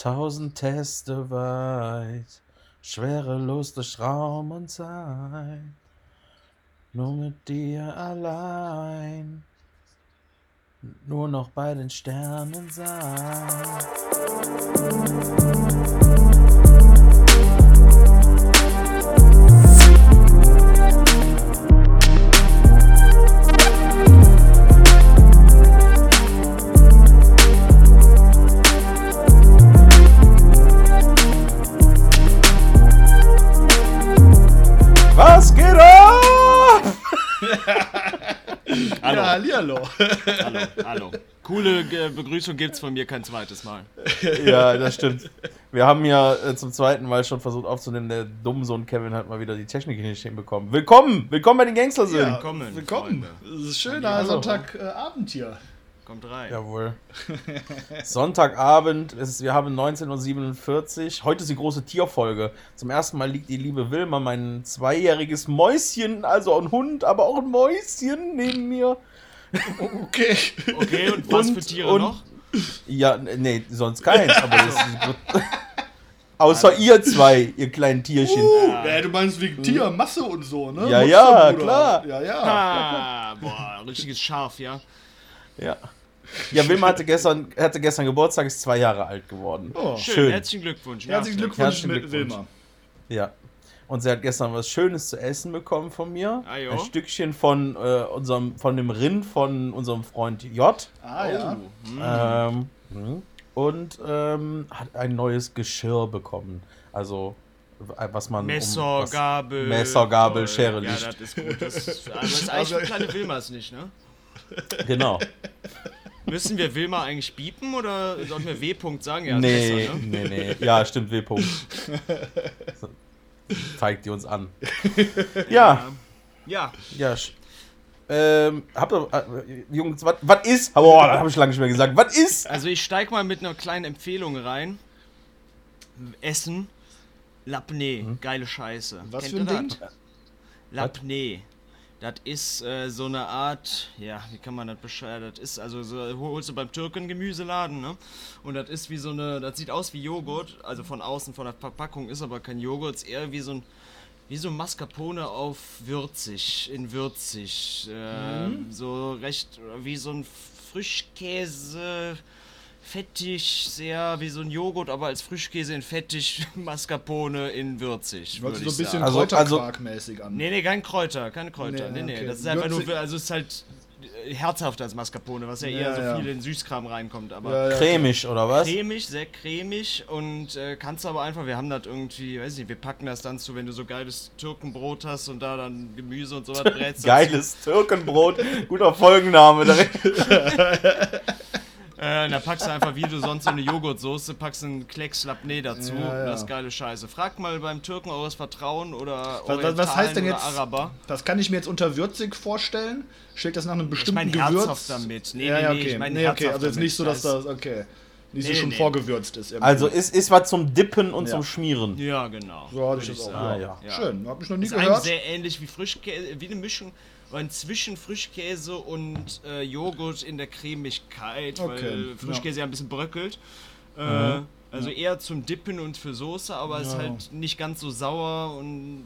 Tausend Teste weit, schwerelos durch Raum und Zeit. Nur mit dir allein, nur noch bei den Sternen sein. Hallo. Ja, hallihallo. Hallo, hallo. Coole äh, Begrüßung gibt's von mir kein zweites Mal. Ja, das stimmt. Wir haben ja äh, zum zweiten Mal schon versucht aufzunehmen. Der dumme Sohn Kevin hat mal wieder die Technik nicht hinbekommen. Willkommen! Willkommen bei den Gangstersöhnen! Ja, Willkommen, Willkommen. Freunde. Es ist schöner. Sonntagabend hier. Kommt rein. Jawohl. Sonntagabend, es ist, wir haben 19.47 Uhr. Heute ist die große Tierfolge. Zum ersten Mal liegt die liebe Wilma, mein zweijähriges Mäuschen, also ein Hund, aber auch ein Mäuschen neben mir. Okay. Okay, und was Und- für Tiere und- noch? Ja, nee, sonst keins, aber das ist, Außer ihr zwei, ihr kleinen Tierchen. Ja, du meinst wegen Tiermasse und so, ne? Ja, ja, Monsterbruder. klar. Ja, ja. Ah, boah, richtiges Schaf, ja. Ja. Ja, Wilma hatte gestern, hatte gestern Geburtstag, ist zwei Jahre alt geworden. Oh. Schön, Schön. herzlichen Glückwunsch. Herzlichen Ja, Glückwunsch Herzlichen mit Glückwunsch. Wilma. Ja. Und sie hat gestern was Schönes zu essen bekommen von mir. Ah. Ein Stückchen von, äh, unserem, von dem Rind von unserem Freund J. Ah, ja. Oh, hm. Ähm, mhm. und ähm, hat ein neues Geschirr bekommen. Also, äh, was man. um Messer, was- Gabel. Messer, Gabel, Toll. Schere, Ja, Licht. das ist gut. Das, ist- aber das ist eigentlich für kleine Wilmas nicht, ne? Genau. Müssen wir Wilma eigentlich biepen oder sollten wir W-Punkt sagen? Ja, nee, besser, ne? nee, nee. Ja, stimmt, W-Punkt. Zeigt die uns an. Ja, Ja, ja. Ähm, habt ihr, äh, Jungs, was ist? Boah, das habe ich lange nicht mehr gesagt. Was ist? also ich steig mal mit einer kleinen Empfehlung rein. Essen. Lapnee, geile Scheiße. Was Kennt für ein ihr Ding? das? Das ist äh, so eine Art, ja, wie kann man das beschreiben? Das ist also so, holst du beim Türken Gemüseladen, ne? Und das ist wie so eine, das sieht aus wie Joghurt, also von außen von der Verpackung ist aber kein Joghurt, ist eher wie so ein wie so Mascarpone auf würzig, in würzig, äh, so recht wie so ein Frischkäse fettig, sehr wie so ein Joghurt, aber als Frischkäse in fettig, Mascarpone in würzig, Hört sich ich so ein bisschen sagen. Also- Kräuterquark-mäßig an. Nee, nee, kein Kräuter, keine Kräuter. Nee, Nee, nee, okay. das ist einfach Würzig- nur, also es ist halt äh, herzhafter als Mascarpone, was ja, Ja, eher so ja. viel in Süßkram reinkommt, aber Ja, ja. Cremig, oder was? cremig, sehr cremig und äh, kannst aber einfach, wir haben das irgendwie, weiß nicht, wir packen das dann zu, wenn du so geiles Türkenbrot hast und da dann Gemüse und sowas brätst. Geiles Türkenbrot. Guter Folgenname. direkt. Äh, da packst du einfach, wie du sonst so eine Joghurtsoße, packst einen Klecks Labneh dazu. Ja, ja. Das ist geile Scheiße. Fragt mal beim Türken eures Vertrauen oder Was, was, was heißt denn jetzt? Araber. Das kann ich mir jetzt unter würzig vorstellen. Schlägt das nach einem Ich bestimmten meine Gewürz? herzhaft damit. Nee, ja, nee, ja, nee, okay. ich meine nee, okay. Also jetzt damit. nicht so, dass Das- okay. Nicht so Nee, schon nee. vorgewürzt ist. irgendwie. Also ist, ist was zum Dippen und Ja. zum Schmieren. Ja, genau. so hatte ich das auch. Ah, ja. Schön, hab ich noch nie Ist eigentlich gehört. sehr ähnlich wie Frischkäse, wie eine Mischung aber zwischen Frischkäse und äh, Joghurt in der Cremigkeit, Okay, weil ja. Frischkäse ja ein bisschen bröckelt. Äh, Also eher zum Dippen und für Soße, aber ist Ja. halt nicht ganz so sauer und ein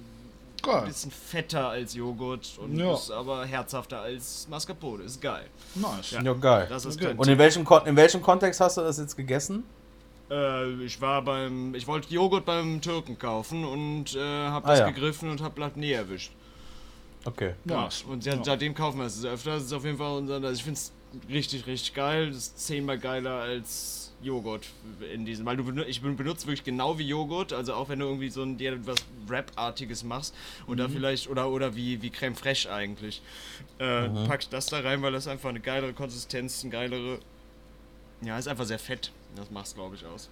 Geil. bisschen fetter als Joghurt und Ja. ist aber herzhafter als Mascarpone. Ist geil. Nice. Ja, geil. Das ist Okay. Und in welchem, Kon in welchem Kontext hast du das jetzt gegessen? Äh, ich war beim, ich wollte Joghurt beim Türken kaufen und äh, habe Ah, das ja. gegriffen und habe Latnee erwischt. Okay. Ja, und seitdem kaufen wir es öfter. Das ist auf jeden Fall unser, also ich finde es richtig, richtig geil. Das ist zehnmal geiler als Joghurt in diesem, weil du benu- ich ben- benutze wirklich genau wie Joghurt, also auch wenn du irgendwie so ein dir was Wrap-artiges machst und Mhm. da vielleicht oder oder wie wie Creme fraiche eigentlich, äh, Mhm. packst das da rein, weil das einfach eine geilere Konsistenz, ein geilere, ja, ist einfach sehr fett. Das macht's glaube ich aus.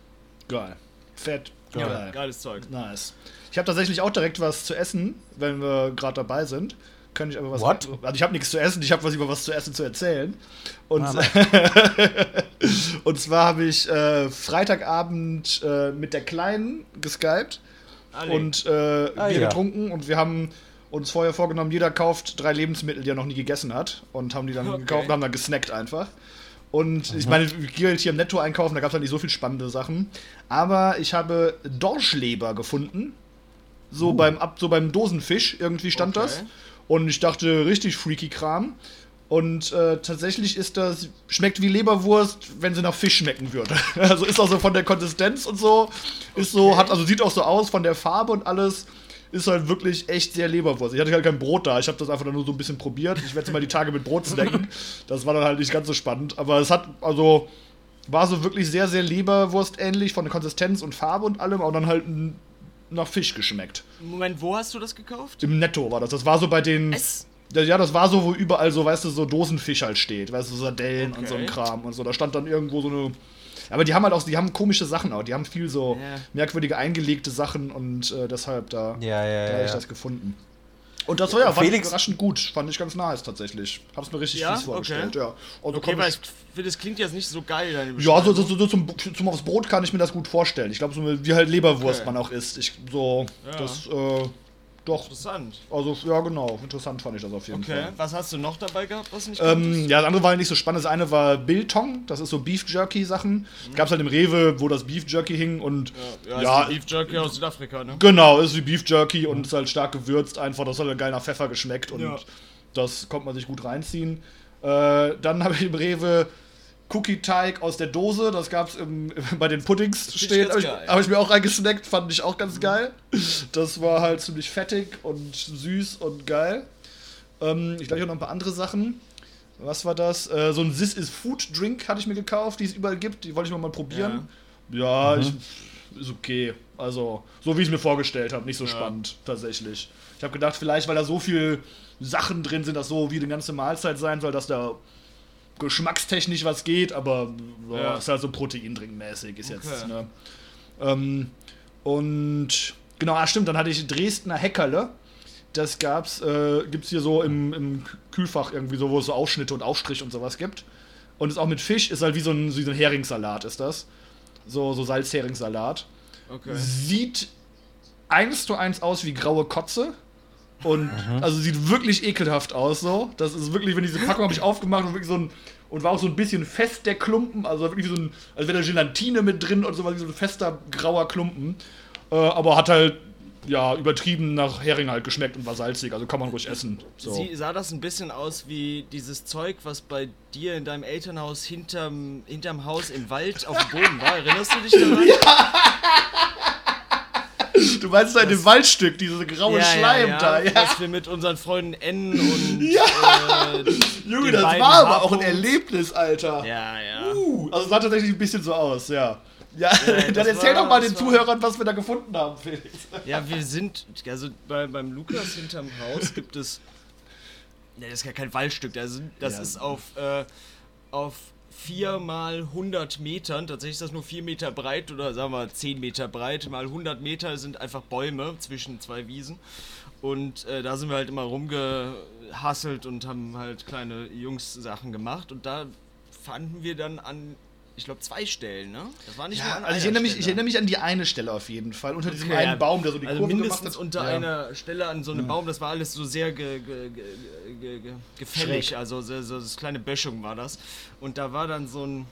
Geil. Fett. Ja, Geil. geiles Zeug. Nice. Ich habe tatsächlich auch direkt was zu essen, wenn wir gerade dabei sind. Kann ich aber was. What? Also ich habe nichts zu essen, ich habe was über was zu essen zu erzählen. Und, Ah, und zwar habe ich äh, Freitagabend äh, mit der Kleinen geskypt Alle. und äh, Ah, Bier ja. getrunken und wir haben uns vorher vorgenommen, jeder kauft drei Lebensmittel, die er noch nie gegessen hat und haben die dann Okay. gekauft und haben dann gesnackt einfach. Und ich meine, ich gehe halt hier im Netto einkaufen, da gab es halt nicht so viel spannende Sachen. Aber ich habe Dorschleber gefunden. So, beim, ab, so beim Dosenfisch irgendwie stand Okay. das. Und ich dachte, richtig freaky Kram. Und äh, tatsächlich ist das, schmeckt wie Leberwurst, wenn sie nach Fisch schmecken würde. Also ist auch so von der Konsistenz und so, ist so, hat, also sieht auch so aus von der Farbe und alles. Ist halt wirklich echt sehr Leberwurst. Ich hatte halt kein Brot da, ich habe das einfach nur so ein bisschen probiert. Ich werde mal die Tage mit Brot snacken. Das war dann halt nicht ganz so spannend. Aber es hat, also, war so wirklich sehr, sehr Leberwurst ähnlich von der Konsistenz und Farbe und allem, aber dann halt nach Fisch geschmeckt. Moment, wo hast du das gekauft? Im Netto war das. Das war so bei den. Es? Ja, das war so, wo überall so, weißt du, so Dosenfisch halt steht, weißt du, so Sardellen und so ein Okay. Kram und so. Da stand dann irgendwo so eine. Aber die haben halt auch, die haben komische Sachen auch. Die haben viel so Ja. merkwürdige eingelegte Sachen und äh, deshalb da, Ja, ja, da habe ja. ich ja. das gefunden. Und das war ja, fand ich Felix- überraschend gut. Fand ich ganz nice tatsächlich. Hab's mir richtig Ja? fies vorgestellt, Okay. ja. Also Okay, weil ich, ich finde, das klingt jetzt nicht so geil, deine ja, so, so, so, so zum, zum aufs Brot kann ich mir das gut vorstellen. Ich glaube, so wie halt Leberwurst Okay. man auch isst. Ich, so, Ja. das, äh, doch. Interessant. Also, ja, genau. Interessant fand ich das auf jeden Okay, Fall. was hast du noch dabei gehabt, was nicht Ähm, ja, das andere war nicht so spannend. Das eine war Biltong, das ist so Beef Jerky Sachen. Gab's halt im Rewe, wo das Beef Jerky hing und Ja, ja, ist die Beef Jerky aus Südafrika, ne? genau, ist wie Beef Jerky und ist halt stark gewürzt einfach. Das hat halt geil nach Pfeffer geschmeckt und Ja. das konnte man sich gut reinziehen. Äh, dann habe ich im Rewe Cookie-Teig aus der Dose, das gab's im, bei den Puddings stehen. Habe ich, hab ich mir auch reingesnackt, fand ich auch ganz geil. Das war halt ziemlich fettig und süß und geil. Ähm, ich glaube, ich noch ein paar andere Sachen. Was war das? Äh, so ein This is Food Drink hatte ich mir gekauft, die es überall gibt. Die wollte ich mal, mal probieren. Ja, ich, ist okay. Also, so wie ich es mir vorgestellt habe. Nicht so spannend, tatsächlich. Ich habe gedacht, vielleicht, weil da so viel Sachen drin sind, dass so wie eine ganze Mahlzeit sein soll, dass da geschmackstechnisch was geht, aber ja, Ja. ist halt so Proteindrinkmäßig, ist jetzt, Okay. ne? Ähm, und genau, ah, stimmt, dann hatte ich Dresdner Heckerle. Das gab's, äh, gibt's hier so im, im Kühlfach irgendwie so, wo es so Aufschnitte und Aufstrich und sowas gibt. Und ist auch mit Fisch, ist halt wie so ein, wie so ein Heringssalat, ist das. So, so Salzheringssalat. Okay. Sieht eins zu eins aus wie graue Kotze. Und also sieht wirklich ekelhaft aus so. Das ist wirklich, wenn diese Packung habe ich aufgemacht und wirklich so ein. Und war auch so ein bisschen fest, der Klumpen. Also wirklich so ein. Als wäre da Gelatine mit drin und so, wie so ein fester grauer Klumpen. Äh, aber hat halt, ja, übertrieben nach Hering halt geschmeckt und war salzig. Also kann man ruhig essen. So. Sie, sah das ein bisschen aus wie dieses Zeug, was bei dir in deinem Elternhaus hinterm, hinterm Haus im Wald auf dem Boden war? Erinnerst du dich daran? Du meinst da in dem Waldstück, diese graue Schleim da, ja. Was wir mit unseren Freunden N und Ja. äh, Junge, das war aber auch ein. Erlebnis, Alter. Ja, ja. Uh, also sah tatsächlich ein bisschen so aus, ja. Ja, dann erzähl war- doch mal den Zuhörern, was wir da gefunden haben, Felix. Ja, wir sind, also bei, beim Lukas hinterm Haus gibt es, ne, das ist ja kein Waldstück, das, das Ja. ist auf, äh, auf 4 mal 100 Metern, tatsächlich ist das nur 4 Meter breit oder sagen wir 10 Meter breit, mal 100 Meter sind einfach Bäume zwischen zwei Wiesen. Und äh, da sind wir halt immer rumgehasselt und haben halt kleine Jungs-Sachen gemacht. Und da fanden wir dann an, ich glaube, zwei Stellen, ne? Das war nicht nur Ja, an also ich einer erinnere, mich, ich erinnere mich an die eine Stelle auf jeden Fall. Unter diesem Okay, einen ja. Baum, der so die also Kurve mindestens gemacht hat. unter ja. einer Stelle an so einem Baum, das war alles so sehr ge, ge, ge, ge, ge, gefällig, Schräg. also so, so das kleine Böschung war das. Und da war dann so ein,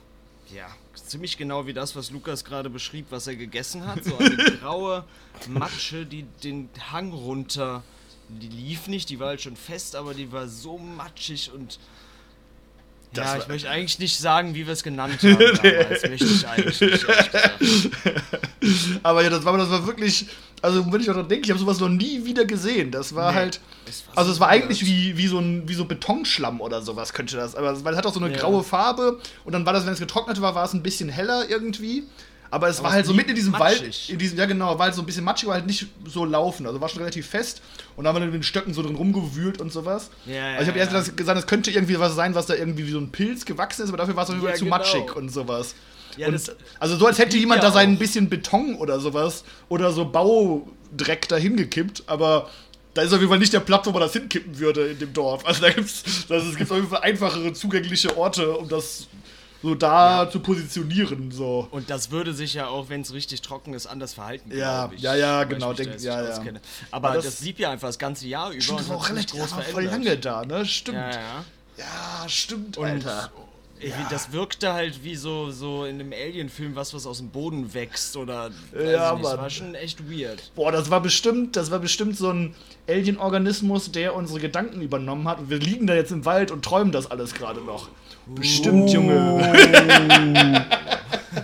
ja, ziemlich genau wie das, was Lukas gerade beschrieb, was er gegessen hat, so eine graue Matsche, die den Hang runter, die lief nicht, die war halt schon fest, aber die war so matschig und Das ja, ich möchte eigentlich nicht sagen, wie wir es genannt haben damals, möchte ich eigentlich nicht. Aber ja, das war, das war wirklich. Also, wenn ich dran denke, ich habe sowas noch nie wieder gesehen. Das war Nee, halt. war Also, so es war eigentlich wie, wie, so ein, wie so Betonschlamm oder sowas, könnte das. Aber weil es hat auch so eine Ja. graue Farbe. Und dann war das, wenn es getrocknet war, war es ein bisschen heller irgendwie. Aber es Aber war halt so mitten in diesem matschig. Wald. In diesem, ja, genau, war halt so ein bisschen matschig, aber halt nicht so laufen. Also war schon relativ fest. Und da haben wir dann mit den Stöcken so drin rumgewühlt und sowas. Ja, ja, also ich habe erst ja. gesagt, es könnte irgendwie was sein, was da irgendwie wie so ein Pilz gewachsen ist, aber dafür war es auf jeden Fall Ja, zu genau. matschig und sowas. Ja, und, also so, als hätte jemand ja da sein bisschen Beton oder sowas oder so Baudreck dahin gekippt, aber da ist auf jeden Fall nicht der Platz, wo man das hinkippen würde in dem Dorf. Also da gibt's, das, es gibt auf jeden Fall einfachere zugängliche Orte, um das so da zu positionieren. So. Und das würde sich ja auch, wenn es richtig trocken ist, anders verhalten. Ja, ich, ja, ja, genau, denk- ja, ja. Aber, Aber das- das, blieb ja einfach das ganze Jahr über. Stimmt, das und auch relativ das war voll lange da, ne? Stimmt. Ja, ja. Ja, stimmt, Und Alter. Find, Das wirkte halt wie so, so in einem Alien-Film, was was aus dem Boden wächst oder. Ja, ich nicht. Das war schon echt weird. Boah, das war bestimmt, das war bestimmt so ein Alien-Organismus, der unsere Gedanken übernommen hat. Und wir liegen da jetzt im Wald und träumen das alles gerade noch. Bestimmt, Junge.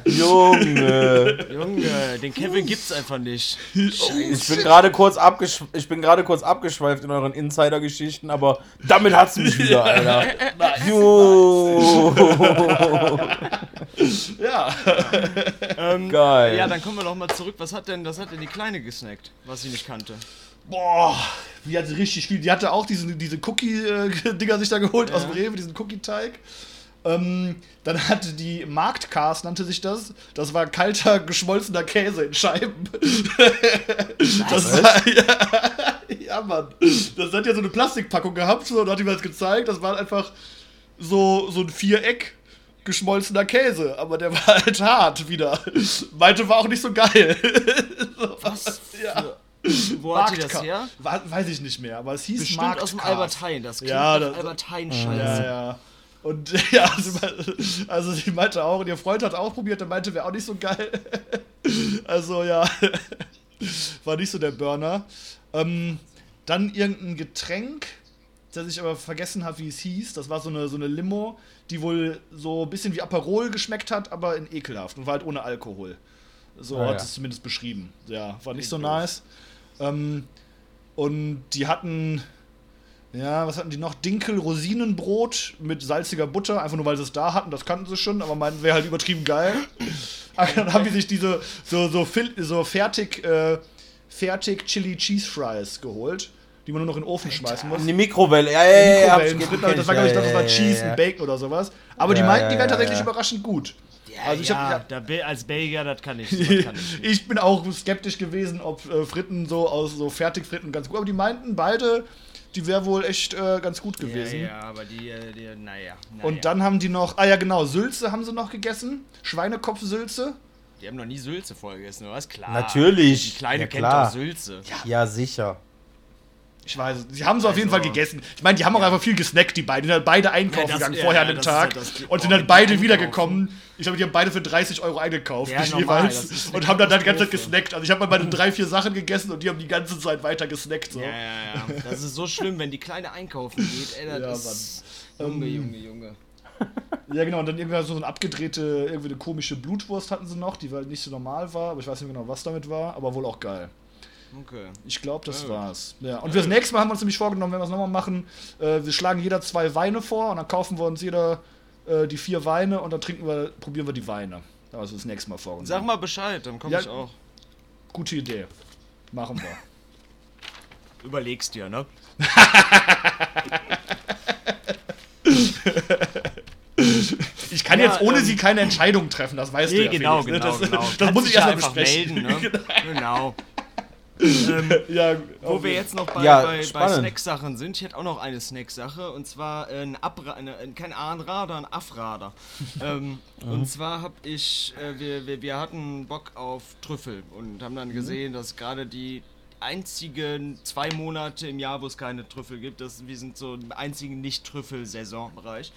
Junge. Junge, den Kevin gibt's einfach nicht. Ich bin gerade kurz, abgesch ich bin gerade kurz abgeschweift in euren Insider-Geschichten, aber damit hat's mich wieder, Alter. Jo. Ja. Ähm, Geil. Ja, dann kommen wir doch mal zurück. Was hat denn, das hat denn die Kleine gesnackt, was sie nicht kannte? Boah, die hatte richtig viel. Die hatte auch diese, diese Cookie-Dinger sich da geholt aus dem Rewe, diesen Cookie-Teig. Ähm, dann hatte die Marktcast, nannte sich das. Das war kalter, geschmolzener Käse in Scheiben. das war, ja, ja, Mann. Das hat ja so eine Plastikpackung gehabt, so, und hat die mir das gezeigt. Das war einfach so, so ein Viereck geschmolzener Käse, aber der war halt hart wieder. Meinte, war auch nicht so geil. Was? Ja. Wo hat die das her? Weiß ich nicht mehr, aber es hieß Bestimmt Marktcast. aus dem Albert Heijn. Das klingt Ja, das- Albert Heijn-Scheiße. Ja, ja. Und ja, also, also sie meinte auch, und ihr Freund hat auch probiert, der meinte, wäre auch nicht so geil. Also ja, war nicht so der Burner. Ähm, dann irgendein Getränk, das ich aber vergessen habe, wie es hieß. Das war so eine, so eine Limo, die wohl so ein bisschen wie Aperol geschmeckt hat, aber in ekelhaft und war halt ohne Alkohol. So Ah, hat ja. es zumindest beschrieben. Ja, war nicht so doof. Ähm, und die hatten, ja, was hatten die noch? Dinkel Rosinenbrot mit salziger Butter, einfach nur weil sie es da hatten, das kannten sie schon, aber meinten, wäre halt übertrieben geil. Aber dann haben die sich diese so, so, so fertig, äh, fertig Chili Cheese Fries geholt, die man nur noch in den Ofen schmeißen muss. In die Mikrowelle. Ja, ja, ja. ja, hab ich Mikrowellen, ge- das war, glaube ich, ja, das war ja, Cheese ja, und Bacon oder sowas. Aber die Ja, meinten, die ja, wären ja, tatsächlich ja. überraschend gut. Ja, Also ich ja, hab- ja. da als Belgier, das kann ich. Das kann ich. nicht. Ich bin auch skeptisch gewesen, ob äh, Fritten so aus so Fertigfritten ganz gut. Aber die meinten beide, die wäre wohl echt äh, ganz gut gewesen. Ja, ja, aber die, äh, die naja. naja. Und dann haben die noch, ah ja genau, Sülze haben sie noch gegessen. Schweinekopfsülze. Die haben noch nie Sülze voll gegessen, oder was? Klar. Natürlich. Die Kleine Ja, kennt doch Sülze. Ja, sicher. Ich weiß, es. sie haben sie auf jeden Also- Fall gegessen. Ich meine, die haben auch einfach viel gesnackt, die beiden. Die sind halt beide einkaufen Ja, das- gegangen ja, vorher an dem Tag. ja das- und sind dann beide wiedergekommen. Ich glaube, die haben beide für 30 Euro eingekauft. Ja, nicht normal, jeweils. Und haben dann die ganze Zeit gesnackt. Also ich habe bei meinen drei, vier Sachen gegessen und die haben die ganze Zeit weiter gesnackt. So. Ja, ja, ja. Das ist so schlimm, wenn die Kleine einkaufen geht. Ey, das Ja, ist. Junge, Ähm, Junge, Junge. Ja, genau, und dann irgendwann so eine abgedrehte, irgendwie eine komische Blutwurst hatten sie noch, die halt nicht so normal war, aber ich weiß nicht genau, was damit war, aber wohl auch geil. Okay. Ich glaube, das Ja. war's. Ja. Und das nächste Mal haben wir uns nämlich vorgenommen, wenn wir es nochmal machen, äh, wir schlagen jeder zwei Weine vor und dann kaufen wir uns jeder äh, die vier Weine und dann trinken wir, probieren wir die Weine. Also das nächste Mal vorgenommen. Sag mal Bescheid, dann komme Ja. ich auch. Gute Idee. Machen wir. Überlegst dir, ne? Ich kann Ja, jetzt ohne ähm, sie keine Entscheidung treffen, das weißt du Nee, ja. genau, Felix, genau, ne? Das, genau. das Kannst muss ich erstmal besprechen. melden, ne? genau. ja, Wo wir jetzt noch bei, Ja, bei, bei. Snacksachen sind, ich hätte auch noch eine Snacksache und zwar ein Abra eine, ein- kein Anrader, ein Afrader. ähm, Und zwar habe ich, äh, wir, wir, wir hatten Bock auf Trüffel und haben dann gesehen, dass gerade die einzigen zwei Monate im Jahr, wo es keine Trüffel gibt, das, wir sind so im einzigen Nicht-Trüffel-Saisonbereich.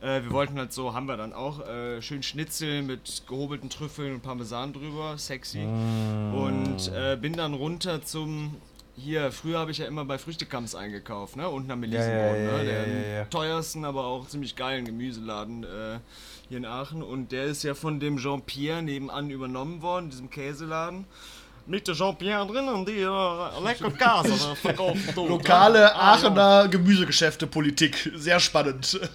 Äh, wir wollten halt so, haben wir dann auch, äh, schön Schnitzel mit gehobelten Trüffeln und Parmesan drüber, sexy. Und äh, bin dann runter zum, hier, früher habe ich ja immer bei Früchtekamps eingekauft, ne, unten am Elisenboden, Ja, ja, ja, ne, ja, der ja, ja. teuersten, aber auch ziemlich geilen Gemüseladen äh, hier in Aachen. Und der ist ja von dem Jean-Pierre nebenan übernommen worden, diesem Käseladen. Mit der Jean-Pierre drinnen, die äh, lecker Käse verkaufen. tut, Lokale ne? Ah, ja. Aachener Gemüsegeschäfte, Politik. Sehr spannend.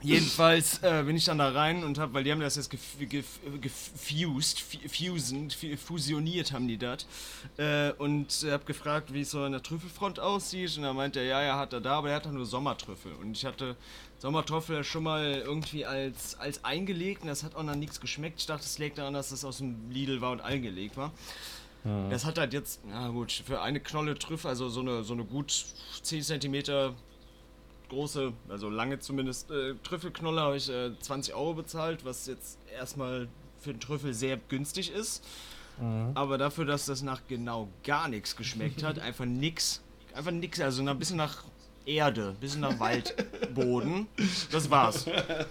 Jedenfalls äh, bin ich dann da rein und hab, weil die haben das jetzt gef gef gefused, f- fusen, f- fusioniert haben die das. Äh, und äh, hab gefragt, wie es so an der Trüffelfront aussieht. Und er meinte, ja, ja, hat er da, aber er hat da nur Sommertrüffel. Und ich hatte Sommertrüffel schon mal irgendwie als, als eingelegt und das hat auch noch nichts geschmeckt. Ich dachte, es liegt daran, dass das aus dem Lidl war und eingelegt war. Das hat halt jetzt, na gut, für eine Knolle Trüffel, also so eine, so eine gut 10 cm große, also lange zumindest, äh, Trüffelknolle habe ich äh, 20 Euro bezahlt, was jetzt erstmal für einen Trüffel sehr günstig ist. Aber dafür, dass das nach genau gar nichts geschmeckt hat, einfach nix, einfach nix, also ein bisschen nach Erde, ein bisschen nach Waldboden. Das war's.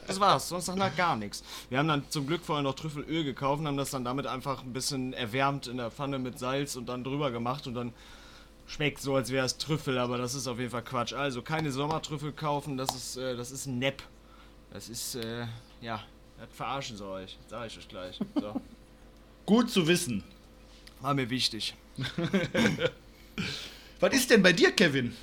Das war's, sonst nach gar nichts. Wir haben dann zum Glück vorher noch Trüffelöl gekauft und haben das dann damit einfach ein bisschen erwärmt in der Pfanne mit Salz und dann drüber gemacht und dann schmeckt so, als wäre es Trüffel, aber das ist auf jeden Fall Quatsch. Also keine Sommertrüffel kaufen, das ist, äh, das ist Nepp. Das ist, äh, ja, das verarschen sie euch. Sag ich euch gleich. So. Gut zu wissen. War mir wichtig. Was ist denn bei dir, Kevin?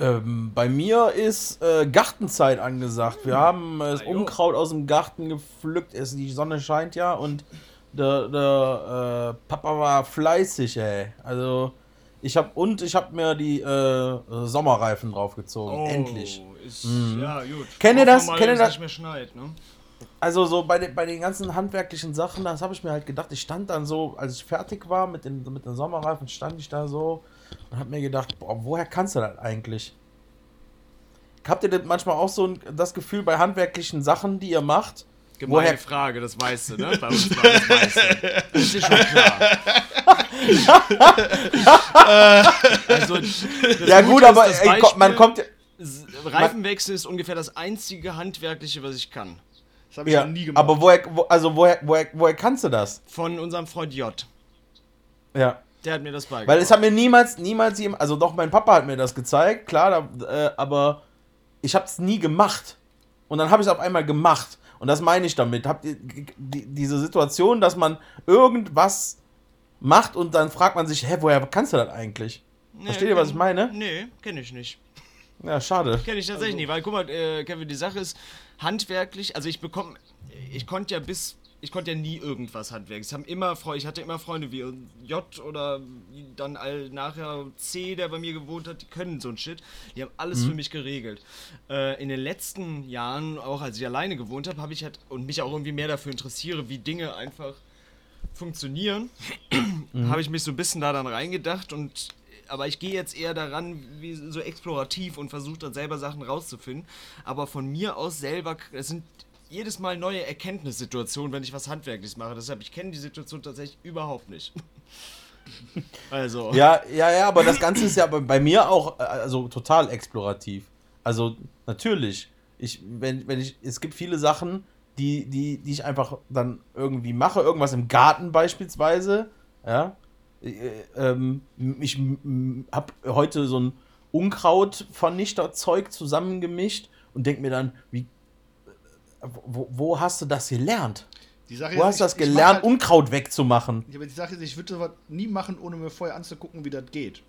Ähm, bei mir ist äh, Gartenzeit angesagt. Wir haben äh, das. Unkraut aus dem Garten gepflückt. Es, die Sonne scheint ja und der, der äh, Papa war fleißig, ey. Also ich habe und ich habe mir die äh, Sommerreifen draufgezogen. Endlich. Oh, Ist, Mhm. Ja, gut. Kennt ihr das? Kennt ihr das? nicht schneit, ne? Also so bei, den bei den ganzen handwerklichen Sachen, das habe ich mir halt gedacht. Ich stand dann so, als ich fertig war mit den, mit den Sommerreifen, stand ich da so und habe mir gedacht, boah, woher kannst du das eigentlich? Habt ihr das manchmal auch so ein, das Gefühl bei handwerklichen Sachen, die ihr macht? Gemeine Woher- Frage, das weißt du, ne? Bei uns war das du. Das ist schon klar. also, Ja gut, aber das ey, man Beispiel, kommt Reifenwechsel ist ungefähr das einzige handwerkliche, was ich kann. Das habe ich ja, noch nie gemacht. aber woher, wo, also woher, woher, woher kannst du das? Von unserem Freund J. Ja. Der hat mir das beigebracht. Weil es hat mir niemals, niemals jemand, also doch, mein Papa hat mir das gezeigt, klar, da, äh, aber ich habe es nie gemacht. Und dann habe ich es auf einmal gemacht. Und das meine ich damit. Habt ihr die, diese Situation, dass man irgendwas macht und dann fragt man sich, hä, woher kannst du das eigentlich? Nee, Versteht ihr, was ich meine? Nee, kenne ich nicht. Ja, schade. Kenne ich tatsächlich Also nicht, weil guck mal, äh, Kevin, die Sache ist, handwerklich, also ich bekomme, ich konnte ja bis, ich konnte ja nie irgendwas handwerklich. Ich, haben immer ich hatte immer Freunde wie J oder dann all, nachher C, der bei mir gewohnt hat, die können so ein Shit. Die haben alles Mhm. für mich geregelt. Äh, in den letzten Jahren, auch als ich alleine gewohnt habe, habe ich halt und mich auch irgendwie mehr dafür interessiere, wie Dinge einfach funktionieren, Mhm. habe ich mich so ein bisschen da dann reingedacht und aber ich gehe jetzt eher daran, wie so explorativ und versuche dann selber Sachen rauszufinden. Aber von mir aus selber, es sind jedes Mal neue Erkenntnissituationen, wenn ich was Handwerkliches mache. Deshalb, ich kenne die Situation tatsächlich überhaupt nicht. also. Ja, ja, ja, aber das Ganze ist ja bei, mir auch äh, also total explorativ. Also natürlich, ich, wenn, wenn ich, es gibt viele Sachen, die, die, die ich einfach dann irgendwie mache, irgendwas im Garten beispielsweise, ja. Äh, ähm, ich habe heute so ein Unkrautvernichterzeug zusammengemischt und denk mir dann, wie, äh, wo, wo hast du das gelernt? die Sache Wo ist, hast du das ich- ich mach gelernt, halt- Unkraut wegzumachen? Ja, aber die Sache ist, ich würde sowas nie machen, ohne mir vorher anzugucken, wie das geht.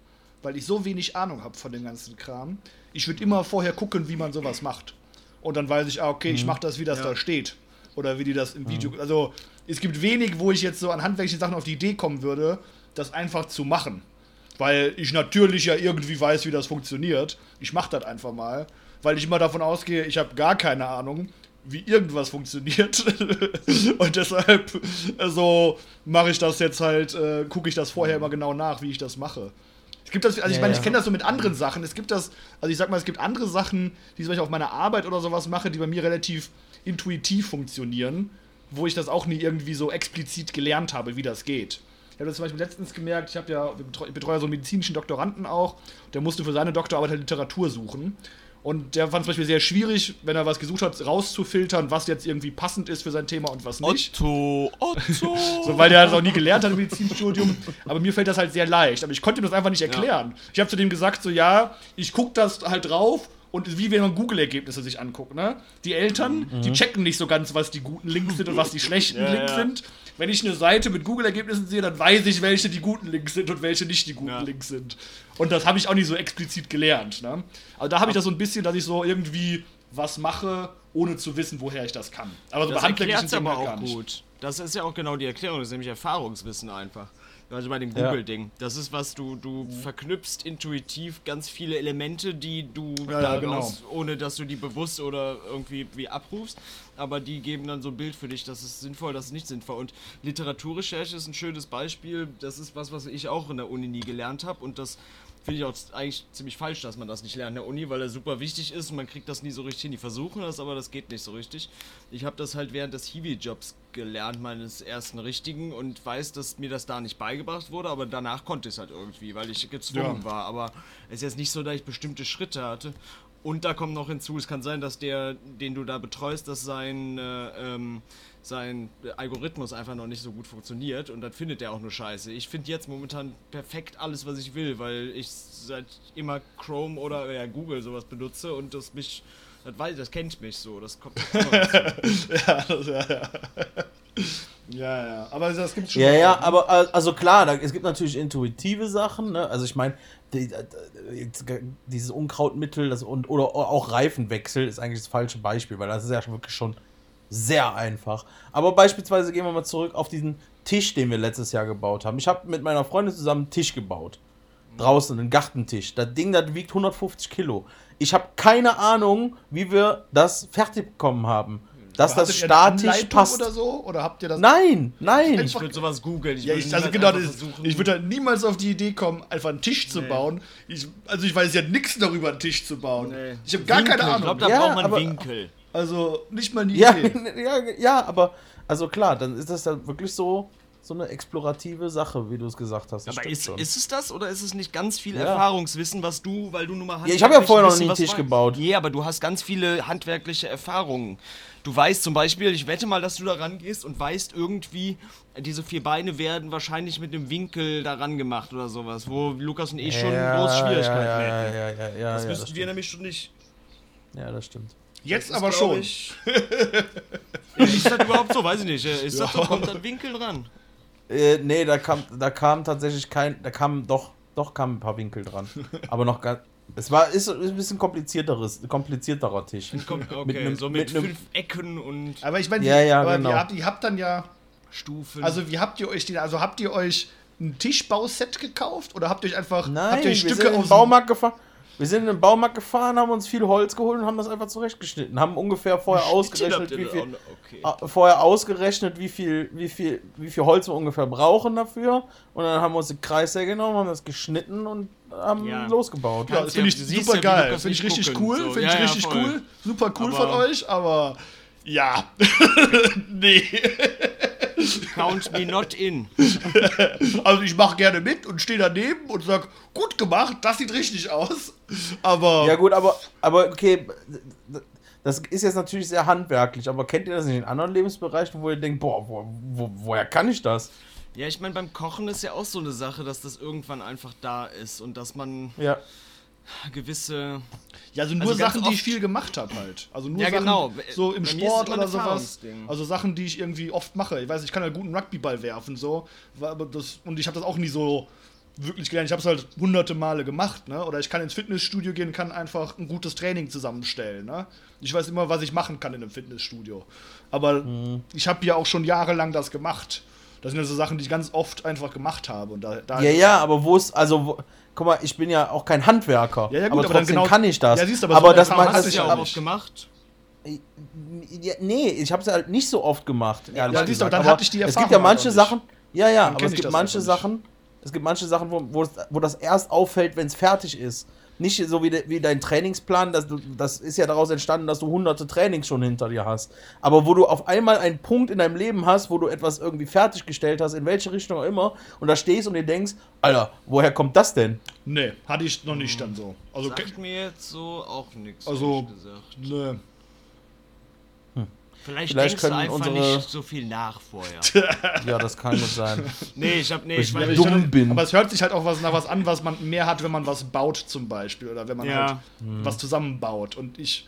Weil ich so wenig Ahnung habe von dem ganzen Kram. Ich würde immer vorher gucken, wie man sowas macht. Und dann weiß ich, ah, okay, ich mache das, wie das Ja. da steht. Oder wie die das im Video. Also, es gibt wenig, wo ich jetzt so an handwerklichen Sachen auf die Idee kommen würde, das einfach zu machen. Weil ich natürlich ja irgendwie weiß, wie das funktioniert. Ich mache das einfach mal. Weil ich immer davon ausgehe, ich habe gar keine Ahnung, wie irgendwas funktioniert. Und deshalb, so mache ich das jetzt halt, äh, gucke ich das vorher immer genau nach, wie ich das mache. Es gibt das, also ich Ja, meine, ich kenne das so mit anderen Sachen. Es gibt das, also ich sag mal, es gibt andere Sachen, die zum Beispiel auf meiner Arbeit oder sowas mache, die bei mir relativ intuitiv funktionieren, wo ich das auch nie irgendwie so explizit gelernt habe, wie das geht. Ich habe das zum Beispiel letztens gemerkt, ich habe ja, ich betreue ja so einen medizinischen Doktoranden auch, der musste für seine Doktorarbeit halt Literatur suchen. Und der fand es zum Beispiel sehr schwierig, wenn er was gesucht hat, rauszufiltern, was jetzt irgendwie passend ist für sein Thema und was nicht. Otto, Otto. So, weil der das auch nie gelernt hat im Medizinstudium. Aber mir fällt das halt sehr leicht. Aber ich konnte ihm das einfach nicht erklären. Ich habe zu dem gesagt, so ja, ich gucke das halt drauf und wie wenn man Google-Ergebnisse sich anguckt, ne? Die Eltern, die checken nicht so ganz, was die guten Links sind und was die schlechten Ja, Links ja. sind. Wenn ich eine Seite mit Google-Ergebnissen sehe, dann weiß ich, welche die guten Links sind und welche nicht die guten Ja. Links sind. Und das habe ich auch nicht so explizit gelernt, ne? Also da habe ich das so ein bisschen, dass ich so irgendwie was mache, ohne zu wissen, woher ich das kann. Aber so Das erklärt aber auch gut. Das ist ja auch genau die Erklärung, das ist nämlich Erfahrungswissen einfach. Also bei dem Ja. Google-Ding. Das ist was, du, du verknüpfst intuitiv ganz viele Elemente, die du Ja, ja, daraus, ohne dass du die bewusst oder irgendwie wie abrufst, aber die geben dann so ein Bild für dich, das ist sinnvoll, das ist nicht sinnvoll. Und Literaturrecherche ist ein schönes Beispiel. Das ist was, was ich auch in der Uni nie gelernt habe und das finde ich auch eigentlich ziemlich falsch, dass man das nicht lernt in der Uni, weil er super wichtig ist und man kriegt das nie so richtig hin. Die versuchen das, aber das geht nicht so richtig. Ich habe das halt während des Hiwi-Jobs gelernt, meines ersten richtigen und weiß, dass mir das da nicht beigebracht wurde, aber danach konnte ich es halt irgendwie, weil ich gezwungen Ja. war. Aber es ist jetzt nicht so, dass ich bestimmte Schritte hatte. Und da kommt noch hinzu, es kann sein, dass der, den du da betreust, dass sein, äh, ähm, sein Algorithmus einfach noch nicht so gut funktioniert und dann findet er auch nur Scheiße. Ich finde jetzt momentan perfekt alles, was ich will, weil ich seit immer Chrome oder ja, Google sowas benutze und das mich, das weiß, das kennt mich so, das kommt ja, das, ja, ja. ja, ja. Aber das gibt's schon. Ja, ja, ne? aber äh, also klar, da, es gibt natürlich intuitive Sachen, ne? Also ich meine, die, äh, dieses Unkrautmittel das, und, oder auch Reifenwechsel ist eigentlich das falsche Beispiel, weil das ist ja schon wirklich schon sehr einfach. Aber beispielsweise gehen wir mal zurück auf diesen Tisch, den wir letztes Jahr gebaut haben. Ich habe mit meiner Freundin zusammen einen Tisch gebaut. Draußen, einen Gartentisch. Das Ding, das wiegt 150 Kilo. Ich habe keine Ahnung, wie wir das fertig bekommen haben. Dass das statisch passt. Oder so? Oder habt ihr das. Nein, nein. Ich würde sowas googeln. Ich Ja, würde ich, also niemals genau, ich würde halt niemals auf die Idee kommen, einfach einen Tisch zu Nee. bauen. Ich, also ich weiß ja nichts darüber, einen Tisch zu bauen. Nee. Ich habe gar Winkel, keine Ich Ahnung. glaube, da Ja, braucht man aber- Winkel. Also nicht mal eine Ja, Idee. ja, ja, aber also klar, dann ist das ja wirklich so, so eine explorative Sache, wie du es gesagt hast. Das Aber ist, ist es das oder ist es nicht ganz viel Ja. Erfahrungswissen, was du, weil du nun mal Ja, ich habe ja vorher noch nie einen Tisch gebaut. Nee, aber du hast ganz viele handwerkliche Erfahrungen. Du weißt zum Beispiel, ich wette mal, dass du da rangehst und weißt irgendwie, diese vier Beine werden wahrscheinlich mit einem Winkel daran gemacht oder sowas, wo Lukas und ich schon große Schwierigkeiten ja, ja, hätten. ja, ja, ja, Das ja, wüssten das wir stimmt. nämlich schon nicht. Ja, das stimmt. Jetzt Das ist, aber schon. Ich, ja, ist das überhaupt so? Weiß ich nicht. Ist das so? Kommt da ein Winkel dran? Äh, nee, da kam, da kam tatsächlich kein, da kam doch, doch kamen ein paar Winkel dran. aber noch ganz, es war, ist, ist ein bisschen komplizierteres, komplizierterer Tisch. Okay, Mit nem- so mit, mit fünf Ecken und Aber ich meine, Ja, ja, aber genau. ihr, habt, ihr habt dann ja. Stufen. Also wie habt ihr euch den, also habt ihr euch ein Tischbauset gekauft oder habt ihr euch einfach Nein, habt ihr Stücke aus dem- Baumarkt gefahren. Wir sind in den Baumarkt gefahren, haben uns viel Holz geholt und haben das einfach zurechtgeschnitten. Haben ungefähr vorher ausgerechnet, wie viel, Okay. Ah, vorher ausgerechnet, wie viel, wie viel, wie viel Holz wir ungefähr brauchen dafür. Und dann haben wir uns die Kreissäge genommen, haben das geschnitten und haben Ja. losgebaut. Ja, das finde ich super ja, geil. Finde ich richtig gucken, cool. so. Finde Ja, ich ja, richtig voll. cool. Super cool Aber- von euch, aber ja. nee. Count me not in. Also ich mache gerne mit und stehe daneben und sag, gut gemacht, das sieht richtig aus. Aber Ja gut, aber, aber okay, das ist jetzt natürlich sehr handwerklich, aber kennt ihr das nicht in anderen Lebensbereichen, wo ihr denkt, boah, wo, wo, woher kann ich das? Ja, ich meine, beim Kochen ist ja auch so eine Sache, dass das irgendwann einfach da ist und dass man Ja. gewisse. ja, also nur Also Sachen, die ich viel gemacht habe halt. Also nur Ja, Sachen, genau. so im Bei Sport oder sowas. Also Sachen, die ich irgendwie oft mache. Ich weiß, ich kann halt guten Rugbyball werfen so, aber das und ich habe das auch nie so wirklich gelernt. Ich habe es halt hunderte Male gemacht, ne? Oder ich kann ins Fitnessstudio gehen, kann einfach ein gutes Training zusammenstellen, ne? Ich weiß immer, was ich machen kann in einem Fitnessstudio. Aber Mhm. ich habe ja auch schon jahrelang das gemacht. Das sind ja so Sachen, die ich ganz oft einfach gemacht habe. Und da, da Ja, ja, aber wo ist, also, wo, guck mal, ich bin ja auch kein Handwerker, Ja, ja, gut, aber aber dann trotzdem genau- kann ich das. Ja, siehst du, aber aber so das hast Hast du ja auch oft gemacht? Ja, nee, ich habe es halt nicht so oft gemacht. Ja, siehst du, gesagt. dann aber hatte ich die Es Erfahrung gibt ja manche. Sachen, ja, ja, aber es gibt manche einfach nicht. Es gibt manche Sachen, wo, wo, es, wo das erst auffällt, wenn es fertig ist. Nicht so wie, de, wie dein Trainingsplan, das, du, das ist ja daraus entstanden, dass du hunderte Trainings schon hinter dir hast. Aber wo du auf einmal einen Punkt in deinem Leben hast, wo du etwas irgendwie fertiggestellt hast, in welche Richtung auch immer, und da stehst und dir denkst, Alter, woher kommt das denn? Nee, hatte ich noch nicht dann so. Also, Sagt mir jetzt so auch nichts. Also- nö. Vielleicht, Vielleicht denkst du einfach unsere- nicht so viel nach vorher. Ja, das kann gut sein. nee, ich hab. Nee, Ich ich bin meine. dumm finde- bin. Aber es hört sich halt auch was nach was an, was man mehr hat, wenn man was baut zum Beispiel. Oder wenn man Ja. halt was zusammenbaut. Und ich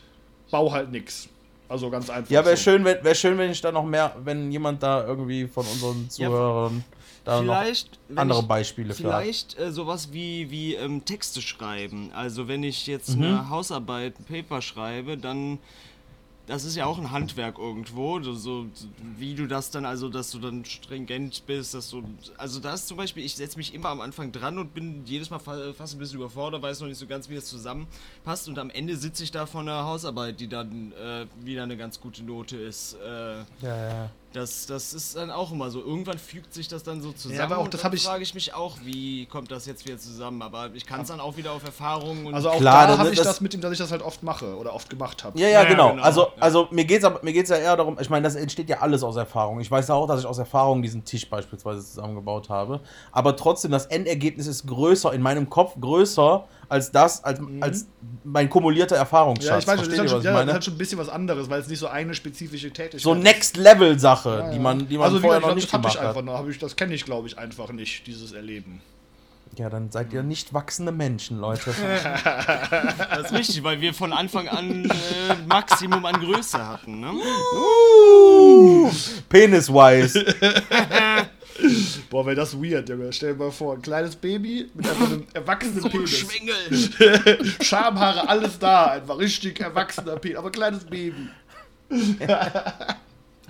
baue halt nix. Also ganz einfach. Ja, wäre so. schön, wenn, wär schön, wenn ich da noch mehr, wenn jemand da irgendwie von unseren Zuhörern da Vielleicht, noch andere ich, Beispiele hat. Vielleicht äh, sowas wie, wie ähm, Texte schreiben. Also wenn ich jetzt Mhm. eine Hausarbeit, ein Paper schreibe, dann das ist ja auch ein Handwerk irgendwo, so, wie du das dann, also dass du dann stringent bist, dass du, also da ist zum Beispiel, ich setze mich immer am Anfang dran und bin jedes Mal fa fast ein bisschen überfordert, weiß noch nicht so ganz, wie das zusammenpasst und am Ende sitze ich da vor einer Hausarbeit, die dann äh, wieder eine ganz gute Note ist. Äh, Ja, ja. Das, das ist dann auch immer so. Irgendwann fügt sich das dann so zusammen. aber auch und das dann hab ich- frage ich mich auch, wie kommt das jetzt wieder zusammen? Aber ich kann es dann auch wieder auf Erfahrung und Also auch Klar, da das- habe ich das- das mit ihm, dass ich das halt oft mache oder oft gemacht habe. Ja, ja, Ja, genau. genau, Also, ja. also mir geht's aber mir geht's ja eher darum, ich meine, das entsteht ja alles aus Erfahrung. Ich weiß ja auch, dass ich aus Erfahrung diesen Tisch beispielsweise zusammengebaut habe. Aber trotzdem, das Endergebnis ist größer, in meinem Kopf größer als das, als, als mein kumulierter Erfahrungsschatz. Ja, ich weiß, das ist, Versteht halt ihr, schon, was ich ja, das halt schon ein bisschen was anderes, weil es nicht so eine spezifische Tätigkeit So ist. Next-Level-Sache, die man, die man also vorher gesagt, noch das nicht hab ich gemacht einfach hat. ich, das kenne ich glaube ich einfach nicht, dieses Erleben. Ja, dann seid ihr nicht wachsende Menschen, Leute. das ist richtig, weil wir von Anfang an äh, Maximum an Größe hatten. Ne? Penis-wise. Boah, wäre das weird, Junge. Stell dir mal vor, ein kleines Baby mit einfach einem erwachsenen Penis. Schamhaare, alles da, einfach richtig erwachsener Penis, aber kleines Baby.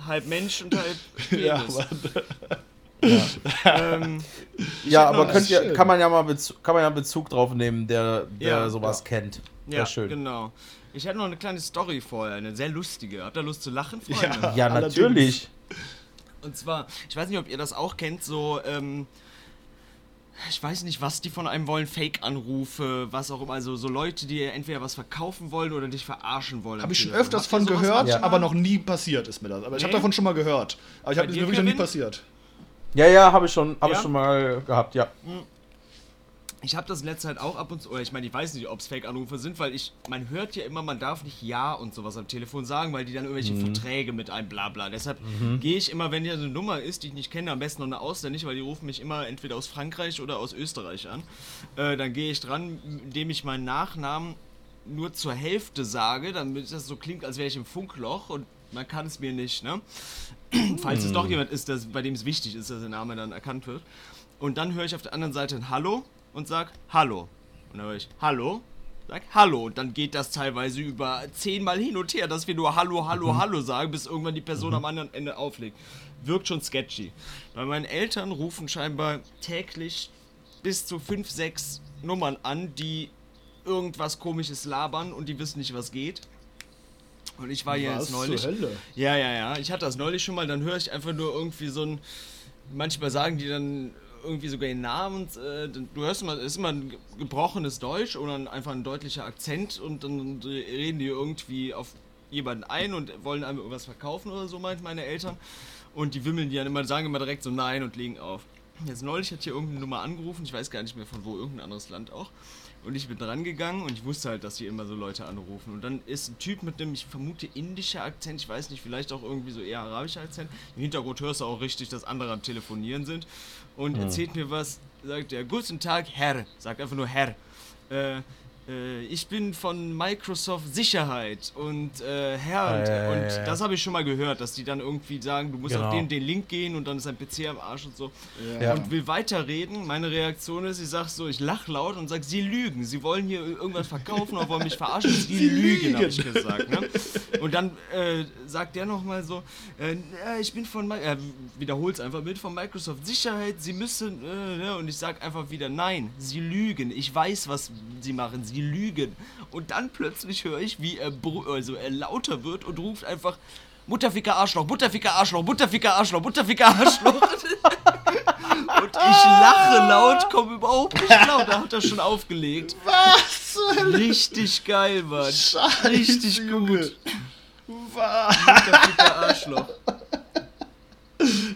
halb Mensch und halb Ja, Penis. Mann. ähm, Ja, aber könnt ihr, kann man ja mal Bezug, kann man ja Bezug drauf nehmen, der, der Ja, sowas ja. kennt. ja, Ja, schön. genau. Ich hatte noch eine kleine Story vorher, eine sehr lustige. Habt ihr Lust zu lachen, Freunde? Ja. Ja, natürlich. Und zwar, ich weiß nicht, ob ihr das auch kennt, so, ähm, ich weiß nicht, was die von einem wollen, Fake-Anrufe, was auch immer, also so Leute, die entweder was verkaufen wollen oder dich verarschen wollen. Habe ich schon öfters von gehört, manchmal? aber noch nie passiert ist mir das. Aber ich habe davon schon mal gehört. Aber ich habe dir, wirklich noch nie passiert. Ja, ja, habe ich schon, habe Ja? ich schon mal gehabt, ja. Ich habe das in letzter Zeit auch ab und zu, oder ich meine, ich weiß nicht, ob es Fake-Anrufe sind, weil ich, man hört ja immer, man darf nicht Ja und sowas am Telefon sagen, weil die dann irgendwelche Verträge mit einem Blabla. Deshalb gehe ich immer, wenn hier eine Nummer ist, die ich nicht kenne, am besten noch eine ausländische, weil die rufen mich immer entweder aus Frankreich oder aus Österreich an. Äh, dann gehe ich dran, indem ich meinen Nachnamen nur zur Hälfte sage, damit das so klingt, als wäre ich im Funkloch und man kann es mir nicht, ne? Falls es doch jemand ist, das, bei dem es wichtig ist, dass der Name dann erkannt wird. Und dann höre ich auf der anderen Seite ein Hallo und sag Hallo. Und dann höre ich Hallo, sag Hallo. Und dann geht das teilweise über zehnmal hin und her, dass wir nur Hallo, Hallo, Hallo sagen, bis irgendwann die Person am anderen Ende auflegt. Wirkt schon sketchy. Bei meinen Eltern rufen scheinbar täglich bis zu fünf, sechs Nummern an, die irgendwas komisches labern und die wissen nicht, was geht. Und ich war Was jetzt neulich. zur Hölle? Ja, ja, ja. Ich hatte das neulich schon mal, dann höre ich einfach nur irgendwie so ein. Manchmal sagen die dann irgendwie sogar den Namen. Äh, du hörst immer, es ist immer ein ge- gebrochenes Deutsch oder ein, einfach ein deutlicher Akzent und dann reden die irgendwie auf jemanden ein und wollen einem irgendwas verkaufen oder so, meint meine Eltern. Und die wimmeln die dann immer, sagen immer direkt so Nein und legen auf. Jetzt neulich hat hier irgendeine Nummer angerufen, ich weiß gar nicht mehr von wo, irgendein anderes Land auch. Und ich bin dran gegangen und ich wusste halt, dass hier immer so Leute anrufen. Und dann ist ein Typ mit dem, ich vermute, indischer Akzent, ich weiß nicht, vielleicht auch irgendwie so eher arabischer Akzent. Im Hintergrund hörst du auch richtig, dass andere am Telefonieren sind. Und erzählt mir was, sagt er, guten Tag, Herr. Sagt einfach nur Herr. Äh, äh, ich bin von Microsoft Sicherheit und äh, Herr und, ja, und ja. das habe ich schon mal gehört, dass die dann irgendwie sagen, du musst auf Genau. den, den Link gehen und dann ist dein PC am Arsch und so. Ja. Und will weiterreden. Meine Reaktion ist, ich sag so, ich lach laut und sag, sie lügen. Sie wollen hier irgendwas verkaufen oder wollen mich verarschen. Sie, Sie lügen, habe ich gesagt. Ne? Und dann äh, sagt der nochmal so, äh, ich bin von, er wiederholt es einfach mit, von Microsoft Sicherheit, sie müssen, äh, ne? und ich sag einfach wieder, nein, sie lügen. Ich weiß, was sie machen, sie lügen. Und dann plötzlich höre ich, wie er, also er lauter wird und ruft einfach, Mutterficker Arschloch, Mutterficker Arschloch, Mutterficker Arschloch, Mutterficker Arschloch. Und ich lache laut, komme überhaupt nicht laut. Da hat er schon aufgelegt. Was? Richtig geil, Mann. Scheiße, Richtig Junge. gut. Was? Mutterficker Arschloch.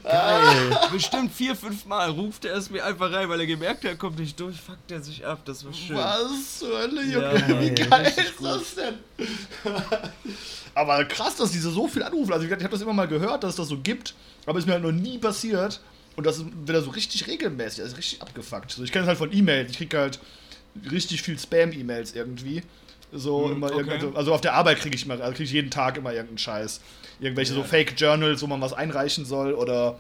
Geil. Bestimmt vier, fünf Mal ruft er es mir einfach rein, weil er gemerkt hat, er kommt nicht durch, fuckt er sich ab. Das war schön. Was zur Hölle, Junge? Ja, Wie geil ist das denn? aber krass, dass diese so viel anrufen. Also, ich habe das immer mal gehört, dass es das so gibt, aber es ist mir halt noch nie passiert. Und das ist wieder so richtig regelmäßig, also richtig abgefuckt. So, ich kenne es halt von E-Mails. Ich kriege halt richtig viel Spam-E-Mails irgendwie. So Hm, immer okay. irgendwelche- also auf der Arbeit kriege ich immer, also kriege ich jeden Tag immer irgendeinen Scheiß. Irgendwelche so Ja. Fake-Journals, wo man was einreichen soll oder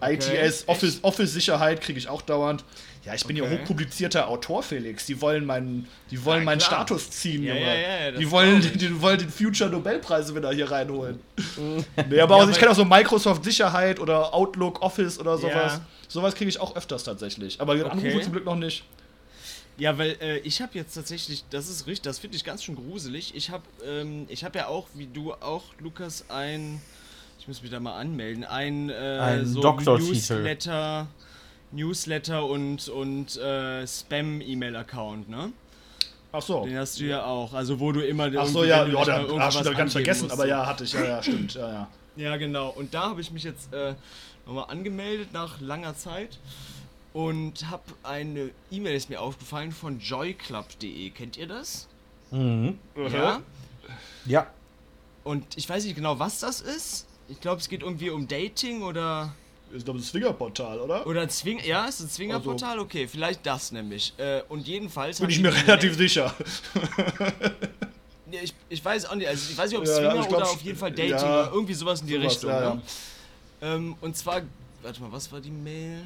ITS, echt? Office, Office-Sicherheit kriege ich auch dauernd. Ja, ich bin ja Okay. hochpublizierter Autor, Felix. Die wollen meinen, die wollen Ja, meinen klar. Status ziehen, Ja, Junge. ja, ja, ja, die, wollen, die, wollen den Future Nobelpreis wieder hier reinholen. nee, aber Ja, auch, ich kenne auch so Microsoft Sicherheit oder Outlook Office oder sowas. Ja. Sowas kriege ich auch öfters tatsächlich. Aber Okay. Anrufe zum Glück noch nicht. Ja, weil äh, ich habe jetzt tatsächlich, das ist richtig, das finde ich ganz schön gruselig. Ich habe ähm, ich habe ja auch, wie du auch, Lukas, ein, ich muss mich da mal anmelden. Ein, äh, Ein so Doktortitel. Newsletter, Newsletter und, und äh, Spam-E-Mail-Account, ne? Ach so. Den hast du ja auch. Also wo du immer Ach so, ja, ja, da du da ganz vergessen, musst, aber so. ja, hatte ich, ja, ja, stimmt, ja, ja. Ja, genau. Und da habe ich mich jetzt äh, nochmal angemeldet nach langer Zeit und habe eine E-Mail ist mir aufgefallen von joyclub.de. Kennt ihr das? Mhm. Ja. Ja. Und ich weiß nicht genau, was das ist. Ich glaube, es geht irgendwie um Dating oder Ist doch ein Swingerportal, oder? oder Zwing. Ja, ist ein Zwingerportal. Okay, vielleicht das nämlich. Äh, und jedenfalls. Bin ich mir relativ sicher. Nee, ich, ich weiß auch nicht. Also ich weiß nicht, ob Ja, ja, Swinger ich glaub, oder auf jeden Fall Dating ja, oder irgendwie sowas in die sowas, Richtung. ja, ja. Ne? Ähm, und zwar, warte mal, was war die Mail?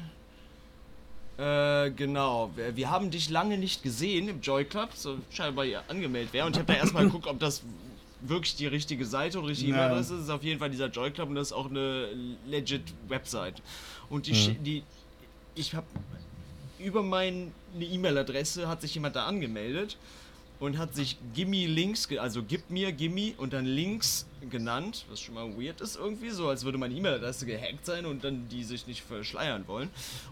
Äh, genau. Wir, wir haben dich lange nicht gesehen im Joy Club, so scheinbar ihr angemeldet wäre. Und ich habe da erstmal geguckt, ob das wirklich die richtige Seite und richtige Ja. E-Mail-Adresse ist. Das ist auf jeden Fall dieser Joy Club und das ist auch eine legit Website. Und die, Mhm. schi- die ich habe über meine E-Mail-Adresse hat sich jemand da angemeldet und hat sich Gimme Links, also gib mir Gimme und dann Links genannt, was schon mal weird ist irgendwie, so als würde meine E-Mail-Adresse gehackt sein und dann die sich nicht verschleiern wollen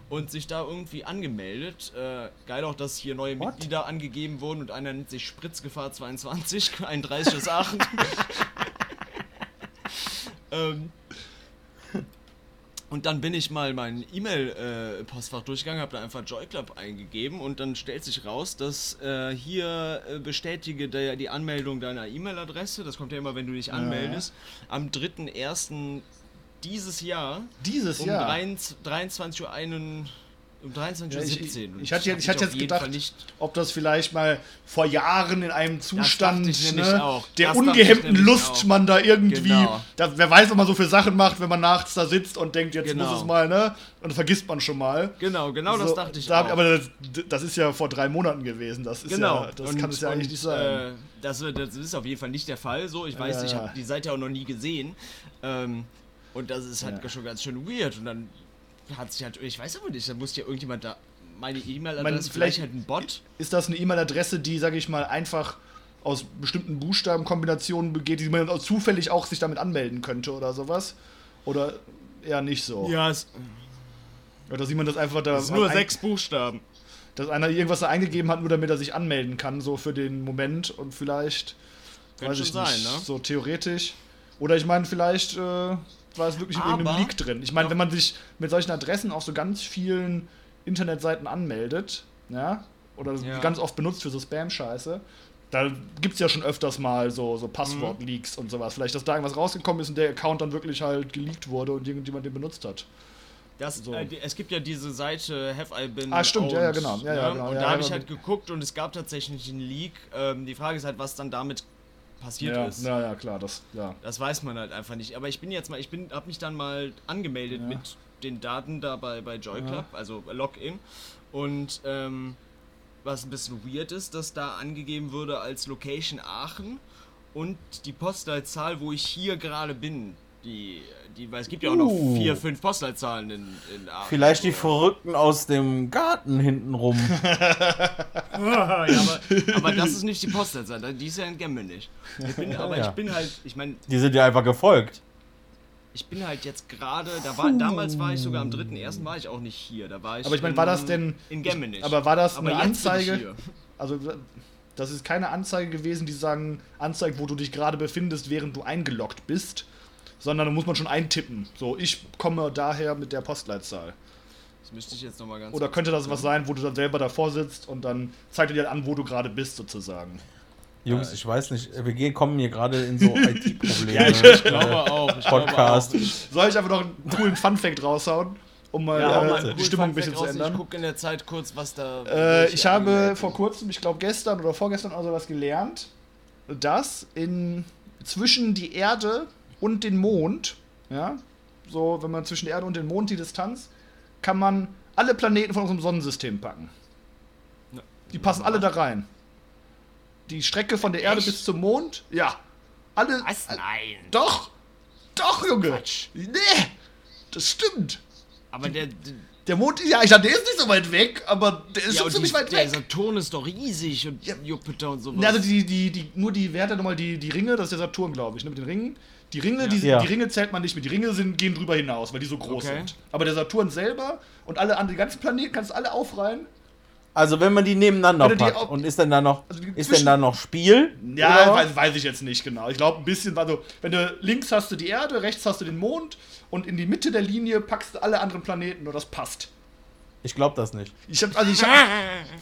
und sich da irgendwie angemeldet. Äh, geil auch, dass hier neue What? Mitglieder angegeben wurden und einer nennt sich Spritzgefahr 22, 31 ist 8. ähm, und dann bin ich mal mein E-Mail-Postfach durchgegangen, habe da einfach JoyClub eingegeben und dann stellt sich raus, dass äh, hier äh, bestätige der, die Anmeldung deiner E-Mail-Adresse, das kommt ja immer, wenn du dich anmeldest, am 3.1. dieses Jahr Dieses um Jahr. 23 23 Uhr um 23.17 Ja, Uhr. ich- Und ich hatte ich hatte auf jetzt gedacht, Ob das vielleicht mal vor Jahren in einem Zustand ich ne, der Das ich ungehemmten Lust auch. man da irgendwie, Genau. da, wer weiß, was man so für Sachen macht, wenn man nachts da sitzt und denkt, jetzt Genau. muss es mal, ne? Und dann vergisst man schon mal. genau, genau das So, dachte ich da, auch. Aber das, das ist ja vor drei Monaten gewesen. Das ist Genau. ja, das Und- kann es ja eigentlich nicht sein. Äh, das, das ist auf jeden Fall nicht der Fall. So, ich weiß, Ja, ich ja. habe die Seite auch noch nie gesehen. Ähm, und das ist halt Ja. schon ganz schön weird. Und dann hat sich halt, ich weiß aber nicht, da musste ja irgendjemand da meine E-Mail-Adresse, vielleicht- vielleicht halt ein Bot. ist das eine E-Mail-Adresse, die, sage ich mal, einfach aus bestimmten Buchstabenkombinationen besteht, die man auch zufällig auch sich damit anmelden könnte oder sowas? Oder eher nicht so? Ja, es Oder sieht man das einfach da. ist nur ein- sechs Buchstaben. dass einer irgendwas da eingegeben hat, nur damit er sich anmelden kann, so für den Moment und vielleicht, Könnte weiß ich schon nicht, sein, ne? so theoretisch. Oder ich meine, vielleicht äh, war es wirklich in irgendeinem Leak drin. Ich meine, Ja. wenn man sich mit solchen Adressen auf so ganz vielen Internetseiten anmeldet, ja, oder Ja. ganz oft benutzt für so Spam-Scheiße, da gibt es ja schon öfters mal so, so Mhm. Passwort-Leaks und sowas. Vielleicht, dass da irgendwas rausgekommen ist und der Account dann wirklich halt geleakt wurde und irgendjemand den benutzt hat. Das, So. äh, es gibt ja diese Seite Have I Been Ah, stimmt, ja, ja, Owned, genau. Ja, ja, ne? genau. Und Ja, da habe ja, ich halt geguckt und es gab tatsächlich einen Leak. Ähm, die Frage ist halt, was dann damit passiert Ja, ist. ja, ja, klar, das, ja. Das weiß man halt einfach nicht. Aber ich bin jetzt mal, ich bin, habe mich dann mal angemeldet Ja. mit den Daten da bei, bei JoyClub, also Login. Und ähm, was ein bisschen weird ist, dass da angegeben wurde als Location Aachen und die Postleitzahl, wo ich hier gerade bin. Die, die, weil es gibt ja auch noch Uh. vier, fünf Postleitzahlen in, in Aachen. Vielleicht die Verrückten aus dem Garten hinten rum. ja, aber, aber das ist nicht die Postleitzahl, die ist ja in Gemmenich. Ich bin, aber Ja. ich bin halt, ich meine, Die sind dir einfach gefolgt. Ich bin halt jetzt gerade, da war, damals war ich sogar am 3.1. war ich auch nicht hier. Da war ich Aber ich meine, in- war das denn. In Gemmenich. Aber war das Aber eine Anzeige? Also, das ist keine Anzeige gewesen, die sagen, anzeigt, wo du dich gerade befindest, während du eingeloggt bist. Sondern da muss man schon eintippen. So, ich komme daher mit der Postleitzahl. Das müsste ich jetzt nochmal ganz Oder könnte das was sein, wo du dann selber davor sitzt und dann zeigt er dir an, wo du gerade bist, sozusagen. Jungs, ich weiß nicht, wir gehen- kommen hier gerade in so IT-Probleme. Ja, ich, ich glaube auch. Ich Podcast. Glaube auch. Soll ich einfach noch einen coolen Funfact raushauen, um mal Ja, äh, die Stimmung ein bisschen zu raus. ändern? Ich gucke in der Zeit kurz, was da. Äh, ich habe vor kurzem, ich glaube gestern oder vorgestern oder sowas gelernt, dass in zwischen die Erde und den Mond, ja, so wenn man zwischen der Erde und den Mond die Distanz, kann man alle Planeten von unserem Sonnensystem packen. Die passen alle da rein. Die Strecke von der Erde Echt? bis zum Mond, ja. Alle. Was? Nein. Doch! Doch, Junge! Quatsch. Nee! Das stimmt! Aber der. Der Mond, ja, ich dachte, der ist nicht so weit weg, aber der ist ja, schon ziemlich die, weit der weg. Saturn ist doch riesig und Ja. Jupiter und sowas. Also die, die, die, nur die, wer hat da nochmal die, die Ringe, das ist der Saturn, glaube ich, ne, mit den Ringen. Die Ringe, die, Ja. die Ringe zählt man nicht mit. Die Ringe sind, gehen drüber hinaus, weil die so groß Okay. sind. Aber der Saturn selber und alle anderen, die ganzen Planeten, kannst du alle aufreihen. Also wenn man die nebeneinander die packt und ist denn da noch, Also ist denn da noch Spiel? Ja, weiß, weiß ich jetzt nicht genau. Ich glaube ein bisschen, also wenn du links hast du die Erde, rechts hast du den Mond und in die Mitte der Linie packst du alle anderen Planeten und das passt. Ich glaube das nicht. Ich habe also ich hab,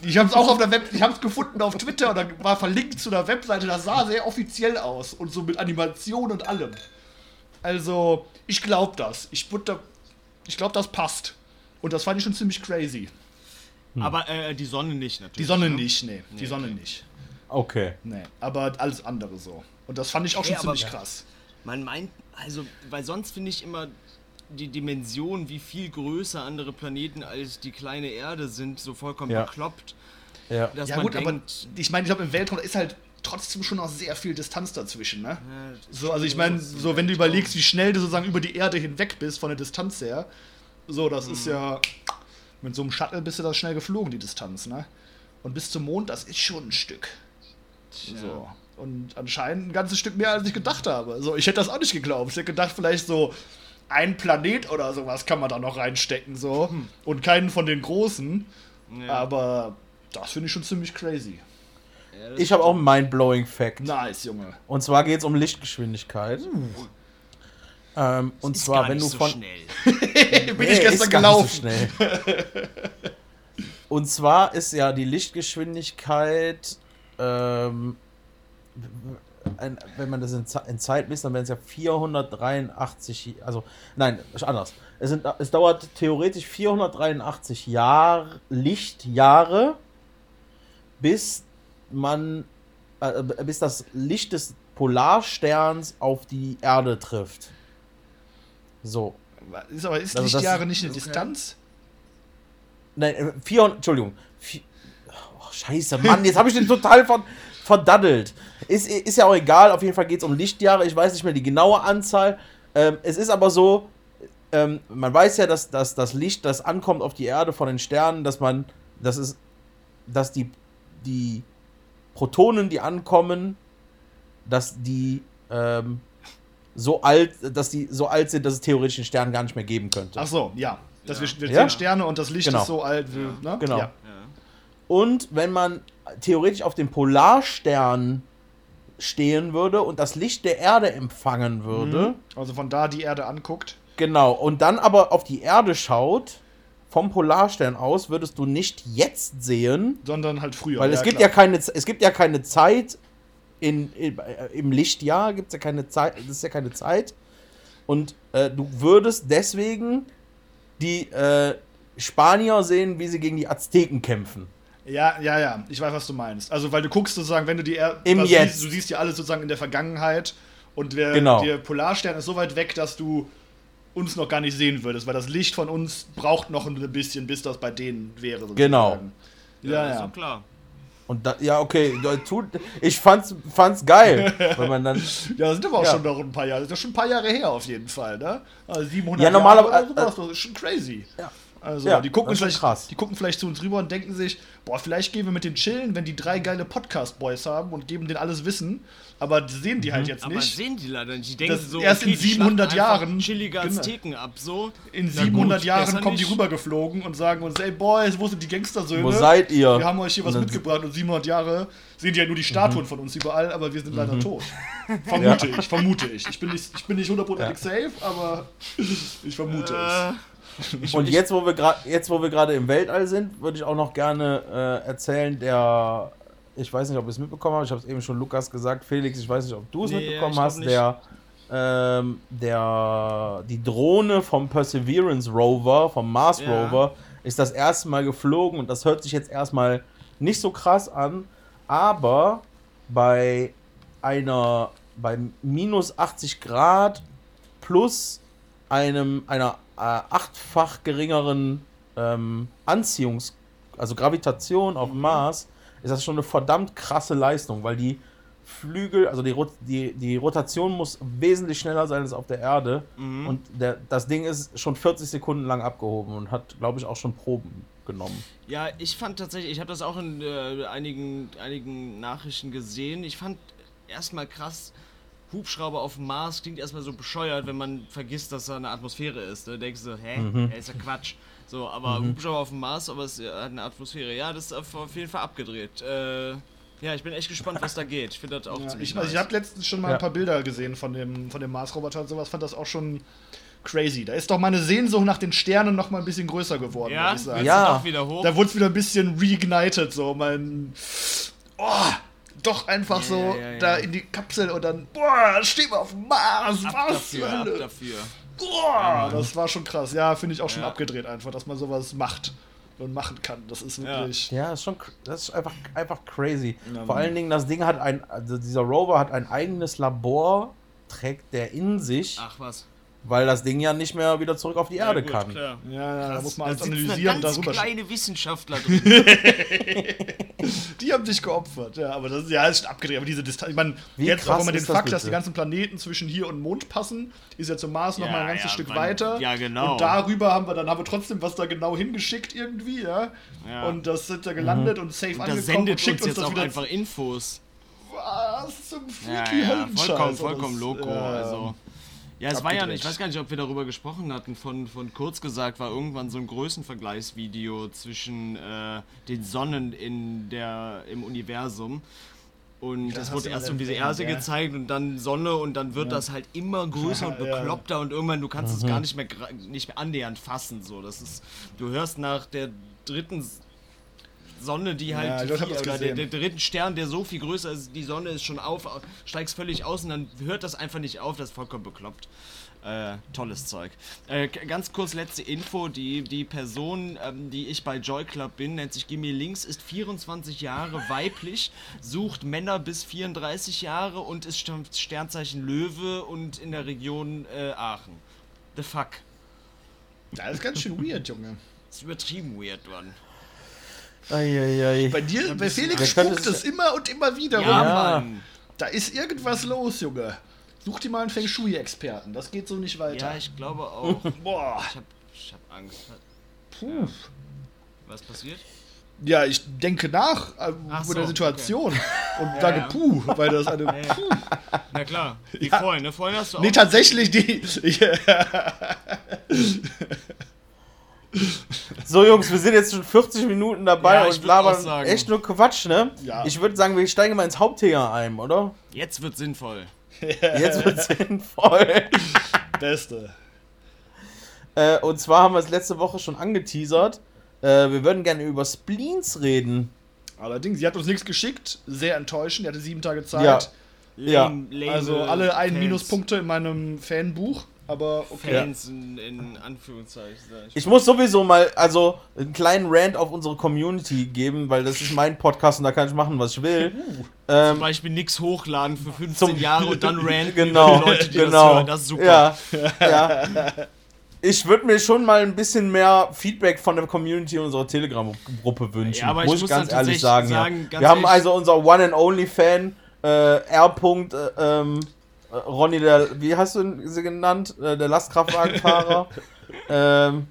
ich hab's auch auf der Web, ich habe es gefunden auf Twitter und da war verlinkt zu einer Webseite, das sah sehr offiziell aus und so mit Animation und allem. Also, ich glaube das. Ich würde da, ich glaube das passt. Und das fand ich schon ziemlich crazy. Aber äh, die Sonne nicht natürlich. Die Sonne ne? nicht, nee, die Nee, Sonne okay. nicht. Okay. Nee, aber alles andere so. Und das fand ich auch schon Okay, aber- ziemlich krass. Man meint, also, weil sonst finde ich immer die Dimension, wie viel größer andere Planeten als die kleine Erde sind, so vollkommen Ja. bekloppt. Ja. Dass Ja man gut, aber denkt, ich meine, ich glaube im Weltraum ist halt trotzdem schon noch sehr viel Distanz dazwischen, ne? ja, So, also ich meine, so wenn du überlegst, wie schnell du sozusagen über die Erde hinweg bist von der Distanz her, so, das ist Mhm. ja mit so einem Shuttle bist du da schnell geflogen, die Distanz, ne? Und bis zum Mond, das ist schon ein Stück. So. Und anscheinend ein ganzes Stück mehr, als ich gedacht habe. So, ich hätte das auch nicht geglaubt. Ich hätte gedacht, vielleicht so ein Planet oder sowas kann man da noch reinstecken, so. Und keinen von den großen. Hm. Ja. Aber das finde ich schon ziemlich crazy. Ja, Ich habe auch einen mind-blowing Fact. Nice, Junge. Und zwar geht es um Lichtgeschwindigkeit. Ähm, und ist zwar, gar wenn nicht du so von. schnell. Bin Nee, ich gestern ist gar nicht so gelaufen. schnell. Und zwar ist ja die Lichtgeschwindigkeit, ähm, ein, wenn man das in, in Zeit misst, dann wären es ja 483, also nein, ist anders. Es, sind, es dauert theoretisch 483 Jahr, Lichtjahre, bis man, äh, bis das Licht des Polarsterns auf die Erde trifft. So. Ist aber ist Also das- Lichtjahre nicht eine okay. Distanz? Nein, äh, 400, Entschuldigung. Vi- Oh, scheiße, Mann, jetzt habe ich den total ver verdaddelt. Ist, ist ja auch egal, auf jeden Fall geht es um Lichtjahre. Ich weiß nicht mehr die genaue Anzahl. Ähm, es ist aber so, ähm, man weiß ja, dass, dass das Licht, das ankommt auf die Erde von den Sternen, dass man, das ist, dass die, die Protonen, die ankommen, dass die ähm, so alt, dass die so alt sind, dass es theoretisch den Stern gar nicht mehr geben könnte. Ach so, ja. Dass Ja. wir, wir Ja? Sterne und das Licht Genau. ist so alt, wie, ne? Genau. Ja. Ja. Und wenn man theoretisch auf dem Polarstern stehen würde und das Licht der Erde empfangen würde, Also von da die Erde anguckt. genau, und dann aber auf die Erde schaut, vom Polarstern aus, würdest du nicht jetzt sehen, Sondern halt früher. weil es gibt ja keine, es gibt ja keine Zeit in, in, äh, im Lichtjahr, gibt es ja keine Zeit, das ist ja keine Zeit. Und äh, du würdest deswegen die äh, Spanier sehen, wie sie gegen die Azteken kämpfen. Ja, ja, ja. Ich weiß, was du meinst. Also, weil du guckst sozusagen, wenn du die Erde. Im was Jetzt. Siehst, du siehst ja alles sozusagen in der Vergangenheit. Und der, Genau. der Polarstern ist so weit weg, dass du uns noch gar nicht sehen würdest, weil das Licht von uns braucht noch ein bisschen, bis das bei denen wäre. Sozusagen. Genau. Ja, ist ja. doch klar. Und da, ja, okay, ich fand's, fand's geil, wenn man dann. Ja, das sind aber auch Ja. schon noch ein paar Jahre. Das ist doch schon ein paar Jahre her auf jeden Fall, ne? Also 700 Ja, normaler- Jahre oder äh, sowas, das ist schon crazy. Ja. Also, Ja, die gucken vielleicht, krass. die gucken vielleicht zu uns rüber und denken sich, boah, vielleicht gehen wir mit den chillen, wenn die drei geile Podcast-Boys haben und geben denen alles Wissen, aber das sehen die halt jetzt Aber nicht. sehen die leider nicht. Die denken Das so, erst in die schlachten 700 einfach Jahren. Chillige Genau. Azteken ab, so. In Na 700 gut, Jahren kommen die rübergeflogen und sagen uns, ey Boys, wo sind die Gangstersöhne? Wo seid ihr? Wir haben euch hier was mitgebracht und 700 Jahre sehen die ja nur die Mhm. Statuen von uns überall, aber wir sind leider tot. Vermute ich, vermute ich. Ich bin nicht, ich bin nicht hundertprozentig safe, aber ich vermute Äh, Und jetzt, wo wir gerade, jetzt, wo wir gerade im Weltall sind, würde ich auch noch gerne äh, erzählen, der, ich weiß nicht, ob ihr es mitbekommen habt, ich habe es eben schon Lukas gesagt, Felix, ich weiß nicht, ob du es Nee, mitbekommen ich hast, der, ähm, der, die Drohne vom Perseverance Rover, vom Mars Ja. Rover, ist das erste Mal geflogen und das hört sich jetzt erstmal nicht so krass an, aber bei einer, bei minus 80 Grad plus einem, einer achtfach geringeren ähm, Anziehungs-, also Gravitation auf dem Mars, ist das schon eine verdammt krasse Leistung, weil die Flügel, also die, Rot die, die Rotation muss wesentlich schneller sein als auf der Erde mhm. und der, das Ding ist schon 40 Sekunden lang abgehoben und hat, glaube ich, auch schon Proben genommen. Ja, ich fand tatsächlich, ich habe das auch in äh, einigen, einigen Nachrichten gesehen. Ich fand erstmal krass, Hubschrauber auf dem Mars klingt erstmal so bescheuert, wenn man vergisst, dass da eine Atmosphäre ist. Da denkst du, hä, Mhm. ist ja Quatsch. So, aber Hubschrauber auf dem Mars, aber es hat eine Atmosphäre. Ja, das ist auf jeden Fall abgedreht. Äh, ja, ich bin echt gespannt, was da geht. Ich finde das auch Ja, ziemlich ich also ich nice. habe letztens schon mal Ja. ein paar Bilder gesehen von dem, von dem Mars-Roboter und sowas, fand das auch schon crazy. Da ist doch meine Sehnsucht nach den Sternen noch mal ein bisschen größer geworden, Ja, muss ich sagen. Ja. wieder hoch. Da wurde es wieder ein bisschen reignited, so mein. Oh, doch einfach Ja, so ja, ja, da in die Kapsel und dann, boah, stehen wir auf dem Mars, ab was dafür, ab dafür. Boah, das war schon krass. Ja, finde ich auch schon Ja. abgedreht einfach, dass man sowas macht und machen kann. Das ist wirklich. Ja, ist schon, das ist einfach, einfach crazy. Ja, Vor allen Dingen, das Ding hat ein, also dieser Rover hat ein eigenes Labor, trägt der in sich, Ach was. Weil das Ding ja nicht mehr wieder zurück auf die Erde Ja, gut, kann. Klar. Ja, ja, da muss man alles da analysieren und ganz darüber kleine Wissenschaftler drin. Die haben sich geopfert, ja, aber das ist ja ist schon abgedreht. Aber diese Distanz, ich meine, Wie jetzt auch wenn man den das Fakt, dass die bitte? ganzen Planeten zwischen hier und Mond passen, ist ja zum Mars noch Ja, mal ein ganzes ja, Stück wann- weiter. ja, genau. Und darüber haben wir dann haben wir trotzdem was da genau hingeschickt irgendwie, ja. Ja. Und das sind da gelandet und safe Und da angekommen sendet und schickt uns uns jetzt das auch wieder einfach Infos. was zum Ja, freaky ja, Höllenscheiß. vollkommen, Und vollkommen das, loco. ja, Also. Ja, es war ja, ich weiß gar nicht, ob wir darüber gesprochen hatten. Von, von kurz gesagt war irgendwann so ein Größenvergleichsvideo zwischen äh, den Sonnen in der, im Universum. Und Das das, wurde erst mal irgendwie die erwähnt, erste ja. gezeigt und dann Sonne und dann wird das halt immer größer und Ja, ja. bekloppter und irgendwann du kannst es gar nicht mehr nicht mehr annähernd fassen so. Das ist du hörst nach der dritten Sonne, die halt Ja, die das oder der, der dritten Stern, der so viel größer ist, die Sonne ist schon auf, steigst völlig aus und dann hört das einfach nicht auf, das ist vollkommen bekloppt. Äh, tolles Zeug. Äh, ganz kurz letzte Info: Die, die Person, ähm, die ich bei Joy Club bin, nennt sich Gimme Links, ist 24 Jahre weiblich, sucht Männer bis 34 Jahre und ist Stern- Sternzeichen Löwe und in der Region äh, Aachen. The fuck. Das ist ganz schön weird, Junge. ist übertrieben weird, Mann. Eieiei. Bei dir, bei Felix spukt es- immer und immer wieder Ja, rum. Ja. Mann. Da ist irgendwas los, Junge. Such dir mal einen Feng Shui-Experten. Das geht so nicht weiter. Ja, ich glaube auch. Boah. Ich hab, ich hab Angst. Puh. Was passiert? Ja, ich denke nach äh, Ach über so, der Situation und sage ja. puh, weil das eine. Ja. Puh. Na klar, wie vorhin, ne? Vorhin hast du auch. Nee, tatsächlich die. So, Jungs, wir sind jetzt schon 40 Minuten dabei Ja, ich und labern sagen. echt nur Quatsch, ne? Ja. Ich würde sagen, wir steigen mal ins Hauptthema ein, oder? Jetzt wird sinnvoll. Jetzt wird sinnvoll. Beste. Äh, und zwar haben wir es letzte Woche schon angeteasert. Äh, wir würden gerne über Spleens reden. Allerdings, sie hat uns nichts geschickt. Sehr enttäuschend. Die hatte sieben Tage Zeit. Ja. Ja. Lame- lame Also alle ein Fans. Minuspunkte in meinem Fanbuch. Aber okay. Fans in, in Anführungszeichen. sag ich. Ich muss sowieso mal, also, einen kleinen Rant auf unsere Community geben, weil das ist mein Podcast und da kann ich machen, was ich will. Zum Ähm, Beispiel nix hochladen für 15 Zum- Jahre und dann ranten genau, über die Leute, die genau. das hören. Das ist super. Ja, ja. Ich würde mir schon mal ein bisschen mehr Feedback von der Community unserer Telegram-Gruppe wünschen. Ja, aber ich muss ich muss ganz ehrlich sagen. sagen, ja. ganz Wir haben also unser One and Only Fan, äh, R. -Punkt, äh, ähm, äh, Ronny, der, wie hast du sie genannt? Äh, der Lastkraftwagenfahrer. ähm,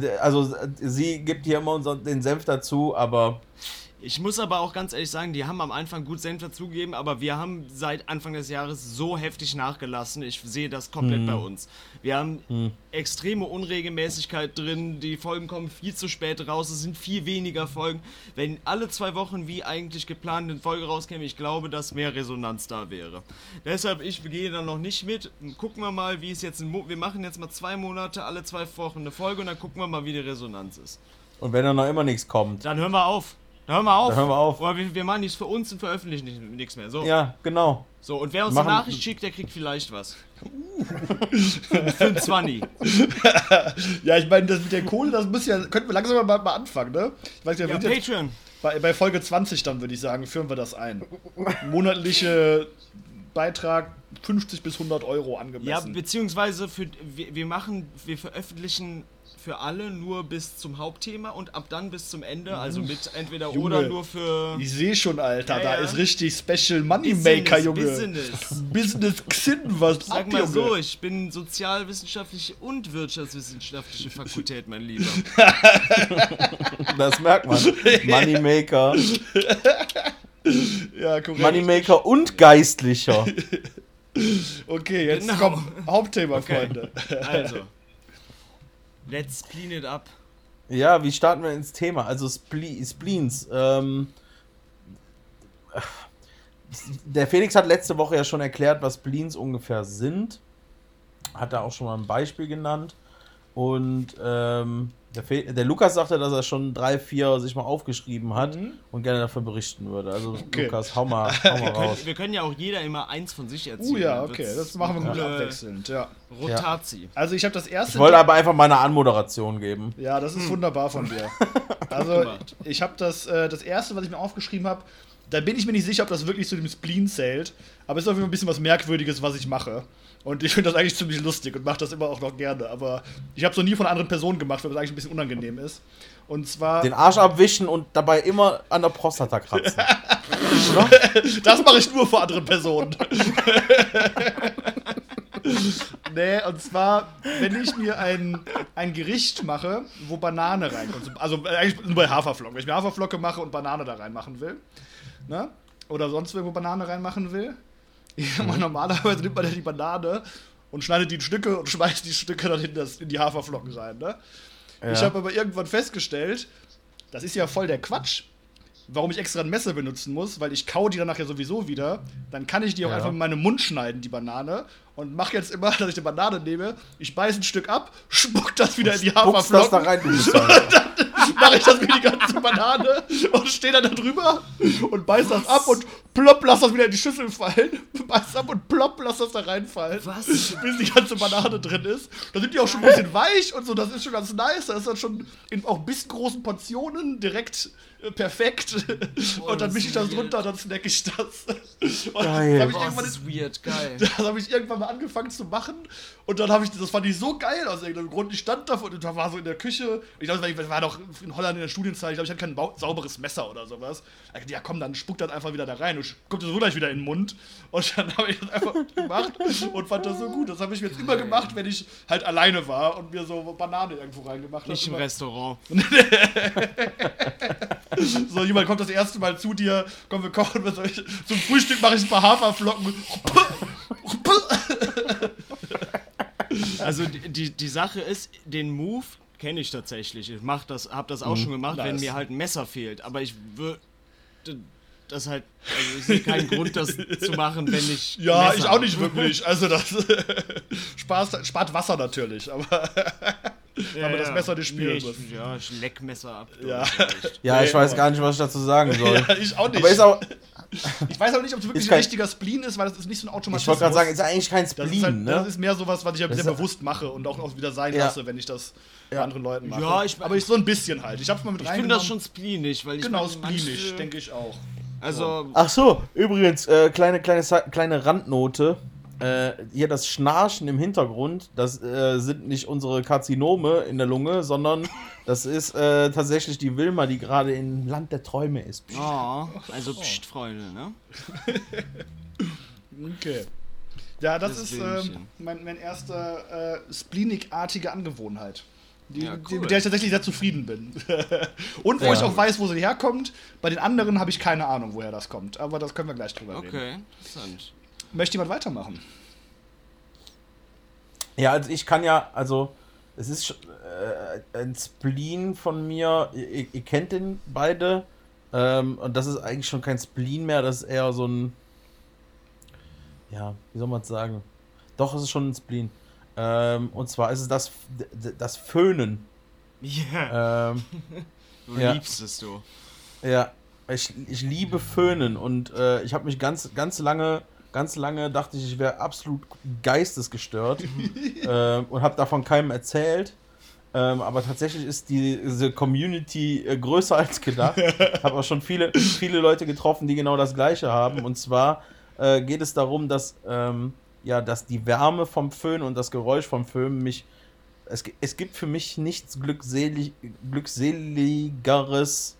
äh, also, äh, sie gibt hier immer unser, den Senf dazu, aber Ich muss aber auch ganz ehrlich sagen, die haben am Anfang gut Senf dazugegeben, aber wir haben seit Anfang des Jahres so heftig nachgelassen. Ich sehe das komplett Hm. bei uns. Wir haben extreme Unregelmäßigkeit drin, die Folgen kommen viel zu spät raus, es sind viel weniger Folgen. Wenn alle zwei Wochen wie eigentlich geplant eine Folge rauskäme, ich glaube, dass mehr Resonanz da wäre. Deshalb, ich gehe da noch nicht mit. Gucken wir mal, wie es jetzt Wir machen jetzt mal zwei Monate, alle zwei Wochen eine Folge und dann gucken wir mal, wie die Resonanz ist. und wenn dann noch immer nichts kommt. Dann hören wir auf. Dann hören wir auf. Dann hören wir auf. Oder wir, wir machen nichts für uns und veröffentlichen nicht- nichts mehr. So. Ja, genau. so. Und wer uns Machen- eine Nachricht schickt, der kriegt vielleicht was. für, ein 20. Ja, ich meine, das mit der Kohle, das muss ja, könnten wir langsam mal, mal anfangen, ne? Ich weiß ja, wir Ja, Patreon. bei, bei Folge 20 dann, würde ich sagen, führen wir das ein. Monatliche Beitrag 50 bis 100 Euro Ja, angemessen. beziehungsweise für, wir, wir machen, wir veröffentlichen für alle nur bis zum Hauptthema und ab dann bis zum Ende, also mit entweder Junge. oder nur für ich sehe schon, Alter, Ja, da ja. ist richtig Special Moneymaker, Business, Junge. Business. Business Xin, was Sag ab, mal Junge? so, ich bin sozialwissenschaftliche und wirtschaftswissenschaftliche Fakultät, mein Lieber. Das merkt man. Moneymaker. Ja, korrekt. Moneymaker und Geistlicher. Okay, jetzt Genau. kommt Hauptthema, Okay. Freunde. Also. Let's clean it up. Ja, wie starten wir ins Thema? Also Splee Spleens. Ähm, der Felix hat letzte Woche ja schon erklärt, was Spleens ungefähr sind. Hat er auch schon mal ein Beispiel genannt. Und ähm, der, Fe der Lukas sagte, dass er schon drei, vier sich mal aufgeschrieben hat Mhm. und gerne davon berichten würde. Also Okay. Lukas, hau mal, hau mal Wir raus. können, wir können ja auch jeder immer eins von sich erzählen. Uh ja, okay, das machen wir gut eine abwechselnd, ja. Rotazi. Also ich habe das erste Ich wollte aber einfach mal eine Anmoderation geben. Ja, das ist wunderbar von dir. Also, ich habe das, äh, das erste, was ich mir aufgeschrieben habe, da bin ich mir nicht sicher, ob das wirklich zu dem Spleen zählt, aber es ist auf jeden Fall ein bisschen was Merkwürdiges, was ich mache. Und ich finde das eigentlich ziemlich lustig und mache das immer auch noch gerne, aber ich habe es noch nie von anderen Personen gemacht, weil das eigentlich ein bisschen unangenehm ist. Und zwar, Den Arsch abwischen und dabei immer an der Prostata kratzen. das mache ich nur vor anderen Personen. nee, und zwar, wenn ich mir ein, ein Gericht mache, wo Banane reinkommt, also eigentlich nur bei Haferflocken, wenn ich mir Haferflocke mache und Banane da reinmachen will, ne? oder sonst irgendwo Banane reinmachen will, man, normalerweise nimmt man ja die Banane und schneidet die in Stücke und schmeißt die Stücke dann in, das, in die Haferflocken rein. Ne? Ich Ja. habe aber irgendwann festgestellt, das ist ja voll der Quatsch. Warum ich extra ein Messer benutzen muss, weil ich kau die danach ja sowieso wieder. Dann kann ich die auch Ja. einfach in meinem Mund schneiden, die Banane. Und mache jetzt immer, dass ich die Banane nehme, ich beiße ein Stück ab, spuck das wieder in die Spuckst das da Haferflocken, rein. mache ich das wie die ganze Banane und stehe dann da drüber und beiß das ab und plopp, lass das wieder in die Schüssel fallen. Beiß ab und plopp, lass das da reinfallen. Was? Bis die ganze Banane drin ist. Da sind die auch schon ein bisschen weich und so, das ist schon ganz nice. Das ist dann schon in auch bis großen Portionen direkt perfekt. und dann mische ich das weird. runter, dann snack ich das. Und Geil. das habe ich, Boah, irgendwann- das ist weird, geil. das habe ich irgendwann mal angefangen zu machen und dann habe ich, das fand ich so geil aus irgendeinem Grund. Ich stand da und da war so in der Küche. Ich glaube, ich war doch in Holland in der Studienzeit. Ich glaube, ich hatte kein sauberes Messer oder sowas. Ich dachte, Ja, komm, dann spuck das einfach wieder da rein und kommt das so gleich wieder in den Mund. Und dann habe ich das einfach gemacht und fand das so gut. Das habe ich jetzt immer gemacht, wenn ich halt alleine war und mir so Banane irgendwo reingemacht habe. Nicht im Restaurant. So, jemand kommt das erste Mal zu dir, komm, wir kochen, was soll ich? Zum Frühstück mache ich ein paar Haferflocken. Also die, die, die Sache ist, den Move kenne ich tatsächlich. Ich mach das, hab das auch schon gemacht, wenn Nice. mir halt ein Messer fehlt. Aber ich würde das halt, also ich sehe keinen Grund, das zu machen, wenn ich. Ja, Messer ich auch nicht wirklich. Also das Spaß, spart Wasser natürlich, aber Ja, man das. Messer nicht spielen nee, ich, muss. Ja, ich leck Messer ab. Ja. Ja, ich weiß aber- gar nicht, was ich dazu sagen soll. ja, ich auch nicht. Aber ist auch, ich weiß auch nicht, ob es wirklich ein richtiger Spleen ist, weil das ist nicht so ein ich Automatismus. wollte gerade sagen, ist eigentlich kein das Spleen, ist, halt, ne? das ist mehr sowas, was ich ja Das wieder ist- bewusst mache und auch, auch wieder sein Ja. lasse, wenn ich das bei Ja. anderen Leuten mache. Ja, ich- aber ich so ein bisschen halt. Ich hab's mal mit Ich finde das schon spleenig, weil ich Genau, spleenig, denke ich auch. Also, Ach so, übrigens, äh, kleine, kleine, kleine Randnote. Äh, hier das Schnarchen im Hintergrund, das äh, sind nicht unsere Karzinome in der Lunge, sondern das ist äh, tatsächlich die Wilma, die gerade im Land der Träume ist. Psst. oh, also Psst, Freunde, ne? Okay. Ja, das, Das ist ähm, mein, mein erster äh, spleenig-artige Angewohnheit. Die, Ja, cool. mit der ich tatsächlich sehr zufrieden bin. Und wo Ja. ich auch weiß, wo sie herkommt. Bei den anderen habe ich keine Ahnung, woher das kommt. Aber das können wir gleich drüber reden. Okay, interessant. Möchte jemand weitermachen? Ja, also ich kann ja, also es ist äh, ein Spleen von mir, ihr, ihr kennt den beide, ähm, und das ist eigentlich schon kein Spleen mehr, das ist eher so ein, ja, wie soll man es sagen? Doch, es ist schon ein Spleen. Ähm, und zwar ist es das, das Föhnen. Ja, Ähm, du ja. liebst es, du. ja, ich, ich liebe Föhnen und äh, ich habe mich ganz, ganz lange, ganz lange dachte ich, ich wäre absolut geistesgestört ähm, und habe davon keinem erzählt. Ähm, aber tatsächlich ist die, diese Community äh, größer als gedacht. habe auch schon viele, viele Leute getroffen, die genau das Gleiche haben. Und zwar äh, geht es darum, dass, ähm, ja, dass die Wärme vom Föhn und das Geräusch vom Föhn mich. Es, es gibt für mich nichts glückselig, glückseligeres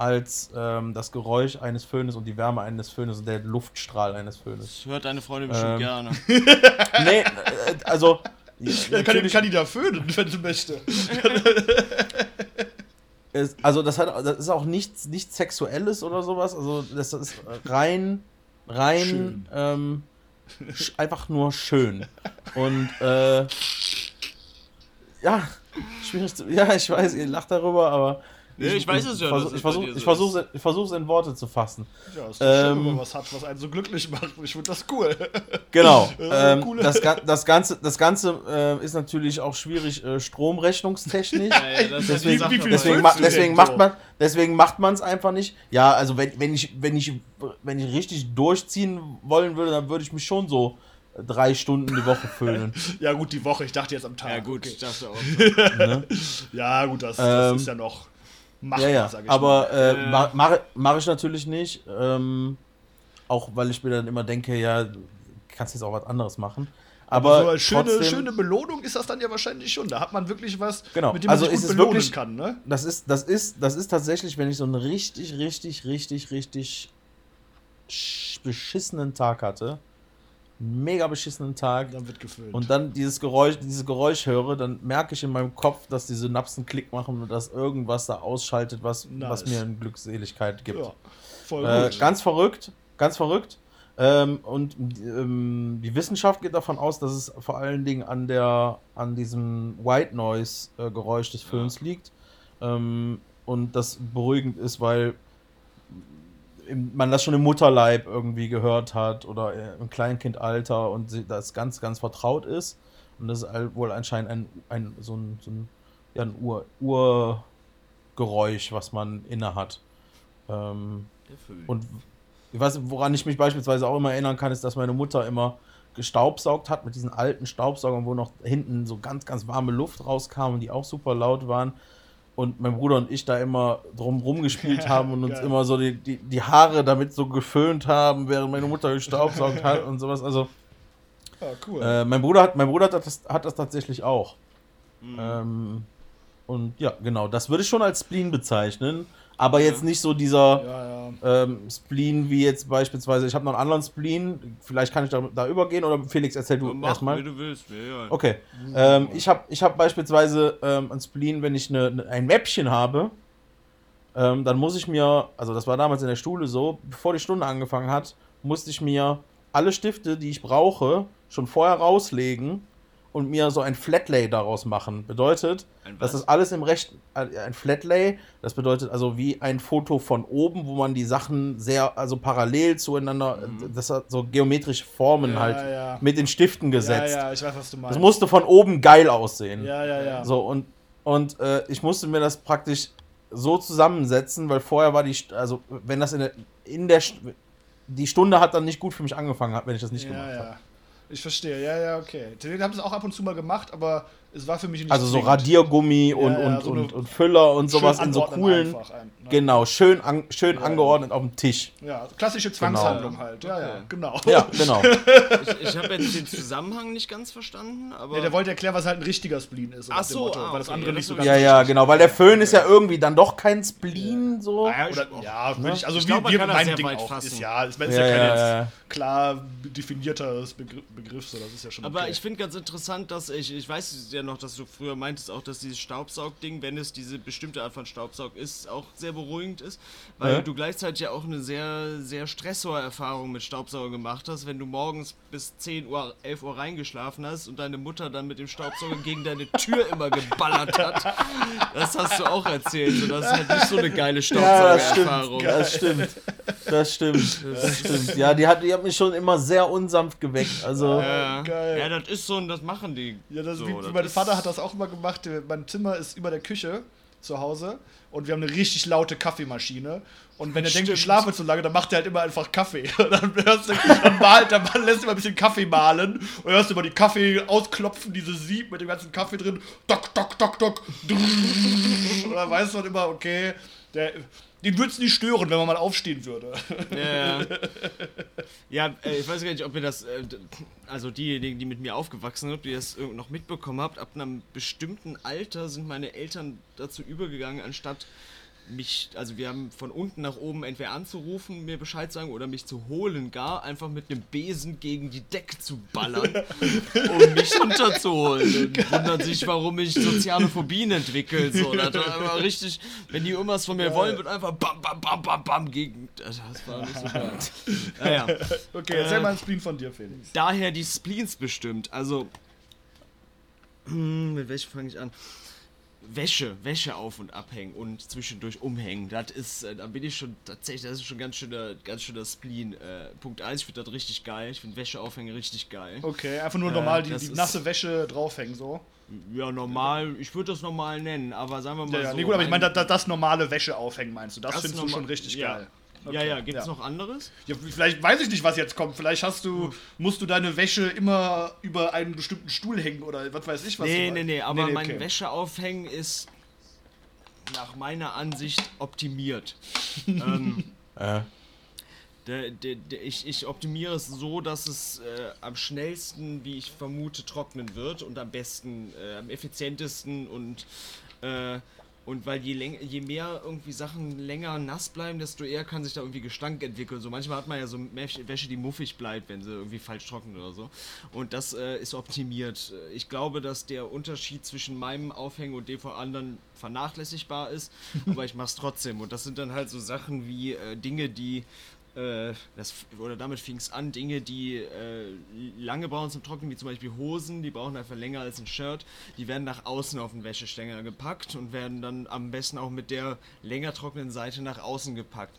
als ähm, das Geräusch eines Föhnes und die Wärme eines Föhnes und der Luftstrahl eines Föhnes. Das hört deine Freundin bestimmt Ähm, gerne. nee, äh, also. Ja, kann, natürlich- kann die da föhnen, wenn sie möchte. Es, also das hat das ist auch nichts, nichts Sexuelles oder sowas. Also das ist rein, rein ähm, sch- einfach nur schön. Und äh, ja, schwierig zu. Ja, ich weiß, ihr lacht darüber, aber. Nee, ich weiß es ja, versuch- Ich versuche so ich versuch, ich versuch's in Worte zu fassen. Ja, ist doch schön, wenn Ähm, man was hat, was einen so glücklich macht. Ich finde das cool. Genau. Äh, ähm, coole- das, das Ganze, das Ganze äh, ist natürlich auch schwierig äh, stromrechnungstechnisch. Ja, ja, das Deswegen, wie deswegen, ma deswegen macht so? man deswegen macht man es einfach nicht. Ja, also wenn, wenn ich wenn ich wenn ich richtig durchziehen wollen würde, dann würde ich mich schon so drei Stunden die Woche füllen. Ja, gut, die Woche. Ich dachte jetzt am Tag. Ja, gut, Okay. ich dachte auch. ne? Ja, gut, das, das Ähm, ist ja noch machbar, Ja, ja. sag ich Aber mal. äh, mache mach, mach ich natürlich nicht. Ähm, auch weil ich mir dann immer denke, ja, du kannst jetzt auch was anderes machen. Aber so als schöne, trotzdem, schöne Belohnung ist das dann ja wahrscheinlich schon. Da hat man wirklich was, Genau. mit dem man Also sich ist gut es belohnen wirklich- kann, ne? Das ist, das ist, das ist tatsächlich, wenn ich so einen richtig, richtig, richtig, richtig sch- beschissenen Tag hatte, mega beschissenen Tag, Dann wird gefüllt. und dann dieses Geräusch, dieses Geräusch höre, dann merke ich in meinem Kopf, dass die Synapsen Klick machen und dass irgendwas da ausschaltet, was, was Nice. mir eine Glückseligkeit gibt. ja, voll Äh, gut. ganz verrückt, ganz verrückt. Ähm, und ähm, die Wissenschaft geht davon aus, dass es vor allen Dingen an der an diesem White Noise äh, Geräusch des Films liegt. Ähm, und das beruhigend ist, weil im- man das schon im Mutterleib irgendwie gehört hat oder äh, im Kleinkindalter und sie- das ganz, ganz vertraut ist. Und das ist wohl anscheinend ein, ein so ein, so ein, ja, ein Ur, Urgeräusch, was man inne hat. Ähm, und ich weiß, woran ich mich beispielsweise auch immer erinnern kann, ist, dass meine Mutter immer gestaubsaugt hat mit diesen alten Staubsaugern, wo noch hinten so ganz, ganz warme Luft rauskam und die auch super laut waren. Und mein Bruder und ich da immer drum rumgespielt haben und uns Geil. immer so die, die, die Haare damit so geföhnt haben, während meine Mutter gestaubsaugt hat und sowas. Also, ja, cool. äh, mein Bruder hat, mein Bruder hat das, hat das tatsächlich auch. Mhm. Ähm, und ja, genau, das würde ich schon als Spleen bezeichnen. Aber jetzt nicht so dieser ja, ja. ähm, Spleen wie jetzt beispielsweise, ich habe noch einen anderen Spleen, vielleicht kann ich da, da übergehen oder Felix, erzähl du Mach, wie erstmal. du willst. Egal. Okay, ähm, ich habe ich hab beispielsweise ähm, ein Spleen, wenn ich ne, ne, ein Mäppchen habe, ähm, dann muss ich mir, also das war damals in der Schule so, bevor die Stunde angefangen hat, musste ich mir alle Stifte, die ich brauche, schon vorher rauslegen und mir so ein Flatlay daraus machen. Bedeutet, das alles im rechten, äh, ein Flatlay, das bedeutet also wie ein Foto von oben, wo man die Sachen sehr, also parallel zueinander, äh, das hat so geometrische Formen Ja, halt ja. mit den Stiften ja, gesetzt. ja, ich weiß, was du meinst. Das musste von oben geil aussehen. ja, ja, ja. So, und, und äh, ich musste mir das praktisch so zusammensetzen, weil vorher war die, also wenn das in der, in der, die Stunde hat dann nicht gut für mich angefangen, wenn ich das nicht ja, gemacht habe. Ich verstehe, ja, ja, okay. Den haben es auch ab und zu mal gemacht, aber es war für mich nicht Also so zwingend. Radiergummi und, ja, und, so und, und Füller und sowas in so coolen, einfach ein, ne? genau, schön, an, schön Ja. angeordnet auf dem Tisch. Ja, klassische Zwangshandlung halt. Ja, ja, Okay. genau. Ja, genau. Ich, ich habe jetzt den Zusammenhang nicht ganz verstanden, aber. Ja, der wollte erklären, was halt ein richtiger Spleen ist. Ach so, Motto, ah, weil das okay, andere ja, nicht so ganz Ja, ja, genau, weil der Föhn ist ja irgendwie dann doch kein Spleen, so. Ah, ja, Oder, ja, würde ich, also Ich wie glaub, man wir meinem sehr Ding auch. fassen. Ist ja, ist, ist Ja, ja, kein ja, ja. klar definierteres Begriff, so, das ist ja schon Aber okay. ich finde ganz interessant, dass ich, ich weiß ja noch, dass du früher meintest auch, dass dieses Staubsaugding, wenn es diese bestimmte Art von Staubsaug ist, auch sehr beruhigend ist, weil Ja. du gleichzeitig ja auch eine sehr, sehr Stressor-Erfahrung mit Staubsauger gemacht hast, wenn du morgens bis 10 Uhr, 11 Uhr reingeschlafen hast und deine Mutter dann mit dem Staubsauger gegen deine Tür immer geballert hat. Das hast du auch erzählt. Und das ist halt nicht so eine geile Ja, das stimmt. Staubsaugererfahrung. Das stimmt. Das stimmt. Das stimmt. Ja, die hat, die hat mich schon immer sehr unsanft geweckt. Also, Ja, Geil. ja, das ist so und das machen die. Ja, das, so, wie, das mein ist- Vater hat das auch immer gemacht. Mein Zimmer ist über der Küche zu Hause und wir haben eine richtig laute Kaffeemaschine. Und wenn er denkt, ich schlafe zu lange, dann macht er halt immer einfach Kaffee. Und dann hörst du, dann malt, dann lässt immer ein bisschen Kaffee mahlen und hörst immer die Kaffee ausklopfen, diese Sieb mit dem ganzen Kaffee drin. Dock, dock, dock, dock. Und dann weißt du dann immer, okay, der, den würde es nicht stören, wenn man mal aufstehen würde. Ja, ja äh, ich weiß gar nicht, ob ihr das, äh, also diejenigen, die mit mir aufgewachsen sind, ob ihr das noch mitbekommen habt, ab einem bestimmten Alter sind meine Eltern dazu übergegangen, anstatt mich, also wir haben von unten nach oben entweder anzurufen, mir Bescheid sagen oder mich zu holen, gar einfach mit einem Besen gegen die Decke zu ballern, um mich runterzuholen. Und wundern sich, warum ich soziale Phobien entwickle. So, das war einfach richtig, wenn die irgendwas von mir wollen, wird einfach bam, bam, bam, bam, bam gegen. Das war nicht so geil. Naja. Okay, erzähl mal ein Spleen von dir, Felix. Daher die Spleens bestimmt. Also, hm, mit welchem fange ich an? Wäsche, Wäsche auf und abhängen und zwischendurch umhängen. Das ist, äh, da bin ich schon tatsächlich, das ist schon ganz schöner, ganz schöner Spleen. Äh, Punkt 1, ich finde das richtig geil. Ich finde Wäsche aufhängen richtig geil. Okay, einfach nur Äh, normal die, die nasse Wäsche draufhängen, so. Ja, normal, ich würde das normal nennen, aber sagen wir mal Ja, ja, so. nee, gut, aber ich meine, ein- das, das normale Wäsche aufhängen, meinst du? Das, Das findest du schon richtig ja. geil. Ja, ja, gibt's ja. noch anderes? Ja, vielleicht weiß ich nicht, was jetzt kommt. Vielleicht hast du, musst du deine Wäsche immer über einen bestimmten Stuhl hängen oder was weiß ich was. Nee, du nee, nee, aber mein okay. Wäsche aufhängen ist nach meiner Ansicht optimiert. ähm, Äh, Der, der, der, ich, ich optimiere es so, dass es äh, am schnellsten, wie ich vermute, trocknen wird und am besten, äh, am effizientesten und, äh, und weil je, läng je mehr irgendwie Sachen länger nass bleiben, desto eher kann sich da irgendwie Gestank entwickeln. So manchmal hat man ja so Wäsche, die muffig bleibt, wenn sie irgendwie falsch trocknet oder so. Und das äh, ist optimiert. Ich glaube, dass der Unterschied zwischen meinem Aufhängen und dem von anderen vernachlässigbar ist, aber ich mache es trotzdem. Und das sind dann halt so Sachen wie äh, Dinge, die das, oder damit fing es an, Dinge, die äh, lange brauchen zum Trocknen, wie zum Beispiel Hosen, die brauchen einfach länger als ein Shirt, die werden nach außen auf den Wäschestänger gepackt und werden dann am besten auch mit der länger trocknenden Seite nach außen gepackt.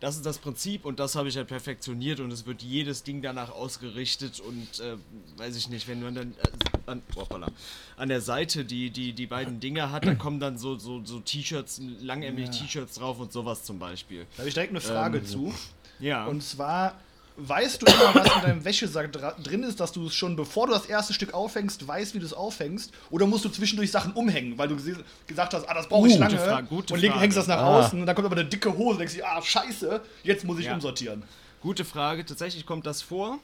Das ist das Prinzip und das habe ich halt perfektioniert und es wird jedes Ding danach ausgerichtet und äh, weiß ich nicht, wenn man dann äh, an, hoppala, an der Seite die, die, die beiden Dinge hat, da kommen dann so, so, so T-Shirts, langärmelige T-Shirts drauf und sowas zum Beispiel. Da habe ich direkt eine Frage Ähm, zu. Ja. Und zwar, weißt du immer, was in deinem Wäschesack drin ist, dass du es schon, bevor du das erste Stück aufhängst, weißt, wie du es aufhängst? Oder musst du zwischendurch Sachen umhängen, weil du gesagt hast, ah, das brauche ich Gute lange. Frage, gute und Frage. hängst das nach Ah. außen und dann kommt aber eine dicke Hose und denkst dir, ah, scheiße, jetzt muss ich Ja. umsortieren. Gute Frage. Tatsächlich kommt das vor.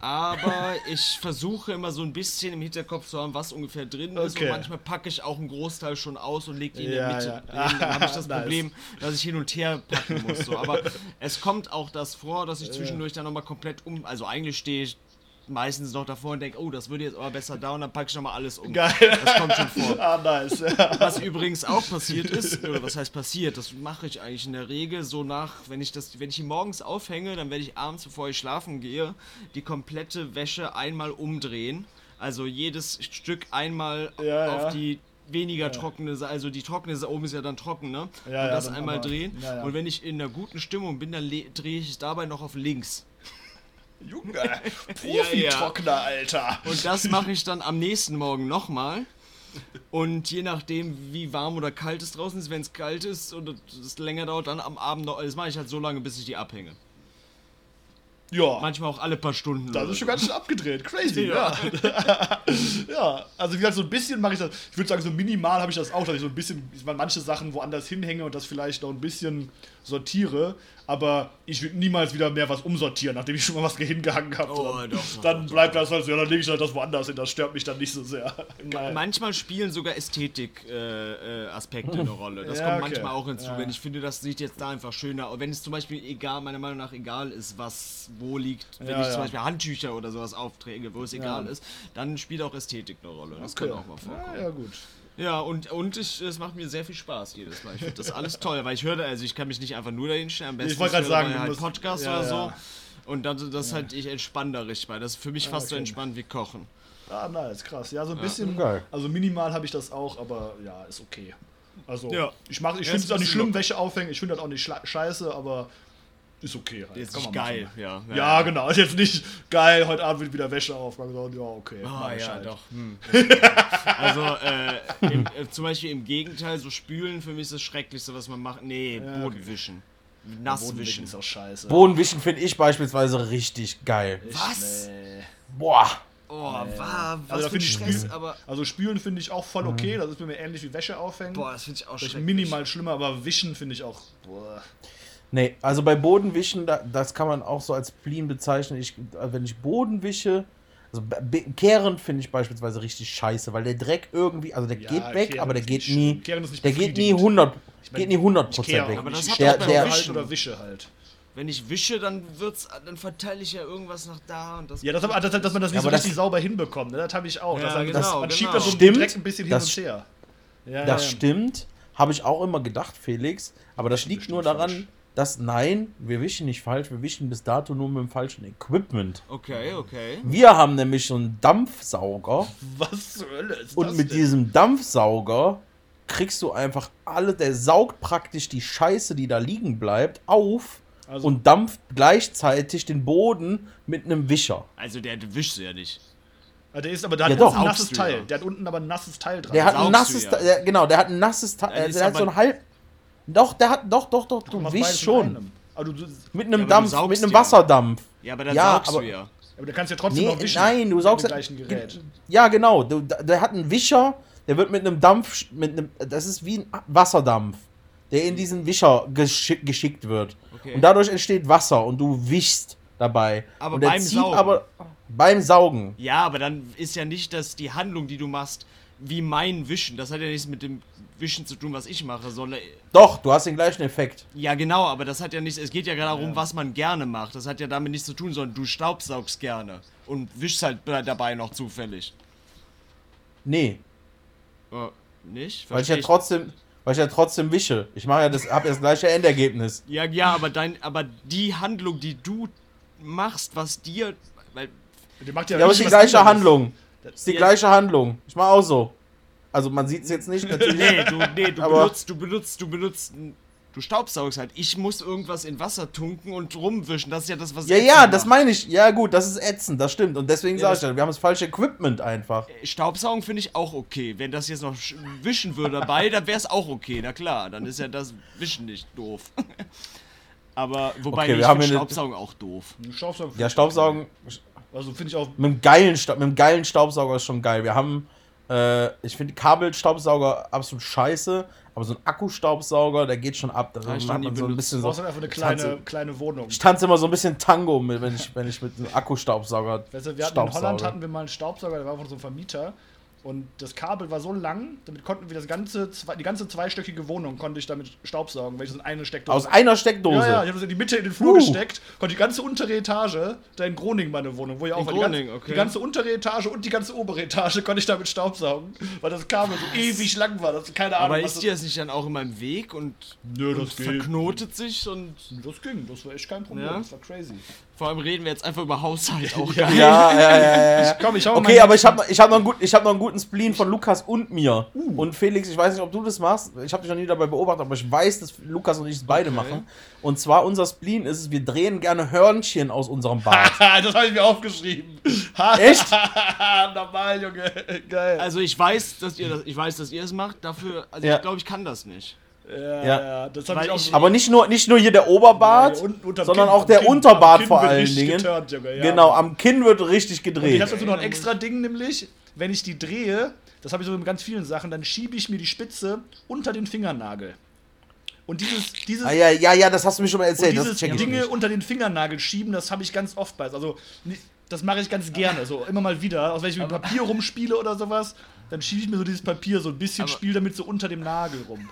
Aber ich versuche immer so ein bisschen im Hinterkopf zu haben, was ungefähr drin ist. Okay. Und manchmal packe ich auch einen Großteil schon aus und lege die in Ja, der Mitte. ja. Dann habe ich das Nice. Problem, dass ich hin und her packen muss. So. Aber es kommt auch das vor, dass ich zwischendurch dann nochmal komplett um. Also eigentlich stehe ich meistens noch davor und denke, oh, das würde jetzt aber besser da und dann packe ich nochmal alles um. Geil. Das kommt schon vor. Ah, nice. Was übrigens auch passiert ist, oder was heißt passiert, das mache ich eigentlich in der Regel so nach, wenn ich das, wenn ich ihn morgens aufhänge, dann werde ich abends, bevor ich schlafen gehe, die komplette Wäsche einmal umdrehen. Also jedes Stück einmal Ja, auf ja. die weniger trockene, Seite, also die trockene oben ist ja dann trocken, ne? Ja, und ja, das einmal drehen. ja, ja. Und wenn ich in einer guten Stimmung bin, dann drehe ich es dabei noch auf links. Junge, Ja, Profi-Trockner, Alter. Und das mache ich dann am nächsten Morgen nochmal. Und je nachdem, wie warm oder kalt es draußen ist, wenn es kalt ist und es länger dauert, dann am Abend noch. Das mache ich halt so lange, bis ich die abhänge. Ja. Manchmal auch alle paar Stunden. Das ist schon ganz schön abgedreht. Crazy, ja. Ja, also wie gesagt, so ein bisschen mache ich das. Ich würde sagen, so minimal habe ich das auch, dass ich so ein bisschen, ich meine, manche Sachen woanders hinhänge und das vielleicht noch ein bisschen sortiere. Aber ich würde niemals wieder mehr was umsortieren, nachdem ich schon mal was hingehangen habe. Oh, dann doch, dann doch, bleibt das halt so, ja, dann lege ich halt das woanders hin. Das stört mich dann nicht so sehr. Geil. Manchmal spielen sogar Ästhetik-Aspekte äh, Aspekte eine Rolle. Das Ja, kommt okay. manchmal auch hinzu, Ja. wenn ich finde, das sieht jetzt da einfach schöner aus. Wenn es zum Beispiel egal, meiner Meinung nach egal ist, was wo liegt, wenn Ja, ich ja. zum Beispiel Handtücher oder sowas aufträge, wo es egal ist, dann spielt auch Ästhetik eine Rolle. Das kann auch mal vorkommen. Ja, ja, gut. Ja, und, und ich, es macht mir sehr viel Spaß jedes Mal. Ich finde das alles toll, weil ich höre, also ich kann mich nicht einfach nur dahin stellen, am besten Ich wollte gerade sagen, halt musst- Podcast ja, oder so. ja. Und dann, das halt, ich entspanne da richtig bei. Das ist für mich fast so okay. entspannt wie Kochen. Ah, nice, krass. Ja, so ein bisschen. Geil. Also minimal habe ich das auch, aber ja, ist okay. Also, Ja. ich, mach- ich Ja, finde es auch nicht schlimm, Wäsche aufhängen. Ich finde das auch nicht scheiße, aber ist okay halt. Ist Kann nicht man geil, machen. ja. Ja, genau. Ist jetzt nicht geil, heute Abend wird wieder Wäsche auf. Man sagt, ja, okay. Ah, ich ja, halt. doch. Hm. also, äh, im, äh, zum Beispiel im Gegenteil, so spülen für mich ist das Schrecklichste, was man macht. Nee, Ja, Boden okay. wischen. Boden Nass wischen wischen. ist auch scheiße. Bodenwischen finde ich beispielsweise richtig geil. Was? Nee. Boah. Oh, war, was Also für ich Stress, Spülen, aber. also spülen finde ich auch voll okay. Das ist mir ähnlich wie Wäsche aufhängen. Boah, das finde ich auch schrecklich. minimal schlimmer, aber wischen finde ich auch. Boah. Nee, also bei Bodenwischen, da, das kann man auch so als Spleen bezeichnen. Ich, äh, wenn ich Boden wische, also kehren finde ich beispielsweise richtig scheiße, weil der Dreck irgendwie, also der Ja, geht weg, aber der geht nie, der geht nie befriedigend. 100, geht nie 100% Ich kehre weg. Aber das Ich hat der- halt Wischen. oder wische halt. Wenn ich wische, dann wird's, dann verteile ich ja irgendwas nach da und das. Ja, das, aber, dass, dass man das nicht Ja, so das- richtig sauber hinbekommt. Ne? Das habe ich auch. Ja, man, genau, das, man genau. schiebt das so Stimmt. direkt ein bisschen hin Das- und her. Ja, Das ja. stimmt, habe ich auch immer gedacht, Felix. Aber das liegt nur daran, falsch. Dass nein, wir wischen nicht falsch, wir wischen bis dato nur mit dem falschen Equipment. Okay, okay. Wir haben nämlich so einen Dampfsauger Was zur Hölle ist und das mit denn? diesem Dampfsauger kriegst du einfach alle, der saugt praktisch die Scheiße, die da liegen bleibt, auf Also- und dampft gleichzeitig den Boden mit einem Wischer. Also der wischt ja nicht. Ah, der ist aber da Ja, hat doch. unten ein nasses. Teil. Der hat unten aber ein nasses Teil dran. Der hat ein nasses, ja. Der, genau, der hat ein nasses Teil, ist der hat so ein halb, doch, der hat, doch, doch, doch, Du wischst schon. Aber, du, Mit Ja, einem du Dampf, mit einem ja. Wasserdampf. Ja, aber dann Ja, saugst aber- du ja. aber du kannst ja trotzdem Nee, noch wischen. nein, du mit saugst dem gleichen Gerät. Ja, genau. Du, da- der hat einen Wischer, der wird mit einem Dampf, mit einem, das ist wie ein Wasserdampf, der in diesen Wischer geschick, geschickt wird. Okay. Und dadurch entsteht Wasser und du wischst dabei. Aber beim zieht Saugen. aber beim Saugen. Ja, aber dann ist ja nicht, dass die Handlung, die du machst, wie mein Wischen. Das hat ja nichts mit dem Wischen zu tun, was ich mache, sondern. Doch, du hast den gleichen Effekt. Ja, genau, aber das hat ja nichts. Es geht ja darum, was man gerne macht. Das hat ja damit nichts zu tun, sondern du staubsaugst gerne. Und wischst halt dabei noch zufällig. Nee, Äh, nicht? weil ich ja trotzdem, weil ich ja trotzdem wische. Ich mache ja das, habe ja das gleiche Endergebnis. Ja, ja, aber dein, aber die Handlung, die du machst, was dir. Weil, Der macht Ja, aber es ist die gleiche. Handlung. Es ist die Ja. gleiche Handlung. Ich mache auch so. Also man sieht es jetzt nicht natürlich. nee, du, nee, du benutzt, du benutzt, du benutzt. Du staubsaugst halt. Ich muss irgendwas in Wasser tunken und rumwischen. Das ist ja das, was Ja, Ätzend ja, das macht. meine ich. Ja, gut, das ist ätzend, das stimmt. Und deswegen Ja, sage ich das- ja, wir haben das falsche Equipment einfach. Staubsaugen finde ich auch okay. Wenn das jetzt noch sch- wischen würde dabei, dann wäre es auch okay. Na klar, dann ist ja das Wischen nicht doof. Aber wobei Okay, ich haben finde Staubsaugen auch doof. Staubsaugen. Ja, Staubsaugen Also finde ich auch. mit einem geilen, Sta mit einem geilen Staubsauger ist schon geil. Wir haben, äh, ich finde Kabelstaubsauger absolut scheiße, aber so ein Akkustaubsauger, der geht schon ab. Da ich hat noch man so ein bisschen so. einfach eine kleine, tanze, kleine Wohnung. ich tanze immer so ein bisschen Tango, mit, wenn, ich, wenn ich mit einem Akkustaubsauger. Weißt du, wir hatten in Holland hatten wir mal einen Staubsauger, der war von so einem Vermieter. Und das Kabel war so lang, damit konnten wir das ganze, die ganze zweistöckige Wohnung konnte ich damit staubsaugen, weil ich das in eine Steckdose. Aus einer Steckdose. ja, ja, ich habe das in die Mitte in den Flur Uh. gesteckt, konnte die ganze untere Etage, da in Groningen meine Wohnung, wo ja auch In war, die, ganze, Groningen, okay. die ganze untere Etage und die ganze obere Etage konnte ich damit staubsaugen, weil das Kabel so ewig lang war. Das, keine Ahnung. Aber was ist dir das nicht dann auch immer im Weg und, Nö, und verknotet sich und Das ging, das war echt kein Problem, Ja? das war crazy. Vor allem reden wir jetzt einfach über Haushalt auch Ja. Ja, ja, ja, ja, ja. Komm, ich hau Okay, mal aber ich habe ich hab noch, einen gut- ich hab noch einen guten Spleen von Lukas und mir. Uh. Und Felix, ich weiß nicht, ob du das machst. Ich habe dich noch nie dabei beobachtet, aber ich weiß, dass Lukas und ich es beide Okay. machen. Und zwar unser Spleen ist es, wir drehen gerne Hörnchen aus unserem Bart. das habe ich mir aufgeschrieben. Echt? Normal, Junge. Geil. Also ich weiß, dass ihr das, ich weiß, dass ihr es macht. Dafür, also Ja. ich glaube, ich kann das nicht. Ja, ja. ja, das habe ich auch ich- Aber nicht nur, nicht nur hier der Oberbart, Ja, und- sondern Kinn, auch der Kinn, Unterbart vor allen Dingen. geturnt, Junge, ja. Genau, am Kinn wird richtig Und ich gedreht. habe dazu noch ein extra Ding, nämlich, wenn ich die drehe, das habe ich so mit ganz vielen Sachen, dann schiebe ich mir die Spitze unter den Fingernagel. Und dieses, dieses, Ah, ja, ja, ja, das hast du mir schon mal und erzählt. Das dieses Dinge nicht. unter den Fingernagel schieben, das habe ich ganz oft bei. Also, das mache ich ganz gerne, so immer mal wieder. Auch wenn ich mit Papier rumspiele oder sowas, dann schiebe ich mir so dieses Papier so ein bisschen, spiele damit so unter dem Nagel rum.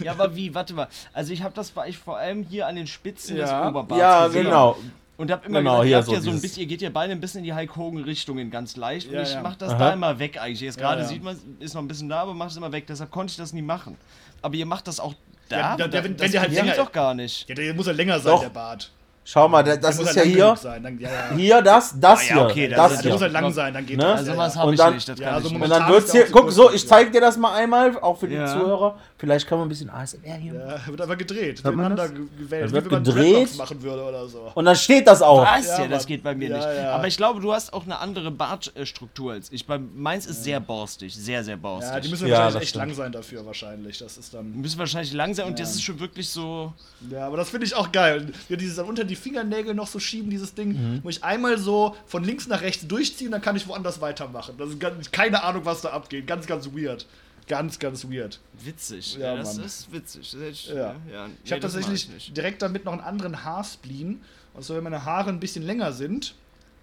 Ja, aber wie? Warte mal. Also ich habe das war ich vor allem hier an den Spitzen Ja. des Oberbarts Ja, gesehen. genau. Und hab immer Genau, gesagt, ihr, so ja so ein bisschen, ihr geht ja beide ein bisschen in die Hulk Hogan Richtungen ganz leicht Ja, und ich ja. mach das Aha. da immer weg eigentlich. Jetzt gerade ja. sieht man, ist noch ein bisschen da, aber macht es immer weg. Deshalb konnte ich das nie machen. Aber ihr macht das auch da. Ja, der- der- wenn- das wenn der halt länger- doch gar nicht. Ja, der muss ja länger sein, Doch. der Bart. Schau mal, das muss ist ja lang hier. Dann, ja, ja. hier, das, das Ah, ja, hier, okay, das das ist- Der hier. muss halt lang sein, dann geht Ne? das. Also was habe ich dann- nicht, das Ja, kann also ich Und nicht. dann wird's hier, guck so, ich zeig dir das mal einmal, auch für die Ja. Zuhörer. Vielleicht kann man ein bisschen ASMR hier. Ja, wird aber gedreht, Hört man das? ge- gewählt, Das wie wird wenn man gedreht. Machen würde oder so. Und dann steht das auch. Was? Ja, Ja, das geht bei mir Ja, nicht. ja. Aber ich glaube, du hast auch eine andere Bartstruktur als ich. Bei meins ist sehr borstig, sehr, sehr borstig. Ja, die müssen Ja, wahrscheinlich das echt lang sein dafür, wahrscheinlich. Das ist Die dann. müssen wahrscheinlich lang sein und das ist schon wirklich so. Ja, aber das finde ich auch geil. Ja, dieses dann unter die Fingernägel noch so schieben, dieses Ding, wo ich einmal so von links nach rechts durchziehen, dann kann ich woanders weitermachen. Das ist ganz, keine Ahnung, was da abgeht. Ganz, ganz weird. Ganz, ganz weird. Witzig. Ja, Ja, das Mann. ist witzig. Das hätte ich, Ja. ja. Ich nee, habe tatsächlich ich direkt damit noch einen anderen Haarspleen. Also wenn meine Haare ein bisschen länger sind,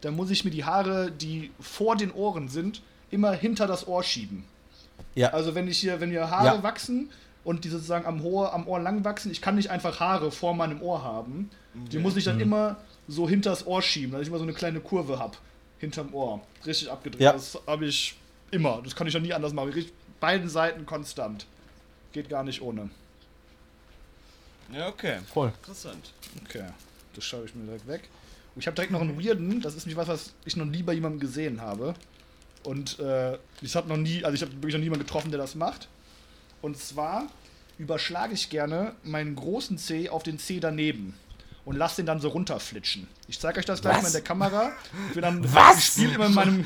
dann muss ich mir die Haare, die vor den Ohren sind, immer hinter das Ohr schieben. Ja. Also wenn ich hier, wenn mir Haare Ja. wachsen und die sozusagen am, Ohr, am Ohr lang wachsen. Ich kann nicht einfach Haare vor meinem Ohr haben. Die muss ich dann immer so hinters Ohr schieben, dass ich immer so eine kleine Kurve habe hinterm Ohr. Richtig abgedreht. Ja. Das habe ich immer. Das kann ich ja nie anders machen. Richtig, beiden Seiten konstant. Geht gar nicht ohne. Ja, okay. Voll. Interessant. Okay, das schaue ich mir direkt weg. Und ich habe direkt noch einen weirden, das ist nicht was, was ich noch nie bei jemandem gesehen habe. Und äh, ich habe noch nie, also ich habe wirklich noch niemanden getroffen, der das macht. Und zwar überschlage ich gerne meinen großen C auf den C daneben und lasse den dann so runterflitschen. Ich zeige euch das gleich Was? mal in der Kamera. Ich bin dann, Was? Ich spiele immer in meinem.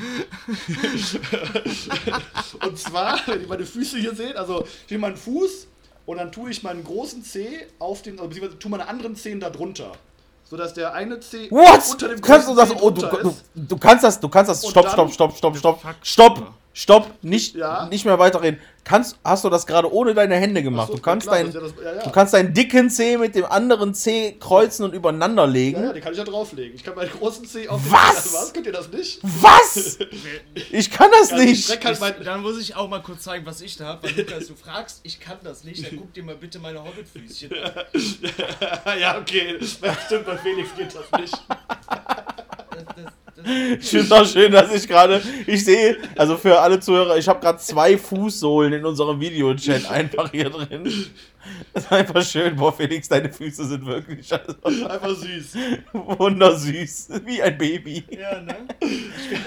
und zwar, wenn ihr meine Füße hier seht, also ich nehme meinen Fuß und dann tue ich meinen großen C auf den, also beziehungsweise tue meine anderen Zehen da drunter. Sodass der eine C What? unter dem Kannst du das? Oh, du, du, du kannst das, du kannst das. Stopp, stopp, stopp, stopp, stopp, stopp, stopp, nicht, Ja? nicht mehr weiterreden. Kannst, hast du das gerade ohne deine Hände gemacht? Ach so, du kannst klar, dein, ja das- ja, ja. du kannst deinen dicken C mit dem anderen C kreuzen und übereinander legen. Ja, ja, den kann ich ja drauflegen. Ich kann meinen großen C auf den Was? Also was? Könnt ihr das nicht? Was? Ich kann das Also ich nicht. halt mein, Dann muss ich auch mal kurz zeigen, was ich da habe. Weil Lukas, du fragst, ich kann das nicht. Dann guck dir mal bitte meine Hobbitfüßchen an. ja, okay. Ja, Stimmt, bei Felix geht das nicht. Ich finde es auch schön, dass ich gerade, ich sehe, also für alle Zuhörer, ich habe gerade zwei Fußsohlen in unserem Videochat einfach hier drin. Das ist einfach schön. Boah, Felix, deine Füße sind wirklich also, Einfach süß. wundersüß. Wie ein Baby. ja, ne?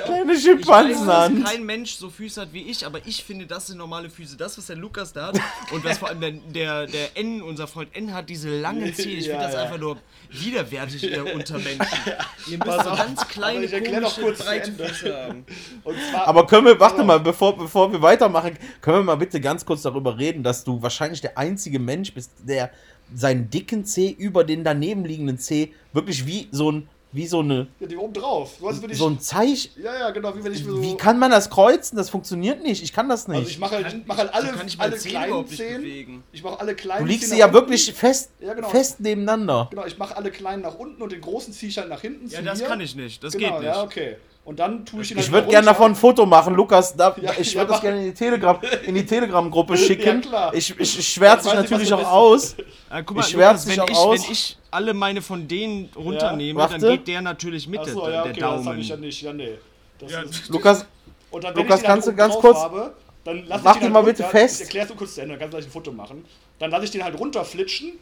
Kleine Ich weiß, Schimpansen dass kein Mensch so Füße hat wie ich, aber ich finde, das sind normale Füße. Das, was der Lukas da hat und was vor allem der, der, der N, unser Freund N, hat diese langen Zähne. Ich Ja, finde das ja. einfach nur widerwärtig, ihr Untermenschen. Ihr müsst so ganz kleine, komische, kurz breite. Füße haben. Und zwar, Aber können wir, warte mal, bevor, bevor wir weitermachen, können wir mal bitte ganz kurz darüber reden, dass du wahrscheinlich der einzige Mensch bist, der seinen dicken C über den daneben liegenden C wirklich wie so ein, wie so eine, ja, die oben drauf. So, ich, so ein Zeichen. ja, ja, genau, wie wenn ich so. Wie kann man das kreuzen? Das funktioniert nicht. Ich kann das nicht. also ich mache halt, mach halt alle, so ich alle Zähne kleinen Zehen. Ich mache alle kleinen du liegst sie ja wirklich fest, Ja, genau. fest nebeneinander. Genau, ich mache alle kleinen nach unten und den großen ziehe ich halt nach hinten Ja, zu das mir. kann ich nicht. Das genau, geht nicht. ja, okay. Und dann tue ich ihn Ich halt würde gerne runter. davon ein Foto machen, Lukas. Da, Ja, ich ja, würde das mach. gerne in die Telegram, in die Telegram-Gruppe schicken. Ja, klar. Ich, ich, ich schwärze dich natürlich auch aus. Äh, guck mal, Ich schwärz Lukas, dich wenn auch ich, aus. wenn ich alle meine von denen runternehme, Warte. dann geht der natürlich mit, Achso, der, ja, der okay, das habe Daumen. ich ja nicht. Ja, nee. Das Ja, ist, Lukas, und dann, Lukas, kannst du ganz kurz- Habe, dann lass Mach ich den den mal halt bitte runter, fest. Ich erklär's nur kurz zu Ende, dann kannst du gleich ein Foto machen. Dann lasse ich den halt runterflitschen,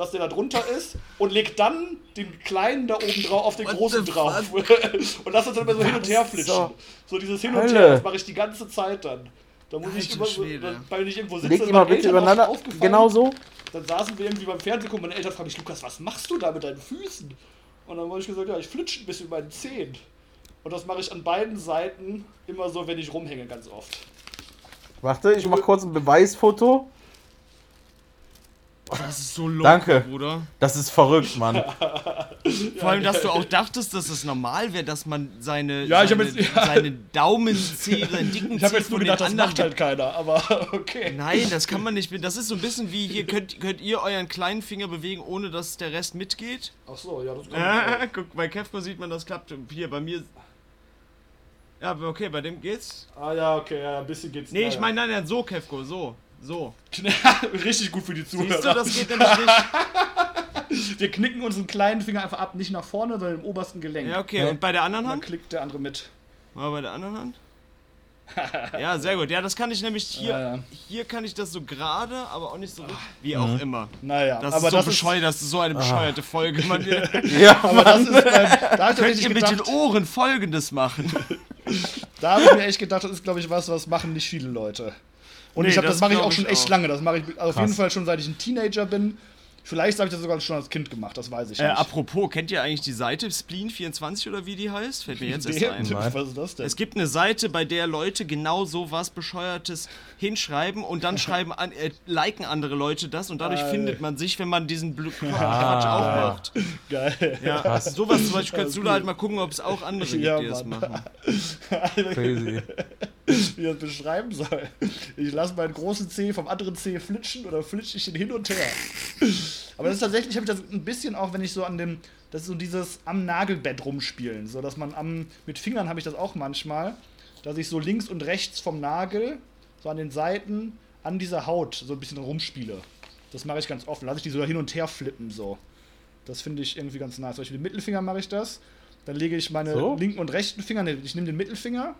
dass der da drunter ist und leg dann den kleinen da oben drauf auf den What großen drauf. und lass uns dann immer so hin und her flitschen. So. So, dieses Hin und Hölle. Her, das mache ich die ganze Zeit dann. Da muss ich immer weil ich irgendwo sitze, leg die sind mal meine bitte Eltern übereinander. Genau so. Dann saßen wir irgendwie beim Fernsehen und meine Eltern fragen mich, Lukas, was machst du da mit deinen Füßen? Und dann habe ich gesagt, ja, ich flitsche ein bisschen mit meinen Zehen. Und das mache ich an beiden Seiten immer so, wenn ich rumhänge, ganz oft. Warte, ich mach kurz ein Beweisfoto. Das ist so low, Danke. Bruder. Das ist verrückt, Mann. Vor allem, dass du auch dachtest, dass es normal wäre, dass man seine, Ja, seine, jetzt- ja. seine Daumenzähne, seinen dicken Ich habe jetzt nur gedacht, das macht halt keiner, aber okay. Nein, das kann man nicht. Das ist so ein bisschen wie, hier könnt, könnt ihr euren kleinen Finger bewegen, ohne dass der Rest mitgeht. Ach so, ja, das kann Ah, ich guck, bei Kevko sieht man, das klappt. Hier, bei mir... Ja, okay, bei dem geht's. Ah ja, okay, ja, ein bisschen geht's. Nee, ich meine, nein, nein, so, Kevko, so. So. Richtig gut für die Zuhörer. Siehst du, das geht nämlich nicht. Wir knicken unseren kleinen Finger einfach ab, nicht nach vorne, sondern im obersten Gelenk. Ja, okay, und bei der anderen Dann Hand? klickt der andere mit. Mal bei der anderen Hand? Ja, sehr gut. Ja, das kann ich nämlich hier. Ja, ja. Hier kann ich das so gerade, aber auch nicht so. Wie auch immer. Naja, Das aber ist so das bescheuert, das ist so eine bescheuerte Folge. Man, Ja, aber das ist, beim, da ich könnt ihr mit den Ohren folgendes machen. da habe ich mir echt gedacht, das ist, glaube ich, was, was machen nicht viele Leute. Und Nee, ich habe das, das mache ich auch schon ich echt auch. lange. Das mache ich auf Krass. jeden Fall schon seit ich ein Teenager bin. Vielleicht habe ich das sogar schon als Kind gemacht, das weiß ich Äh, nicht. apropos, kennt ihr eigentlich die Seite Spleen24 oder wie die heißt? Fällt mir jetzt erst ein. Was ist das denn? Es gibt eine Seite, bei der Leute genau so was Bescheuertes hinschreiben und dann schreiben an, äh, liken andere Leute das und dadurch Geil. findet man sich, wenn man diesen Blö Quatsch auch macht. Geil. Ja, sowas zum Beispiel könntest du da halt mal gucken, ob es auch andere gibt, Ja, die das machen. Crazy. wie er das beschreiben soll. Ich lasse meinen großen Zeh vom anderen Zeh flitschen oder flitsche ich ihn hin und her. Aber das ist tatsächlich, habe ich das ein bisschen auch, wenn ich so an dem, das ist so dieses am Nagelbett rumspielen, so dass man am, mit Fingern habe ich das auch manchmal, dass ich so links und rechts vom Nagel, so an den Seiten, an dieser Haut so ein bisschen rumspiele. Das mache ich ganz oft. Lasse ich die so hin und her flippen so. Das finde ich irgendwie ganz nice. Zum Beispiel den Mittelfinger mache ich das. Dann lege ich meine So? linken und rechten Finger, ne, ich nehme den Mittelfinger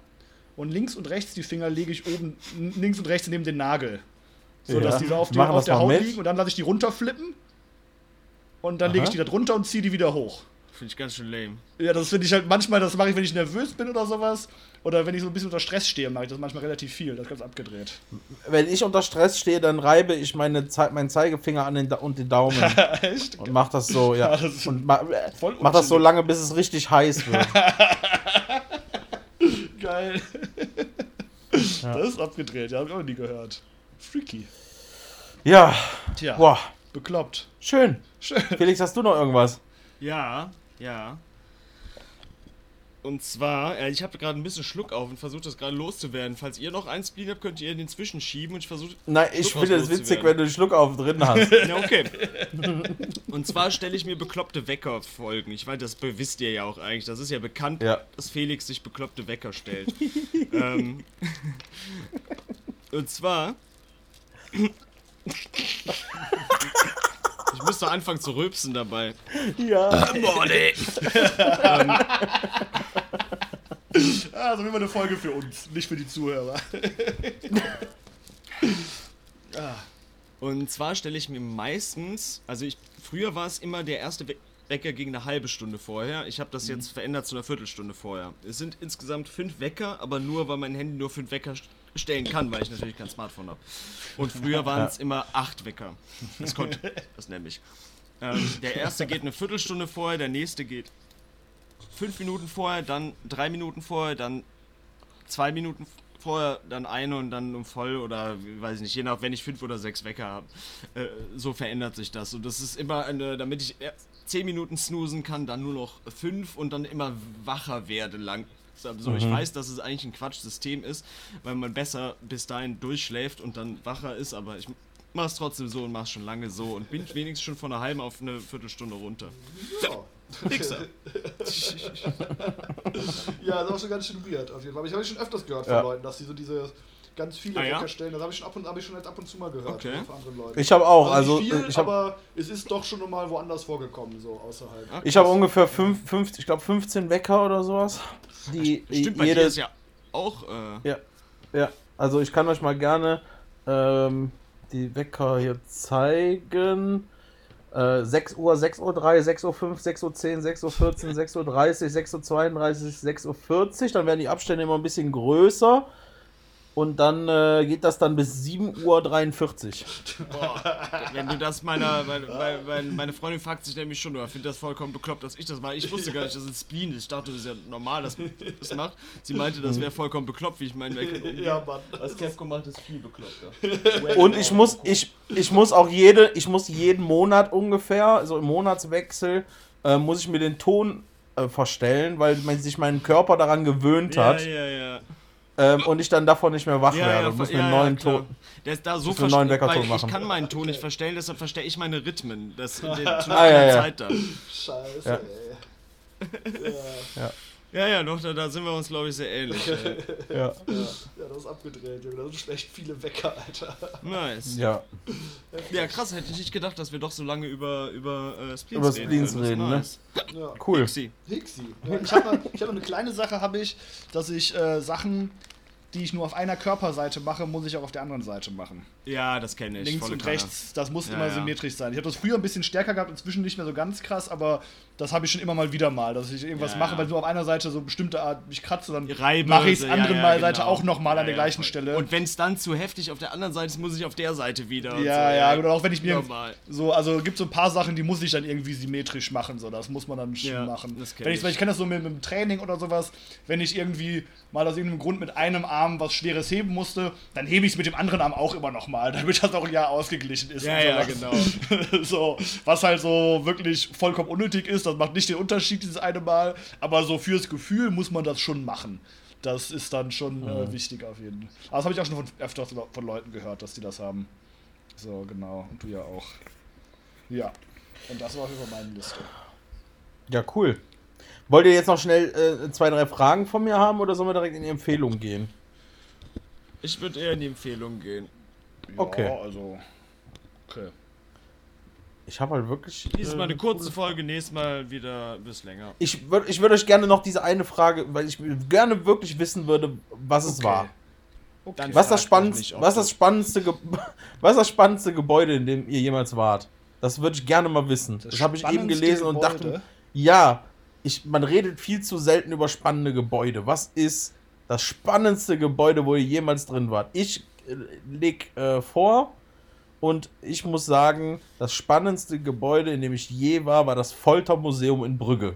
und links und rechts die Finger lege ich oben links und rechts neben den Nagel. So, Ja. dass die so auf, die, auf der Haut mit? liegen und dann lasse ich die runterflippen. Und dann lege ich die da drunter und ziehe die wieder hoch. Finde ich ganz schön lame. Ja, das finde ich halt manchmal, das mache ich, wenn ich nervös bin oder sowas. Oder wenn ich so ein bisschen unter Stress stehe, mache ich das manchmal relativ viel. Das ist ganz abgedreht. Wenn ich unter Stress stehe, dann reibe ich meine Ze meinen Zeigefinger an den da und den Daumen Echt? und mach das so, ja. Ja, das und ma voll mach das so lange, bis es richtig heiß wird. Geil. Ja. Das ist abgedreht, ja, hab ich auch noch nie gehört. Freaky. Ja, Tja, boah, bekloppt. schön. Schön. Felix, hast du noch irgendwas? Ja, ja. Und zwar, äh, ich habe gerade ein bisschen Schluck auf und versuche das gerade loszuwerden. Falls ihr noch einen Spleen habt, könnt ihr den zwischenschieben und ich versuche. Nein, ich finde es witzig, wenn du den Schluck auf drin hast. Ja, okay. Und zwar stelle ich mir bekloppte Wecker-Folgen. Ich weiß, das wisst ihr ja auch eigentlich. Das ist ja bekannt, Ja. dass Felix sich bekloppte Wecker stellt. ähm, und zwar. Ich müsste anfangen zu rülpsen dabei. ja. Morning! Ah, so wie immer eine Folge für uns, nicht für die Zuhörer. Und zwar stelle ich mir meistens, also ich, früher war es immer der erste We Wecker gegen eine halbe Stunde vorher. Ich habe das jetzt verändert zu einer Viertelstunde vorher. Es sind insgesamt fünf Wecker, aber nur, weil mein Handy nur fünf Wecker stellen kann, weil ich natürlich kein Smartphone habe. Und früher waren es immer acht Wecker. Das konnte, das nenne ich. Ähm, der erste geht eine Viertelstunde vorher, der nächste geht fünf Minuten vorher, dann drei Minuten vorher, dann zwei Minuten vorher, dann eine und dann um voll oder weiß ich nicht, je nach, wenn ich fünf oder sechs Wecker habe. Äh, so verändert sich das. Und das ist immer eine, damit ich erst zehn Minuten snoosen kann, dann nur noch fünf und dann immer wacher werde lang. So, ich weiß, dass es eigentlich ein Quatschsystem ist, weil man besser bis dahin durchschläft und dann wacher ist, aber ich mach's trotzdem so und mach's schon lange so und bin wenigstens schon von einer halben auf eine Viertelstunde runter. Ja. Wichser. Ja, das ist auch schon ganz schön weird auf jeden Fall. Aber ich habe schon öfters gehört von Ja. Leuten, dass sie so diese ganz viele Ah, ja? Wecker stellen. Das habe ich schon ab und, hab ich schon jetzt ab und zu mal gehört Okay. von anderen Leuten. Ich habe auch, also, also viel, ich habe aber es ist doch schon mal woanders vorgekommen, so außerhalb. Ah, ich habe ungefähr fünf, fünf, ich glaube 15 Wecker oder sowas. Die Stimmt, bei dir jede, ist ja auch. Äh, Ja, ja. Also ich kann euch mal gerne ähm, die Wecker hier zeigen. Äh, 6 Uhr, 6 Uhr 3, 6 Uhr 5, 6 Uhr 10, 6 Uhr 14, 6 Uhr 30, 6 Uhr 32, 6 Uhr 40. Dann werden die Abstände immer ein bisschen größer. Und dann äh, geht das dann bis 7 Uhr 43. boah, wenn du das meiner. Meine, meine, meine, Freundin fragt sich nämlich schon, oder findet das vollkommen bekloppt, dass ich das mache. Ich wusste gar nicht, dass es Spleen ist. Ich dachte, das ist ja normal, dass man das macht. Sie meinte, das wäre vollkommen bekloppt, wie ich meinen Wecker umgehe. Ja, Mann. Was Capcom macht, ist viel bekloppter. Und ich muss, ich, ich muss auch jede, ich muss jeden Monat ungefähr, also im Monatswechsel, äh, muss ich mir den Ton äh, verstellen, weil man sich mein Körper daran gewöhnt Ja, hat. ja, ja. Ähm, und ich dann davon nicht mehr wach Ja, werde. ja, und muss ja, mir einen ja, neuen klar. Ton. Der ist da so einen neuen weil ich machen. kann meinen Ton nicht verstellen, deshalb verstehe ich meine Rhythmen. Das, den, zu Ah, ja, ja. Zeit dann. Scheiße, Ja. ey. Ja, Ja, ja, doch, da, da sind wir uns, glaube ich, sehr ähnlich. Ja. ja, ja, das ist abgedreht, Junge. Das sind echt viele Wecker, Alter. Nice. ja. Ja, krass, hätte ich nicht gedacht, dass wir doch so lange über, über äh, Spleens Über reden. Spleens. Das ist reden, ne? nice. Ja. Cool. Pixie. Hixi. Ja, ich habe noch, hab noch eine kleine Sache, habe ich, dass ich äh, Sachen, die ich nur auf einer Körperseite mache, muss ich auch auf der anderen Seite machen. Ja, das kenne ich. Links und rechts, das muss Ja, immer ja. symmetrisch sein. Ich habe das früher ein bisschen stärker gehabt, inzwischen nicht mehr so ganz krass, aber das habe ich schon immer mal wieder mal, dass ich irgendwas Ja, mache, ja. weil nur auf einer Seite so bestimmte Art mich kratze, dann mache ich es ja, anderen ja, mal genau. Seite auch nochmal an Ja, der ja, gleichen. Stelle. Und wenn es dann zu heftig auf der anderen Seite ist, muss ich auf der Seite wieder. ja, so, ja, oder auch wenn ich mir Normal. so, also gibt so ein paar Sachen, die muss ich dann irgendwie symmetrisch machen, so, das muss man dann schon Ja, machen. wenn ich, ich. kenne das so mit, mit dem Training oder sowas, wenn ich irgendwie mal aus irgendeinem Grund mit einem Arm was Schweres heben musste, dann hebe ich es mit dem anderen Arm auch immer nochmal, damit das auch ja ausgeglichen ist. Ja, ja, genau. so, was halt so wirklich vollkommen unnötig ist, das macht nicht den Unterschied dieses eine Mal, aber so fürs Gefühl muss man das schon machen. Das ist dann schon äh, wichtig auf jeden Fall. Aber das habe ich auch schon von, öfters von Leuten gehört, dass die das haben. So, genau. Und du ja auch. Ja. Und das war auf jeden Fall meine Liste. Ja, cool. Wollt ihr jetzt noch schnell äh, zwei, drei Fragen von mir haben oder sollen wir direkt in die Empfehlung gehen? Ich würde eher in die Empfehlung gehen. Okay. Ja, also. Okay. Ich habe halt wirklich. Dieses Mal äh, eine kurze Folge, nächstes Mal wieder ein bisschen länger. Ich würde ich würd euch gerne noch diese eine Frage, weil ich gerne wirklich wissen würde, was es Okay. war. okay. Was ist das spannendste, was das das- spannendste, Ge was das spannendste Gebäude, in dem ihr jemals wart? Das würde ich gerne mal wissen. Das, habe ich eben gelesen und Gebäude? dachte, ja, ich, man redet viel zu selten über spannende Gebäude. Was ist das spannendste Gebäude, wo ihr jemals drin wart? Ich äh, leg äh, vor und ich muss sagen, das spannendste Gebäude, in dem ich je war, war das Foltermuseum in Brügge.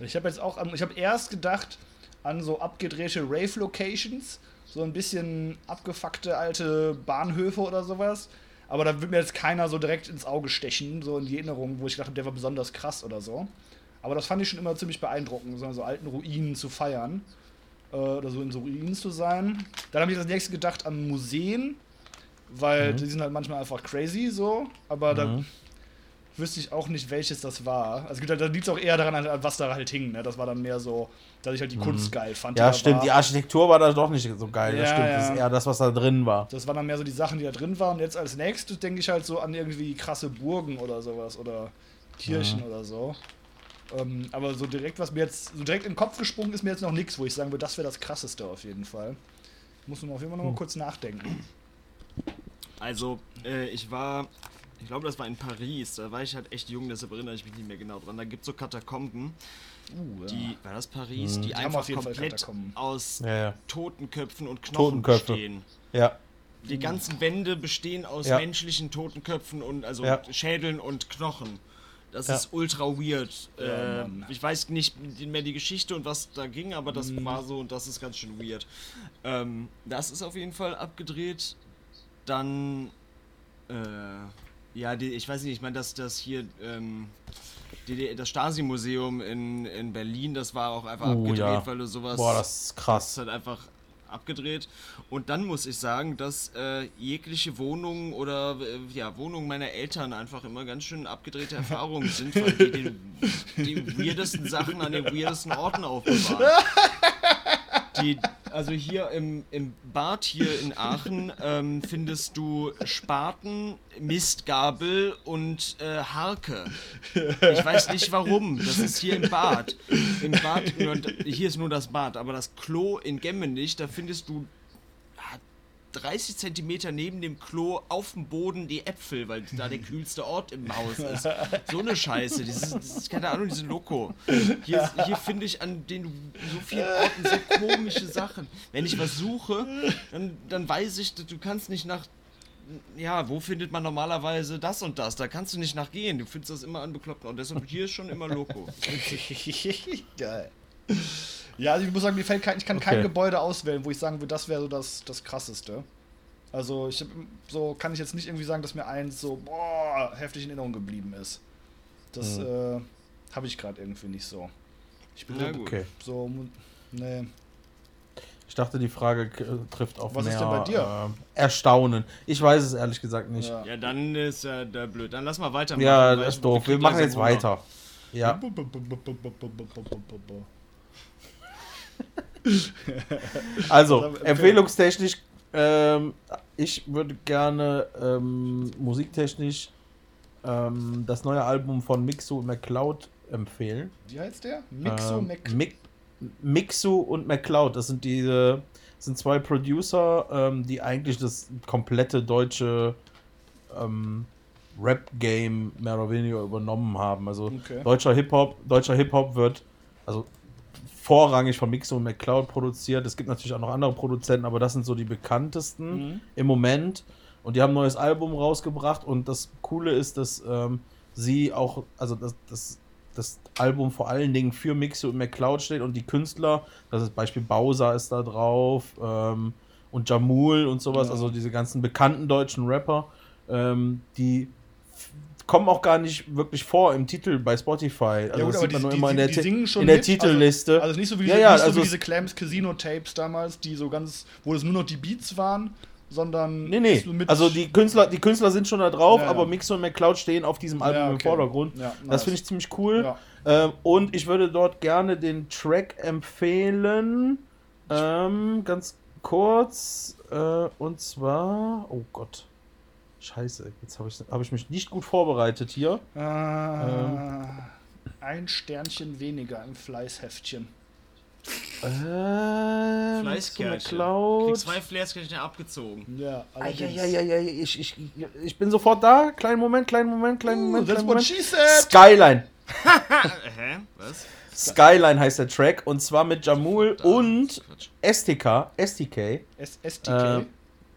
Ich habe jetzt auch, ich habe erst gedacht an so abgedrehte Rave-Locations, so ein bisschen abgefuckte alte Bahnhöfe oder sowas. Aber da wird mir jetzt keiner so direkt ins Auge stechen, so in die Erinnerung, wo ich gedacht habe, der war besonders krass oder so. Aber das fand ich schon immer ziemlich beeindruckend, so, so alten Ruinen zu feiern. Äh, oder so in so Ruinen zu sein. Dann habe ich als nächstes gedacht an Museen, weil die sind halt manchmal einfach crazy so. Aber da wüsste ich auch nicht, welches das war. Also es gibt halt, da liegt es auch eher daran, an was da halt hing. Ne? Das war dann mehr so, dass ich halt die Kunst geil fand. Ja, stimmt, war. die Architektur war da doch nicht so geil. das Ja, stimmt, das ja. ist eher das, was da drin war. Das waren dann mehr so die Sachen, die da drin waren. Und jetzt als nächstes denke ich halt so an irgendwie krasse Burgen oder sowas oder Kirchen oder so. Ähm, aber so direkt, was mir jetzt so direkt in den Kopf gesprungen ist, mir jetzt noch nichts, wo ich sagen würde, das wäre das krasseste auf jeden Fall. Muss man auf jeden Fall noch mal kurz nachdenken. Also, äh, ich war, ich glaube, das war in Paris, da war ich halt echt jung, deshalb erinnere ich mich nicht mehr genau dran. Da gibt es so Katakomben, Uh, ja. die, war das Paris, die Die haben einfach komplett aus Ja, ja. Totenköpfen und Knochen Totenköpfe. bestehen. Ja. Die ganzen Wände bestehen aus Ja. menschlichen Totenköpfen und also Ja. Schädeln und Knochen. Das Ja. ist ultra weird. Ja, äh, ich weiß nicht mehr die Geschichte und was da ging, aber das Mhm. war so und das ist ganz schön weird. Ähm, das ist auf jeden Fall abgedreht. Dann, äh, ja, die, ich weiß nicht, ich meine, dass das hier, ähm, die, das Stasi-Museum in, in Berlin, das war auch einfach Oh, abgedreht, ja. weil du sowas. Boah, das ist Das ist krass. halt einfach abgedreht. Und dann muss ich sagen, dass äh, jegliche Wohnungen oder äh, ja, Wohnungen meiner Eltern einfach immer ganz schön abgedrehte Erfahrungen sind, weil die den, die weirdesten Sachen an den weirdesten Orten aufbewahren. Die, also hier im, im Bad hier in Aachen ähm, findest du Spaten, Mistgabel und äh, Harke. Ich weiß nicht warum. Das ist hier im Bad. Im Bad, hier ist nur das Bad, aber das Klo in Gemmenich, da findest du 30 Zentimeter neben dem Klo auf dem Boden die Äpfel, weil da der kühlste Ort im Haus ist. So eine Scheiße. Das ist, das ist keine Ahnung, diese Loco. Hier, hier finde ich an den so vielen Orten so komische Sachen. Wenn ich was suche, dann, dann weiß ich, du kannst nicht nach ja, wo findet man normalerweise das und das? Da kannst du nicht nachgehen. Du findest das immer an bekloppten. Und deshalb hier ist schon immer Loco. Geil. Ja, also ich muss sagen, mir fällt kein, ich kann kein Okay. Gebäude auswählen, wo ich sagen würde, das wäre so das, das krasseste. Also ich hab, so kann ich jetzt nicht irgendwie sagen, dass mir eins so boah, heftig in Erinnerung geblieben ist. Das äh, habe ich gerade irgendwie nicht so. Ich bin Na so, gut. Okay. so nee. Ich dachte, die Frage trifft auf Was mehr ist denn bei dir? Äh, Erstaunen. Ich weiß es ehrlich gesagt nicht. Ja. Ja, dann ist ja da blöd. Dann lass mal weitermachen. Ja, das ist doof. Wir machen jetzt Hunger. weiter. Ja. Also, empfehlungstechnisch, ähm, ich würde gerne ähm, musiktechnisch ähm, das neue Album von Mixu und McCloud empfehlen. Wie heißt der? Mixo ähm, Mac. Mi Mixu und McCloud, das sind diese sind zwei Producer, ähm, die eigentlich das komplette deutsche ähm, Rap-Game mehr oder weniger übernommen haben. Also Okay. deutscher Hip-Hop, deutscher Hip-Hop wird also vorrangig von Mixo und McCloud produziert. Es gibt natürlich auch noch andere Produzenten, aber das sind so die bekanntesten Mhm. im Moment. Und die haben ein neues Album rausgebracht und das Coole ist, dass ähm, sie auch, also das, das, das Album vor allen Dingen für Mixo und McCloud steht und die Künstler, das ist Beispiel Bowser ist da drauf ähm, und Jamul und sowas, Ja. also diese ganzen bekannten deutschen Rapper, ähm, die kommen auch gar nicht wirklich vor im Titel bei Spotify. Also Ja, gut, das sieht die, man nur die, immer in der, in der mit, Titelliste. Also, also nicht so wie diese, Ja, ja, nicht so also wie es- diese Clams Casino Tapes damals, die so ganz, wo es nur noch die Beats waren, sondern Nee, nee. Also die Künstler, die Künstler sind schon da drauf, Ja, ja. aber Mixo und McCloud stehen auf diesem Album Ja, im okay. Vordergrund. Ja, Das nice. finde ich ziemlich cool. Ja. Ähm, und ich würde dort gerne den Track empfehlen. Ähm, ganz kurz. Äh, und zwar. Oh Gott. Scheiße, jetzt habe ich, hab ich mich nicht gut vorbereitet hier. Äh, Ein Sternchen weniger im Fleißheftchen. Ähm, Fleißkärtchen. Krieg zwei Fleißkärtchen abgezogen. Ja, allerdings. Eieieiei, ich, ich, ich bin sofort da. Kleinen Moment, kleinen Moment, kleinen Uh, Moment. Kleinen Moment. Skyline. Hä? Was? Skyline heißt der Track und zwar mit Jamul und. STK. STK. STK.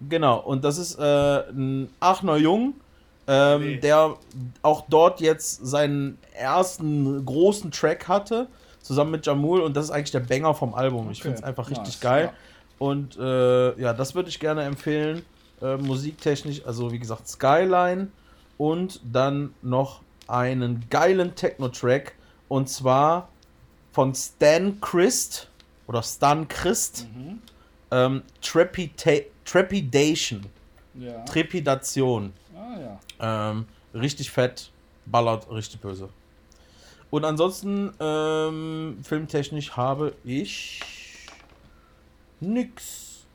Genau, und das ist äh, ein Aachener Jung, ähm, Nee. der auch dort jetzt seinen ersten großen Track hatte, zusammen mit Jamul und das ist eigentlich der Banger vom Album. Ich Okay, finde es einfach richtig nice, geil. ja. Und äh, ja, das würde ich gerne empfehlen. Äh, musiktechnisch, also wie gesagt, Skyline und dann noch einen geilen Techno-Track und zwar von Stan Christ oder Stan Christ Mhm. ähm, Trepida Trepidation. Ja. Trepidation. Ah ja. Ähm, richtig fett, ballert richtig böse. Und ansonsten, ähm, filmtechnisch habe ich nix.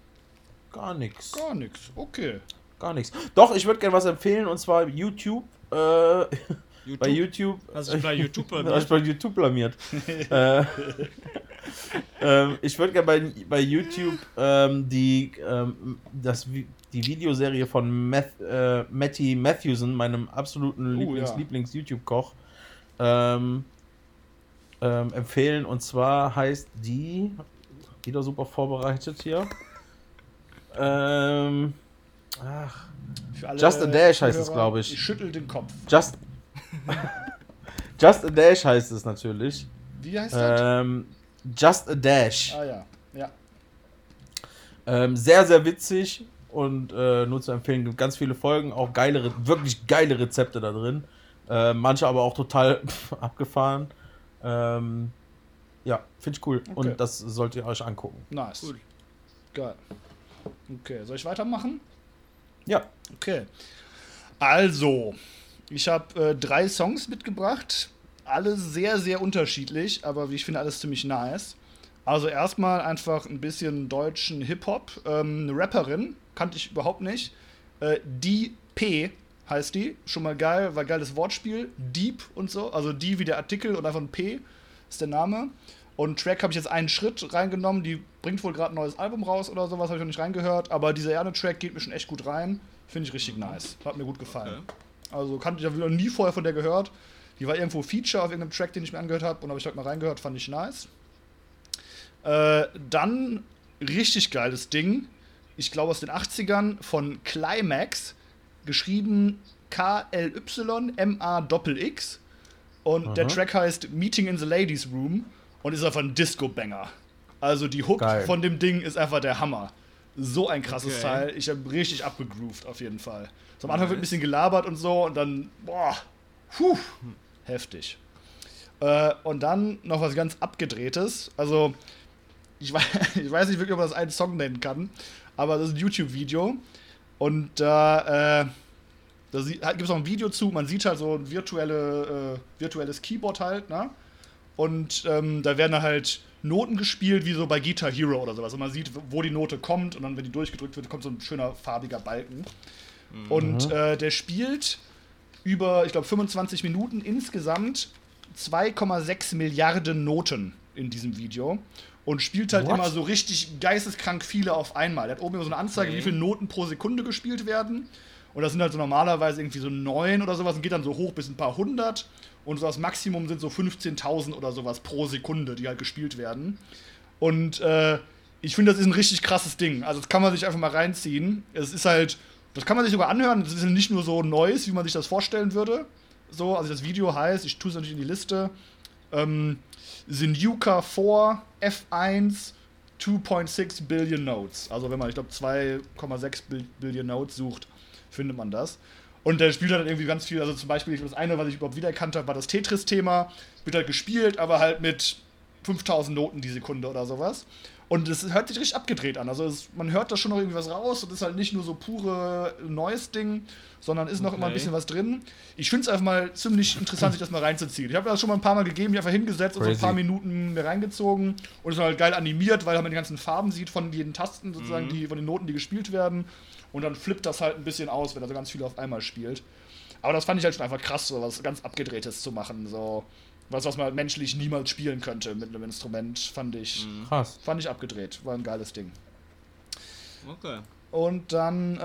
Gar nix. Gar nichts. Okay. Gar nichts. Doch, ich würde gerne was empfehlen und zwar YouTube. Äh, bei YouTube. Hast du bei YouTube Hab ich blamiert? bei YouTube blamiert. äh, ähm, ich würde gerne bei, bei YouTube ähm, die, ähm, das, die Videoserie von Math, äh, Matty Matthewson, meinem absoluten Oh, Lieblings, ja. Lieblings-YouTube-Koch, ähm, ähm, empfehlen. Und zwar heißt die, wieder super vorbereitet hier. Ähm, ach, Just a Dash heißt es, Zuhörer, glaub ich. Ich schüttel den Kopf. Just. Just a Dash heißt es natürlich. Wie heißt das? Ähm, Just a Dash. Ah ja. Ja. Ähm, sehr, sehr witzig und äh, nur zu empfehlen. Gibt ganz viele Folgen, auch geile, wirklich geile Rezepte da drin. Äh, manche aber auch total abgefahren. Ähm, ja, finde ich cool. Okay. Und das sollt ihr euch angucken. Nice. Cool. Geil. Okay, soll ich weitermachen? Ja. Okay. Also, ich habe äh, drei Songs mitgebracht. Alle sehr, sehr unterschiedlich, aber wie ich finde, alles ziemlich nice. Also erstmal einfach ein bisschen deutschen Hip-Hop. Ähm, eine Rapperin, kannte ich überhaupt nicht. Äh, die P heißt die. Schon mal geil, war geiles Wortspiel. Deep und so. Also die wie der Artikel und einfach ein P ist der Name. Und Track habe ich jetzt einen Schritt reingenommen. Die bringt wohl gerade ein neues Album raus oder sowas, habe ich noch nicht reingehört. Aber dieser Erde-Track geht mir schon echt gut rein. Finde ich richtig nice. Hat mir gut gefallen. Okay. Also kannte ich, habe noch nie vorher von der gehört. Die war irgendwo Feature auf irgendeinem Track, den ich mir angehört habe. Und habe ich heute mal reingehört, fand ich nice. Äh, dann richtig geiles Ding. Ich glaube aus den 80ern von Climax. Geschrieben K-L-Y-M-A-X. Und der Aha. Track heißt Meeting in the Ladies Room und ist einfach ein Disco-Banger. Also die Hook Geil. von dem Ding ist einfach der Hammer. So ein krasses Okay. Teil. Ich habe richtig abgegroovt auf jeden Fall. So am Anfang wird ein bisschen gelabert und so und dann, boah, puh, heftig. Äh, und dann noch was ganz abgedrehtes. Also, ich weiß, ich weiß nicht wirklich, ob man das einen Song nennen kann, aber das ist ein YouTube-Video. Und da, äh, da gibt es auch ein Video zu, man sieht halt so ein virtuelle, äh, virtuelles Keyboard halt, ne? Und ähm, da werden halt Noten gespielt, wie so bei Guitar Hero oder sowas. Und man sieht, wo die Note kommt und dann, wenn die durchgedrückt wird, kommt so ein schöner farbiger Balken. Und äh, der spielt über, ich glaube, 25 Minuten insgesamt 2,6 Milliarden Noten in diesem Video. Und spielt halt What? immer so richtig geisteskrank viele auf einmal. Der hat oben immer so eine Anzeige, Okay. wie viele Noten pro Sekunde gespielt werden. Und das sind halt so normalerweise irgendwie so neun oder sowas und geht dann so hoch bis ein paar hundert. Und so das Maximum sind so 15.000 oder sowas pro Sekunde, die halt gespielt werden. Und äh, ich finde, das ist ein richtig krasses Ding. Also, das kann man sich einfach mal reinziehen. Es ist halt, das kann man sich sogar anhören. Es ist nicht nur so Neues, wie man sich das vorstellen würde. So, also das Video heißt, ich tue es natürlich in die Liste, ähm, Sinuka 4 F1 2.6 Billion Notes. Also wenn man, ich glaube, 2,6 Bil- Billion Notes sucht, findet man das. Und der spielt halt irgendwie ganz viel, also zum Beispiel, das eine, was ich überhaupt wiedererkannt habe, war das Tetris-Thema. Wird halt gespielt, aber halt mit 5000 Noten die Sekunde oder sowas. Und es hört sich richtig abgedreht an. Also es, man hört da schon noch irgendwie was raus und ist halt nicht nur so pure neues Ding, sondern ist noch immer ein Okay. bisschen was drin. Ich finde es einfach mal ziemlich interessant, sich das mal reinzuziehen. Ich habe das schon mal ein paar Mal gegeben, mich einfach hingesetzt und so ein Crazy. paar Minuten mir reingezogen und es ist halt geil animiert, weil man die ganzen Farben sieht von den Tasten, sozusagen, die, von den Noten, die gespielt werden. Und dann flippt das halt ein bisschen aus, wenn er so ganz viel auf einmal spielt. Aber das fand ich halt schon einfach krass, so was ganz Abgedrehtes zu machen. So was, was man menschlich niemals spielen könnte mit einem Instrument, fand ich, Krass. fand ich abgedreht. War ein geiles Ding. Okay. Und dann äh,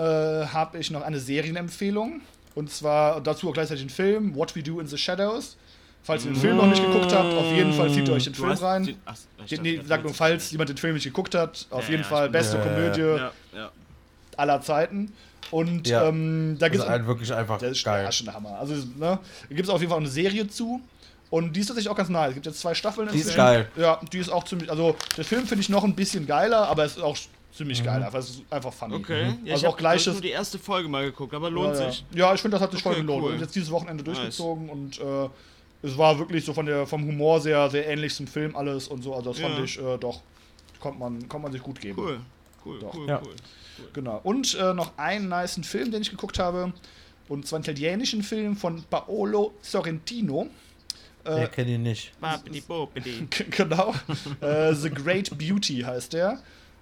habe ich noch eine Serienempfehlung. Und zwar dazu auch gleichzeitig einen Film, What We Do in the Shadows. Falls ihr den Film noch nicht geguckt habt, auf jeden Fall zieht ihr euch den Du Film hast rein. ach, ich Nee, sag nur, falls jemand den Film nicht geguckt hat, auf Ja, jeden ja, Fall beste Ja. Komödie Ja, ja. aller Zeiten. Und Ja. ähm, da gibt Das ist halt wirklich einfach Das ist geil. schon der Hammer. Also, ne, da gibt es auf jeden Fall auch eine Serie zu. Und die ist tatsächlich auch ganz nice. Es gibt jetzt zwei Staffeln. Die ist geil. Ja, die ist auch ziemlich. Also, der Film finde ich noch ein bisschen geiler, aber es ist auch Mhm. ziemlich geil. Einfach, es ist einfach funny. Okay. Ja, ich Also hab auch gleiches. nur die erste Folge mal geguckt, aber lohnt ja, sich. Ja, ich finde, das hat sich voll Okay, gelohnt. cool. Und jetzt dieses Wochenende durchgezogen und äh, es war wirklich so von der, vom Humor sehr, sehr ähnlich zum Film alles und so. Also, das fand Ja. ich äh, doch. Kommt man, kommt man sich gut geben. Cool. Cool, Doch. cool, Ja. cool. Genau. Und äh, noch einen niceen Film, den ich geguckt habe. Und zwar einen italienischen Film von Paolo Sorrentino. Nee, kenn ihn nicht. Genau. äh, The Great Beauty heißt der.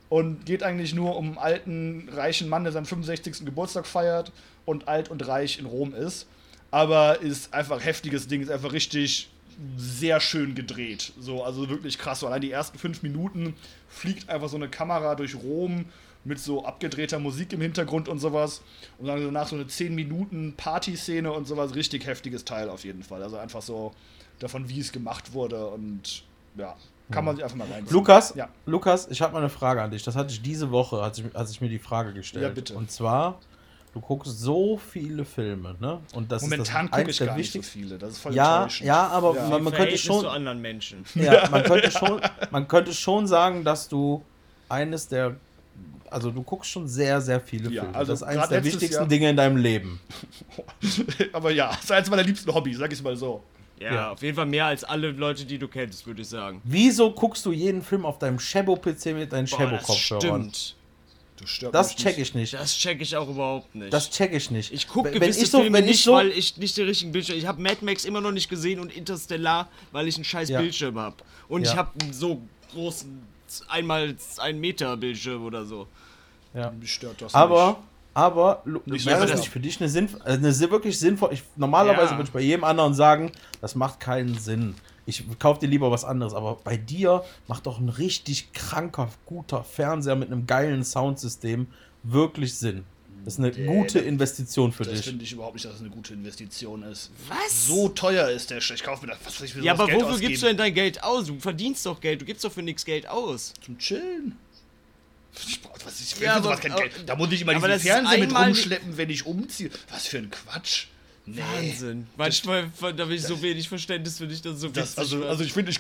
Und geht eigentlich nur um einen alten, reichen Mann, der seinen 65. Geburtstag feiert und alt und reich in Rom ist. Aber ist einfach heftiges Ding, ist einfach richtig sehr schön gedreht. So, also wirklich krass. So allein die ersten fünf Minuten fliegt einfach so eine Kamera durch Rom mit so abgedrehter Musik im Hintergrund und sowas. Und dann danach so eine 10 Minuten Partyszene und sowas. Richtig heftiges Teil auf jeden Fall. Also einfach so davon, wie es gemacht wurde und ja, kann man sich einfach mal reinziehen. Lukas, Ja. Lukas, ich habe mal eine Frage an dich. Das hatte ich diese Woche, als ich, als ich mir die Frage gestellt. Ja, bitte. Und zwar, du guckst so viele Filme, ne? Und das Momentan ist das ich der gar nicht so viele. Das ist voll Ja, enttäuschend. ja, aber Ja. man, man könnte schon, zu anderen Menschen. ja, man könnte schon, man könnte schon sagen, dass du eines der, also du guckst schon sehr, sehr viele Ja, Filme. also das ist eines der wichtigsten Jahr- Dinge in deinem Leben. aber ja, das ist eines meiner liebsten Hobbys, sag ich mal so. Ja, Ja. auf jeden Fall mehr als alle Leute, die du kennst, würde ich sagen. Wieso guckst du jeden Film auf deinem Shabo-PC mit deinen Shabo-Kopfhörern? stimmt. Du stört Das check nicht. ich nicht. Das check ich auch überhaupt nicht. Das check ich nicht. ich gucke Wenn gewisse ich so, Filme wenn ich nicht, so, weil ich nicht den richtigen Bildschirm... Ich habe Mad Max immer noch nicht gesehen und Interstellar, weil ich einen scheiß Ja. Bildschirm habe. Und Ja. ich habe einen so großen, einmal ein Meter Bildschirm oder so. ja. Mich stört das Aber, aber, so wäre das nicht für dich eine, Sinnf äh, eine wirklich sinnvoll? Ich, normalerweise Ja. würde ich bei jedem anderen sagen, das macht keinen Sinn. Ich kauf dir lieber was anderes, aber bei dir macht doch ein richtig kranker, guter Fernseher mit einem geilen Soundsystem wirklich Sinn. Das ist eine Nee, gute das- Investition für Das dich. finde ich überhaupt nicht, dass es eine gute Investition ist. Was? So teuer ist der Sch- Ich kaufe mir das, was soll ich für Ja, aber Geld wofür ausgeben? gibst du denn dein Geld aus? Du verdienst doch Geld, du gibst doch für nichts Geld aus. Zum Chillen. Ich brauch, was, ich Ja, aber- kein aber- Geld. Da muss ich immer diesen das ist Fernseher mit rumschleppen, wenn ich umziehe. Was für ein Quatsch. Nee. Wahnsinn. Manchmal da habe ich so wenig Verständnis für dich, dass es so Das, also, also ich finde, ich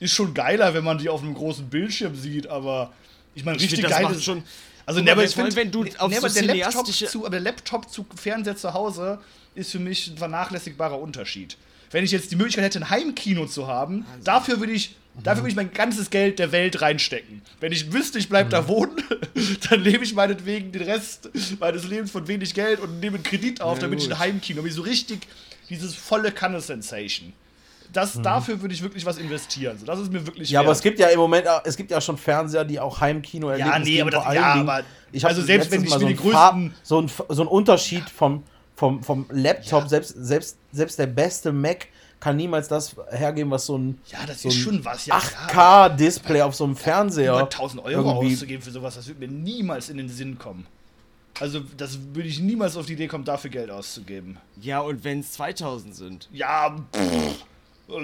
ist schon geiler, wenn man die auf einem großen Bildschirm sieht, aber ich meine, Ich richtig find, das geil ist schon- Also, ne, aber ich vor allem, find- wenn du ne, auf aber so der Laptop, zu, aber der Laptop zu Fernseher zu Hause ist für mich ein vernachlässigbarer Unterschied. Wenn ich jetzt die Möglichkeit hätte, ein Heimkino zu haben, dafür würde ich, dafür würde ich mein ganzes Geld der Welt reinstecken. Wenn ich wüsste, ich bleibe da wohnen, dann lebe ich meinetwegen den Rest meines Lebens von wenig Geld und nehme einen Kredit auf, Ja, damit ich gut. ein Heimkino, wie so richtig dieses volle Kanne-Sensation. Das, Dafür würde ich wirklich was investieren. So, das ist mir wirklich Ja, aber wert. es gibt ja im Moment, auch- es gibt ja schon Fernseher, die auch Heimkino Ja, nee, aber das- ja, Dingen- aber- ich also selbst wenn ich mir so die größten- so ein, so ein Unterschied vom, vom, vom Laptop, Ja. selbst, selbst, selbst der beste Mac kann niemals das hergeben, was so ein, Ja, das so ist ein schon was. Ja, 8K-Display auf so einem Fernseher. über 1000 Euro irgendwie- auszugeben für sowas, das würde mir niemals in den Sinn kommen. Also, das würde ich niemals auf die Idee kommen, dafür Geld auszugeben. ja, und wenn es 2000 sind. Ja, pff,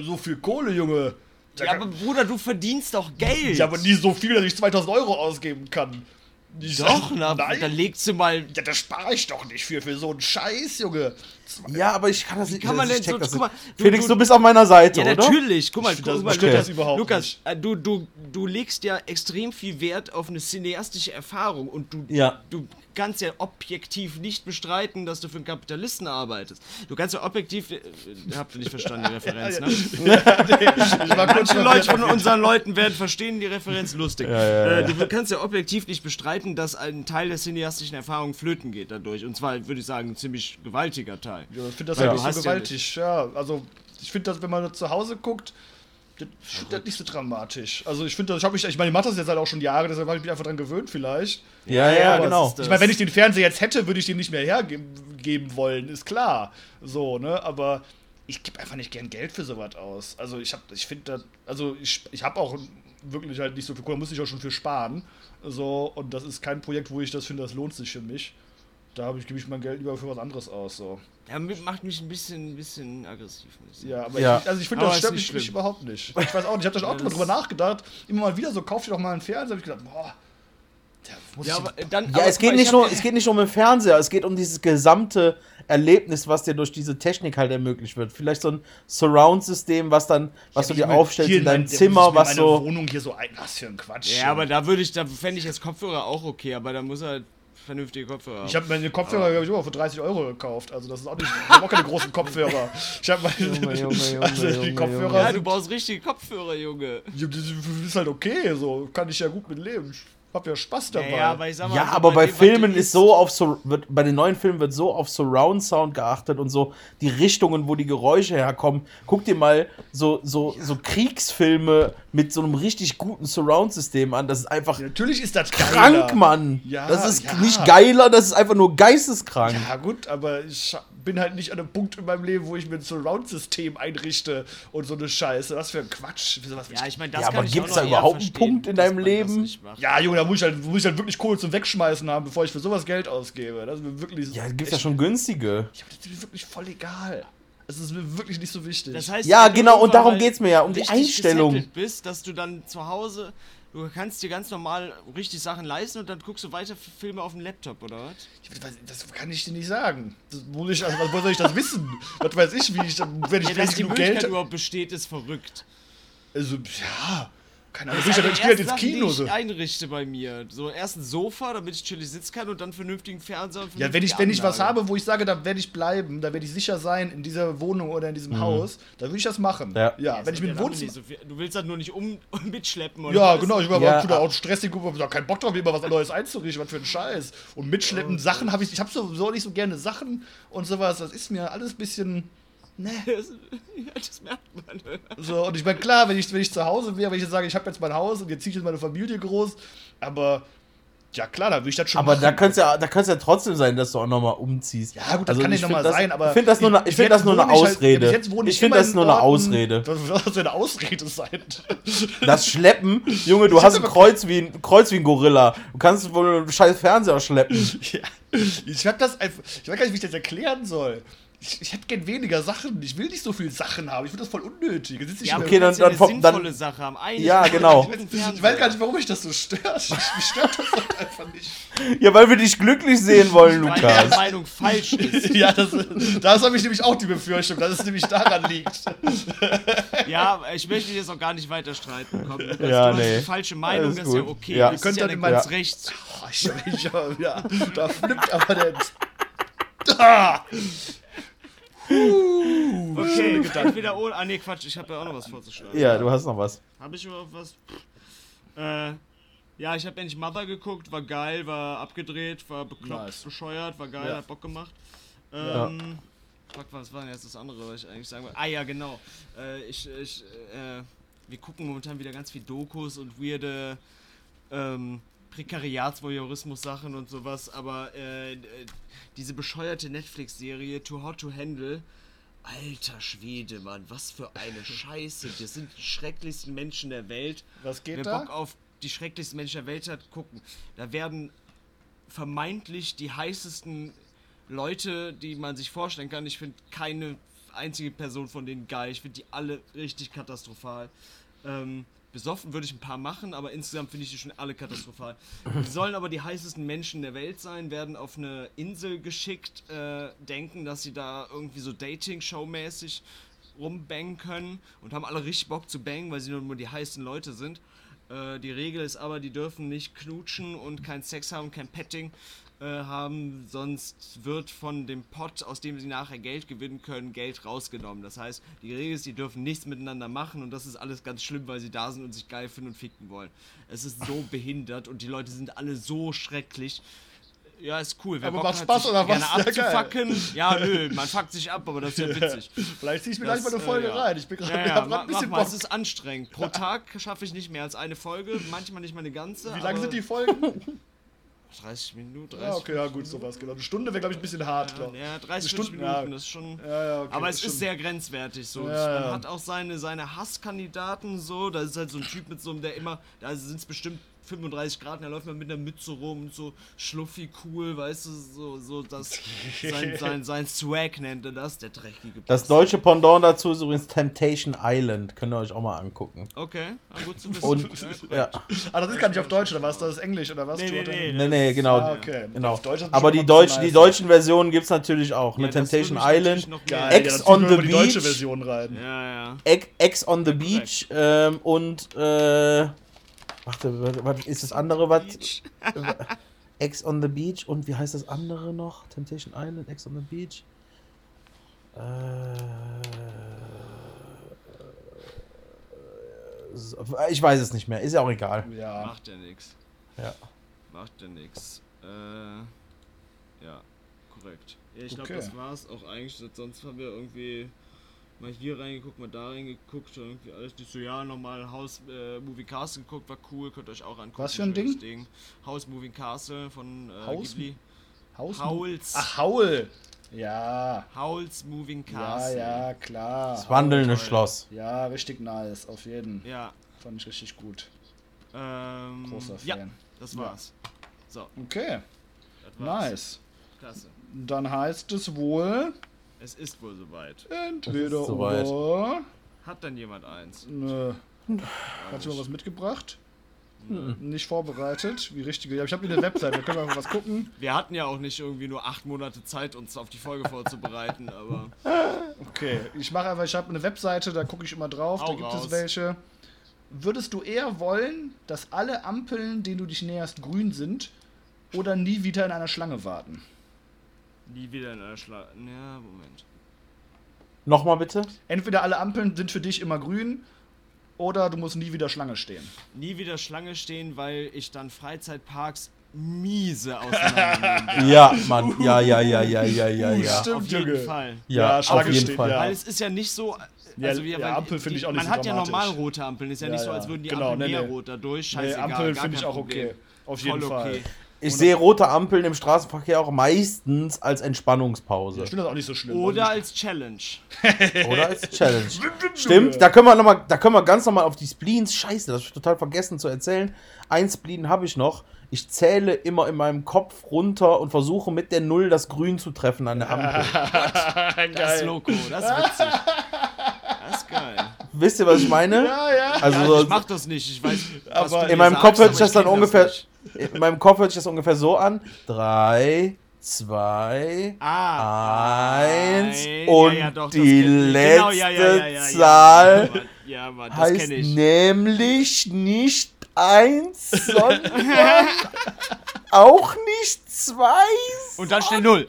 so viel Kohle, Junge. Ja, kann- aber Bruder, du verdienst doch Geld. ja, aber nie so viel, dass ich 2000 Euro ausgeben kann. Ich Doch, na, nein. dann legst du mal. Ja, da spare ich doch nicht für, für so einen Scheiß, Junge. Ja, aber ich kann das nicht. kann man ich denn check so- guck mal, du- Felix, du- du bist auf meiner Seite, Ja, oder? natürlich. Guck mal, guck das- mal Lukas, das überhaupt Lukas nicht. äh, du, du, du legst ja extrem viel Wert auf eine cineastische Erfahrung und du, Ja. du kannst ja objektiv nicht bestreiten, dass du für einen Kapitalisten arbeitest. Du kannst ja objektiv. Äh, habt ihr nicht verstanden, die Referenz, ne? Manche Leute von unseren Leuten werden verstehen die Referenz lustig. Ja, ja, Äh, ja. du kannst ja objektiv nicht bestreiten, dass ein Teil der cineastischen Erfahrung flöten geht dadurch. Und zwar, würde ich sagen, ein ziemlich gewaltiger Teil. Ja, ich finde das Weil halt nicht so hast ja gewaltig. Ja, also ich finde das, wenn man zu Hause guckt, das, das nicht so dramatisch. Also ich finde das, ich, ich meine, ich mache das jetzt halt auch schon Jahre, deshalb habe ich mich einfach dran gewöhnt vielleicht. Ja, ja, aber genau. Ich meine, wenn ich den Fernseher jetzt hätte, würde ich den nicht mehr hergeben geben wollen, ist klar. So, ne? Aber ich gebe einfach nicht gern Geld für sowas aus. Also ich habe, ich finde das, also ich, ich habe auch wirklich halt nicht so viel Kohle, da muss ich auch schon für sparen. So, und das ist kein Projekt, wo ich das finde, das lohnt sich für mich. Da habe ich, gebe ich mein Geld lieber für was anderes aus. So. Ja, macht mich ein bisschen, ein bisschen aggressiv. Ja, aber Ja. Ich, also ich finde, das stört nicht mich, mich schlimm. überhaupt nicht. Ich weiß auch nicht, ich habe da auch Ja, drüber nachgedacht. Immer mal wieder so, kauf dir doch mal einen Fernseher. habe ich gedacht, boah, der muss Ja, aber dann. Ja, aber es geht, mal, nicht ich nur, es geht nicht nur um den Fernseher, es geht um dieses gesamte Erlebnis, was dir durch diese Technik halt ermöglicht wird. Vielleicht so ein Surround-System, was dann, was du dir aufstellst in deinem Zimmer, was meine so. Wohnung hier so ein, was für ein Quatsch. Ja, aber da würde ich, da fände ich jetzt Kopfhörer auch okay, aber da muss er halt vernünftige Kopfhörer ich habe meine Kopfhörer, glaube ich, immer für 30 Euro gekauft. Also das ist auch nicht, ich habe auch keine großen Kopfhörer. Ich habe meine, Junge, Junge, Junge, also die Junge, Kopfhörer ja, du brauchst richtige Kopfhörer, Junge. Ja, das ist halt okay, so kann ich ja gut mit leben. Ich habe ja Spaß dabei. Ja, aber ich sag mal, Ja, so aber bei was Filmen ist so auf so, wird, bei den neuen Filmen wird so auf Surround Sound geachtet und so die Richtungen, wo die Geräusche herkommen. Guck dir mal so, so, so Kriegsfilme mit so einem richtig guten Surround-System an. Das ist einfach Natürlich ist das krank, geiler. Mann. Ja, das ist ja. nicht geiler, das ist einfach nur geisteskrank. Ja, gut, aber ich bin halt nicht an einem Punkt in meinem Leben, wo ich mir ein Surround-System einrichte und so eine Scheiße. Was für ein Quatsch. Will Ja, ich- meine, das Ja, kann aber ich gibt's auch da überhaupt einen Punkt in deinem Leben? ja, Junge, da muss ich, halt, muss ich halt wirklich Kohle zum Wegschmeißen haben, bevor ich für sowas Geld ausgebe. Das ist mir wirklich. Ja, gibt's ja schon günstige. Ja, aber das ist mir wirklich voll egal. Es ist mir wirklich nicht so wichtig. Das heißt, Ja, genau, und darum mal geht's mir ja, um die Einstellung. bist, dass du dann zu Hause, du kannst dir ganz normal richtig Sachen leisten und dann guckst du weiter Filme auf dem Laptop, oder was? Das, das kann ich dir nicht sagen. Das muss ich, also, woher soll ich das wissen? Was weiß ich, wie ich, wenn ich, Ja, wenn dass ich die genug Geld. überhaupt besteht, ist verrückt. Also, ja. Keine Ahnung. Das Ich, ich gehe halt ins Kino. So. die ich einrichte bei mir. So erst ein Sofa, damit ich chillig sitzen kann und dann vernünftigen Fernseher und Ja, wenn ich, wenn ich was habe, wo ich sage, da werde ich bleiben, da werde ich sicher sein in dieser Wohnung oder in diesem Haus, dann würde ich das machen. Ja. ja wenn ich ja Wohnzimmer. so Du willst halt nur nicht um, mitschleppen oder Ja, was? genau, ich war Ja, aber ja, auch stressig, ich habe keinen Bock drauf, mir immer was Neues einzurichten, was für ein Scheiß. Und mitschleppen, Sachen habe ich, ich habe sowieso nicht so gerne Sachen und sowas, das ist mir alles ein bisschen, ne. Das, ja, das merkt man. So, und ich meine, klar, wenn ich, wenn ich zu Hause wäre, wenn ich jetzt sage, ich habe jetzt mein Haus und jetzt ziehe ich jetzt meine Familie groß, aber ja klar, da würde ich das schon Aber machen. da könnte ja, da könnte ja trotzdem sein, dass du auch nochmal umziehst. Ja, gut, das kann nicht ich nochmal das- sein, aber. Ich finde das nur, eine- ich bis find das nur eine ich halt- ja, Ausrede. jetzt wohne ich finde das nur eine Orten- Ausrede. Was soll eine Ausrede sein? Das Schleppen, Junge, du Ich hast ein Kreuz wie ein, Kreuz wie ein Gorilla. Du kannst wohl einen scheiß Fernseher schleppen. ja. Ich hab das einfach. Ich weiß gar nicht, wie ich das erklären soll. Ich, ich hätte gern weniger Sachen. Ich will nicht so viele Sachen haben. Ich finde das voll unnötig. Sitze ich Ja, okay, dann- dann- eine sinnvolle dann- Sache haben. Eine Ja, genau. ich weiß gar nicht, warum mich das so stört. Ich, mich stört das halt einfach nicht. Ja, weil wir dich glücklich sehen wollen, Weil deine Lukas. Meinung falsch ist. Ja, das, das habe ich nämlich auch die Befürchtung, dass es nämlich daran liegt. Ja, ich möchte jetzt auch gar nicht weiter streiten. Komm, Lukas, Ja, du hast nee. eine falsche Meinung, Alles das ist ja okay. Ja. Das Ihr könnt ist ja dann dann in ganz mein- rechts. Oh, ich, ich, ja, da flippt aber der. Ah! Okay, entweder ohne. Ah, nee, Quatsch, ich habe ja auch noch was vorzuschlagen. Ja, du hast noch was. Habe ich überhaupt was? Äh, ja, ich habe endlich Mother geguckt, war geil, war abgedreht, war bekloppt, Nice. bescheuert, war geil, Ja. hat Bock gemacht. Ähm, fuck, was war denn jetzt das andere, was ich eigentlich sagen wollte? Ah ja, genau. Äh, ich, ich, äh, wir gucken momentan wieder ganz viel Dokus und weirde, ähm, Prekariatsvoyeurismus-Sachen und sowas, aber äh, äh, diese bescheuerte Netflix-Serie Too Hot to Handle, alter Schwede, Mann, was für eine Scheiße. Das sind die schrecklichsten Menschen der Welt. Was geht Wer da? Bock auf die schrecklichsten Menschen der Welt hat, gucken. Da werden vermeintlich die heißesten Leute, die man sich vorstellen kann. Ich finde keine einzige Person von denen geil. Ich finde die alle richtig katastrophal. Ähm, Besoffen würde ich ein paar machen, aber insgesamt finde ich die schon alle katastrophal. Die sollen aber die heißesten Menschen der Welt sein, werden auf eine Insel geschickt, äh, denken, dass sie da irgendwie so Dating-Show-mäßig rumbangen können und haben alle richtig Bock zu bangen, weil sie nur, die heißen Leute sind. Äh, die Regel ist aber, die dürfen nicht knutschen und keinen Sex haben, kein Petting äh, haben, sonst wird von dem Pot, aus dem sie nachher Geld gewinnen können, Geld rausgenommen. Das heißt, die Regel ist, die dürfen nichts miteinander machen und das ist alles ganz schlimm, weil sie da sind und sich geil finden und ficken wollen. Es ist so behindert und die Leute sind alle so schrecklich. Ja, ist cool. Wer Aber Bock macht hat, Spaß sich oder gerne was? Ja, geil. abzufacken. Ja, nö, man fuckt sich ab, aber das ist ja witzig. Vielleicht zieh ich mir gleich mal eine Das, äh, Folge ja. rein. Ich bin gerade Ja, ja, ein bisschen mach mal, es ist anstrengend. Pro Tag schaffe ich nicht mehr als eine Folge, manchmal nicht mal eine ganze. Wie lang aber sind die Folgen? 30 Minuten, 30 Ja, okay, ja, gut, sowas, genau. Eine Stunde wäre, glaube ich, ein bisschen hart, glaube Ja, ich. 30 Stunden- 40 Minuten, ja. das ist schon. Ja, ja, okay, aber es stimmt. ist sehr grenzwertig so. Ja, Man ja. hat auch seine, seine Hasskandidaten so. Da ist halt so ein Typ mit so einem, der immer, da sind es bestimmt 35 Grad und er läuft mal mit einer Mütze rum und so schluffi cool, weißt du, so, so das, sein, sein, sein Swag nennt er das, der dreckige Das Piss. deutsche Pendant dazu ist übrigens Temptation Island. Könnt ihr euch auch mal angucken. Okay, ah, gut zu wissen. Und, Ja, ja. Ah, das ist gar nicht auf Deutsch, oder was? Das ist Englisch, oder was? Nee, nee, nee. Nee, nee, genau. Ah, okay. genau. Aber die, Deutsch, die deutschen Versionen gibt es natürlich auch. Ja, ne? das Temptation Island, Ex ja, on the über die deutsche Beach. Version rein. Ja, ja. Ex, Ex on the Ja, Beach ähm, und äh, warte, was, ist das andere? Was? Ex on the Beach und wie heißt das andere noch? Temptation Island, Ex on the Beach. Äh, ich weiß es nicht mehr, ist ja auch egal. Ja. Macht ja nix. Ja. Macht ja nix. Äh, ja, korrekt. Ja, ich glaube, Okay. das war's auch eigentlich. Sonst haben wir irgendwie mal hier reingeguckt, mal da reingeguckt. Irgendwie alles nicht so, ja, nochmal House äh, Moving Castle geguckt, war cool. Könnt ihr euch auch angucken. Was für ein schönes Ding? House Moving Castle von äh, Haus- Ghibli. Haus Howls. Ach, Haul. Ja. Howls Moving Ja, Castle. ja, klar. Das wandelnde toll. Schloss. Ja, richtig nice, auf jeden. Ja, Fand ich richtig gut. ähm, Großer ja, Fan. das Ja. war's. So, Okay, das war's. nice. Klasse. Dann heißt es wohl Es ist wohl soweit. entweder soweit. oder. Hat dann jemand eins? Nö. Hast du mal was mitgebracht? Nicht vorbereitet, wie richtige. Ja, ich habe hier eine Webseite, da können wir einfach was gucken. Wir hatten ja auch nicht irgendwie nur acht Monate Zeit, uns auf die Folge vorzubereiten, aber Okay, ich mache einfach, ich habe eine Webseite, da gucke ich immer drauf, da Hau gibt raus. es welche. Würdest du eher wollen, dass alle Ampeln, denen du dich näherst, grün sind oder nie wieder in einer Schlange warten? Nie wieder in einer Schlange. Ja, Moment. Nochmal bitte? Entweder alle Ampeln sind für dich immer grün oder du musst nie wieder Schlange stehen. Nie wieder Schlange stehen, weil ich dann Freizeitparks miese auseinandernehmen. Ja, Mann. Ja, ja, ja, ja, ja, ja, Uh, ja. stimmt. Auf jeden Junge. Fall. Ja, Schlange auf jeden stehen, Fall. ja. Weil es ist ja nicht so. Ja, Also ja, weil Ampel finde ich auch nicht Man so hat ja normal rote Ampeln. Ist ja, Ja, nicht so, ja. als würden die Genau, Ampeln nee, mehr nee. rot dadurch. Nee, Scheißegal. Ampeln gar finde ich auch Problem. okay. Auf jeden Voll Fall. okay. Ich sehe rote Ampeln im Straßenverkehr auch meistens als Entspannungspause. Ich finde das auch nicht so schlimm. Oder als Challenge. Oder als Challenge. Stimmt, da können wir noch mal, da können wir ganz nochmal auf die Spleens. Scheiße, das hab ich total vergessen zu erzählen. Ein Spleen habe ich noch. Ich zähle immer in meinem Kopf runter und versuche mit der Null das Grün zu treffen an der Ampel. Das. Loco. Das ist witzig. Das ist geil. Wisst ihr, was ich meine? Ja, ja. Also Ja, so- ich mach das nicht. Ich weiß, in meinem sagst, Kopf hört sich das dann ungefähr- nicht. In meinem Kopf hört sich das ungefähr so an. Drei, zwei, Ah, eins ein- und ja, ja, doch, die letzte Genau, ja, ja. Zahl heißt nämlich nicht eins, sondern auch nicht zwei, Und dann steht Null.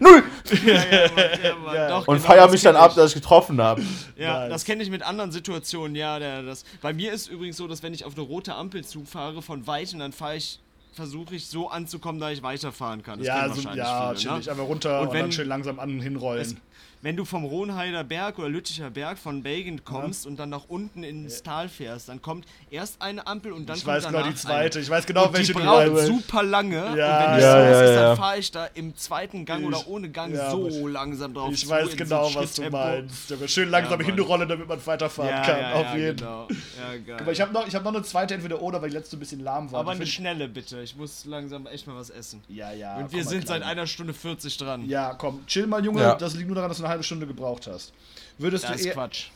null. Ja, ja, Mann, ja, Mann, Ja. doch, Und genau, feier mich dann ab, ich. dass ich getroffen habe. Ja, Nice. das kenne ich mit anderen Situationen, ja. Der, das, bei mir ist übrigens so, dass wenn ich auf eine rote Ampel zufahre, von weitem, dann fahre ich, versuche ich so anzukommen, dass ich weiterfahren kann. Das Ja, so, wahrscheinlich ja, viele, chillig. ne? Einfach runter Und und, wenn- dann schön langsam an und hinrollen. Wenn du vom Rohnheider Berg oder Lütticher Berg von Belgien kommst und dann nach unten ins Tal fährst, dann kommt erst eine Ampel und dann ich kommt weiß genau die zweite. Eine. Ich weiß genau, und welche die du braucht meinst. super lange. Ja. und wenn Ja, die ja, sowas ist, ja. dann fahre ich da im zweiten Gang Ich- oder ohne Gang ja, so langsam drauf Ich zu, weiß genau, so was du meinst. Schön langsam Ja, Mann. hinrollen, damit man weiterfahren Ja, kann. ja, Auf ja, jeden genau. Ja, geil. Aber ich habe noch, ich hab noch eine zweite Entweder-Oder, weil die letzte ein bisschen lahm war. Aber Die eine schnelle bitte. Ich muss langsam echt mal was essen. Ja, ja. und wir sind seit einer Stunde 40 dran. Ja, komm, chill mal, Junge. Ja. Das liegt nur daran, dass du eine halbe Stunde gebraucht hast. Würdest Das du, ist eher, Quatsch.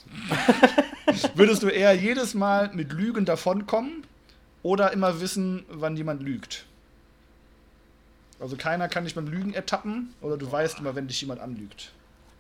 würdest du eher jedes Mal mit Lügen davonkommen oder immer wissen, wann jemand lügt? Also keiner kann dich beim Lügen ertappen oder du weißt immer, wenn dich jemand anlügt.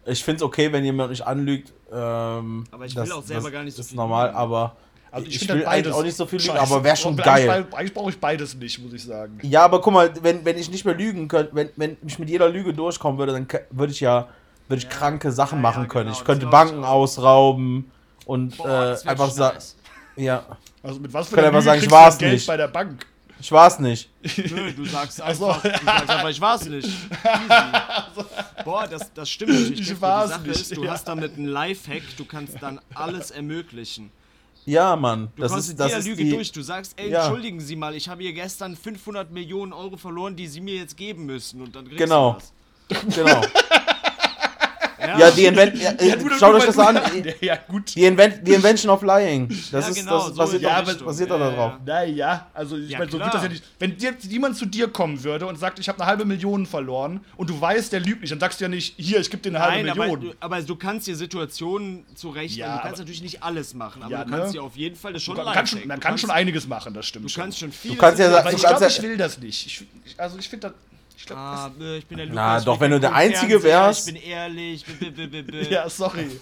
Ich finde es okay, wenn jemand mich anlügt. Ähm, Aber ich will auch selber gar nicht so Das ist viel normal, lügen. aber Also ich, find will das eigentlich auch nicht so viel lügen, scheiße. aber wäre schon Eigentlich- geil. Eigentlich brauche ich beides nicht, muss ich sagen. Ja, aber guck mal, wenn, wenn ich nicht mehr lügen könnte, wenn, wenn ich mit jeder Lüge durchkommen würde, dann würde ich ja, würde ich Ja. kranke Sachen Ja, machen ja, können. genau, ich das könnte ich Banken auch. ausrauben und Boah, äh, einfach sagen, nice. ja, Also mit was für Kann einer einfach Lüge sagen, ich kriegst du war's Geld nicht. bei der Bank? ich war's nicht. Nö, du sagst einfach, du sagst einfach, ich war's nicht. Easy. Boah, das, das stimmt natürlich. Ich war's Die Sache nicht, ist, du ja. hast damit einen Lifehack, du kannst dann alles ermöglichen. Ja, Mann, Du das kommst ist mit das jeder ist Lüge die, durch. Du sagst, ey, Ja. entschuldigen Sie mal, ich habe hier gestern 500 Millionen Euro verloren, die Sie mir jetzt geben müssen. Und dann kriegst Genau. du das. genau. Ja, die Invent ja, äh, gut, schaut euch das an. Ja, gut. Die, Invent die Invention of Lying. Das Ja, ist genau, das so basiert, Ja, darauf. ja. Naja, also ich Ja, meine, so wird das ja nicht. Wenn dir jemand zu dir kommen würde und sagt, ich habe eine halbe Million verloren und du weißt, der lügt nicht, dann sagst du ja nicht, hier, ich gebe dir eine halbe Nein, aber Million. du, aber du kannst dir Situationen zurechnen. Ja, du kannst aber- natürlich nicht alles machen, aber Ja, du kannst ne? dir auf jeden Fall das schon man kann, schon, man kann kannst- schon einiges machen, das stimmt Du schon. kannst schon viel. kannst ja Aber Du ich kannst glaube, ja- ich will das nicht. Ich, ich, also ich finde das. Ich glaube, Ah, äh, ich bin der Lukas. Na, doch, wenn du der Einzige Fernseher, wärst. Ich bin ehrlich. B -b -b ja, sorry.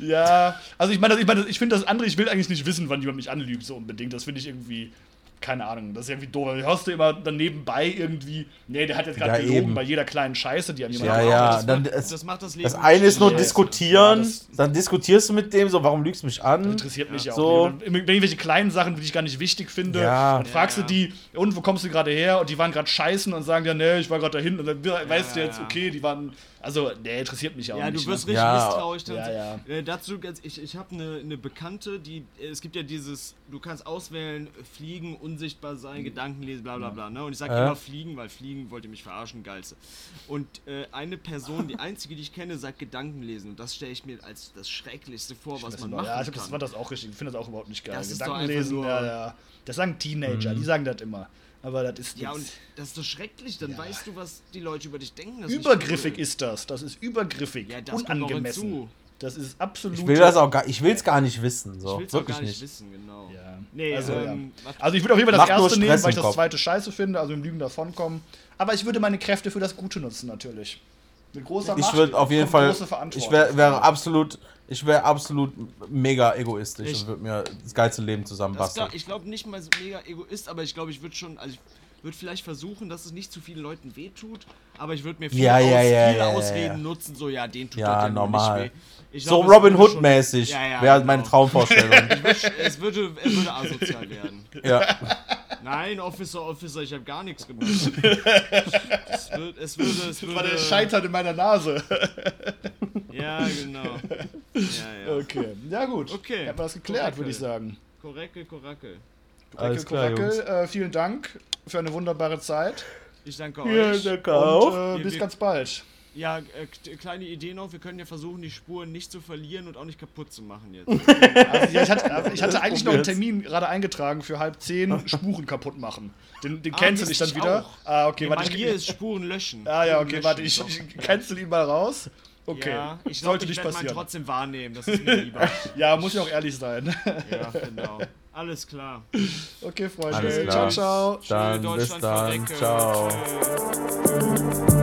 ja, also ich meine, ich, meine, ich finde das andere, ich will eigentlich nicht wissen, wann jemand mich anlügt, so unbedingt. Das finde ich irgendwie. Keine Ahnung, das ist irgendwie doof. Du hörst du immer dann nebenbei irgendwie, nee, der hat jetzt gerade Ja, gelogen eben. bei jeder kleinen Scheiße, die an jemand Ja, ja, das dann macht- es- das macht das Leben. Das eine ist nur Ja, diskutieren, ja, das- dann diskutierst du mit dem, so, warum lügst du mich an? interessiert mich ja, So. auch nicht. Wenn irgendwelche kleinen Sachen, die ich gar nicht wichtig finde, Ja. dann fragst Ja, du die, und wo kommst du gerade her? Und die waren gerade scheißen und sagen ja, nee, ich war gerade dahin. Und dann weißt du jetzt, okay, die waren, also, nee, interessiert mich auch Ja, nicht. du wirst ne? richtig Ja. misstrauisch. Ja, ja. Äh, dazu, ganz, ich, ich habe eine ne Bekannte, die, äh, es gibt ja dieses, du kannst auswählen, fliegen, unsichtbar sein, Gedanken lesen, bla bla bla. Ne? Und ich sage Äh? immer fliegen, weil fliegen wollt ihr mich verarschen, geilste. Und äh, eine Person, die einzige, die ich kenne, sagt Gedanken lesen. Und das stelle ich mir als das Schrecklichste vor, was Das man machen ja, ich kann. das auch richtig. Ich finde das auch überhaupt nicht geil. Das ist doch Gedanken lesen, nur- ja, ja. Das sagen Teenager, die sagen das immer. Aber das ist ja, und das ist doch schrecklich. Dann Ja. weißt du, was die Leute über dich denken. Das ist nicht übergriffig cool. ist das. Das ist übergriffig. Ja, das unangemessen. Das ist absolut. Ich will das auch gar, ich will es gar nicht wissen, so, Ich will es wirklich gar nicht, nicht. wissen, genau. Ja. Nee, Also, ähm, was- Also ich würde auf jeden Fall das erste nehmen, weil ich das zweite scheiße finde, also im Lügen davonkommen. Aber ich würde meine Kräfte für das Gute nutzen, natürlich. Mit großer Ich Macht würde auf jeden Fall, große Verantwortung. ich wäre wär absolut, ich wäre absolut mega egoistisch Ich- und würde mir das geilste Leben zusammenbasteln. ich glaube nicht mal so mega Egoist, aber ich glaube, ich würde schon, also ich würde vielleicht versuchen, dass es nicht zu vielen Leuten wehtut, aber ich würde mir viele, Ja, Aus, ja, viele ja, ja, Ausreden nutzen, so ja, den tut Ja, normal. nicht weh. Ich so glaub, es Robin würde Hood schon- mäßig Ja, ja, wäre genau. meine Traumvorstellung. Es würde, er würde asozial werden. ja. Nein, Officer, Officer, ich habe gar nichts gemacht. Es wird, es würde, es würde. war der Scheitern in meiner Nase. Ja, genau. Ja, ja. Okay, ja gut. Okay. Hätten wir das geklärt, würde ich sagen. Korreckel, korreckel. Alles klar, Korakel, Jungs. äh, vielen Dank für eine wunderbare Zeit. Ich danke Ja, euch. danke Und auch. äh, Wir- bis wir- ganz bald. Ja, äh, k- kleine Idee noch, wir können ja versuchen, die Spuren nicht zu verlieren und auch nicht kaputt zu machen jetzt. Also, ja, ich hatte, ich hatte eigentlich noch einen. Termin gerade eingetragen für halb zehn Spuren kaputt machen. Den, den Ah, cancel ich dann ich wieder. auch. Ah, okay, Okay, warte, ich, mir ist Spuren löschen. Ah ja, okay, löschen warte, ich, ich cancel ihn mal raus. Okay, Ja, ich sollte glaube, ich nicht passieren. trotzdem wahrnehmen, das ist mir lieber. Ja, muss ja auch ehrlich sein. ja, genau. Alles klar. Okay, Freunde. Alles Ciao, klar. ciao. Dann Schöne bis Deutschland dann. Ciao.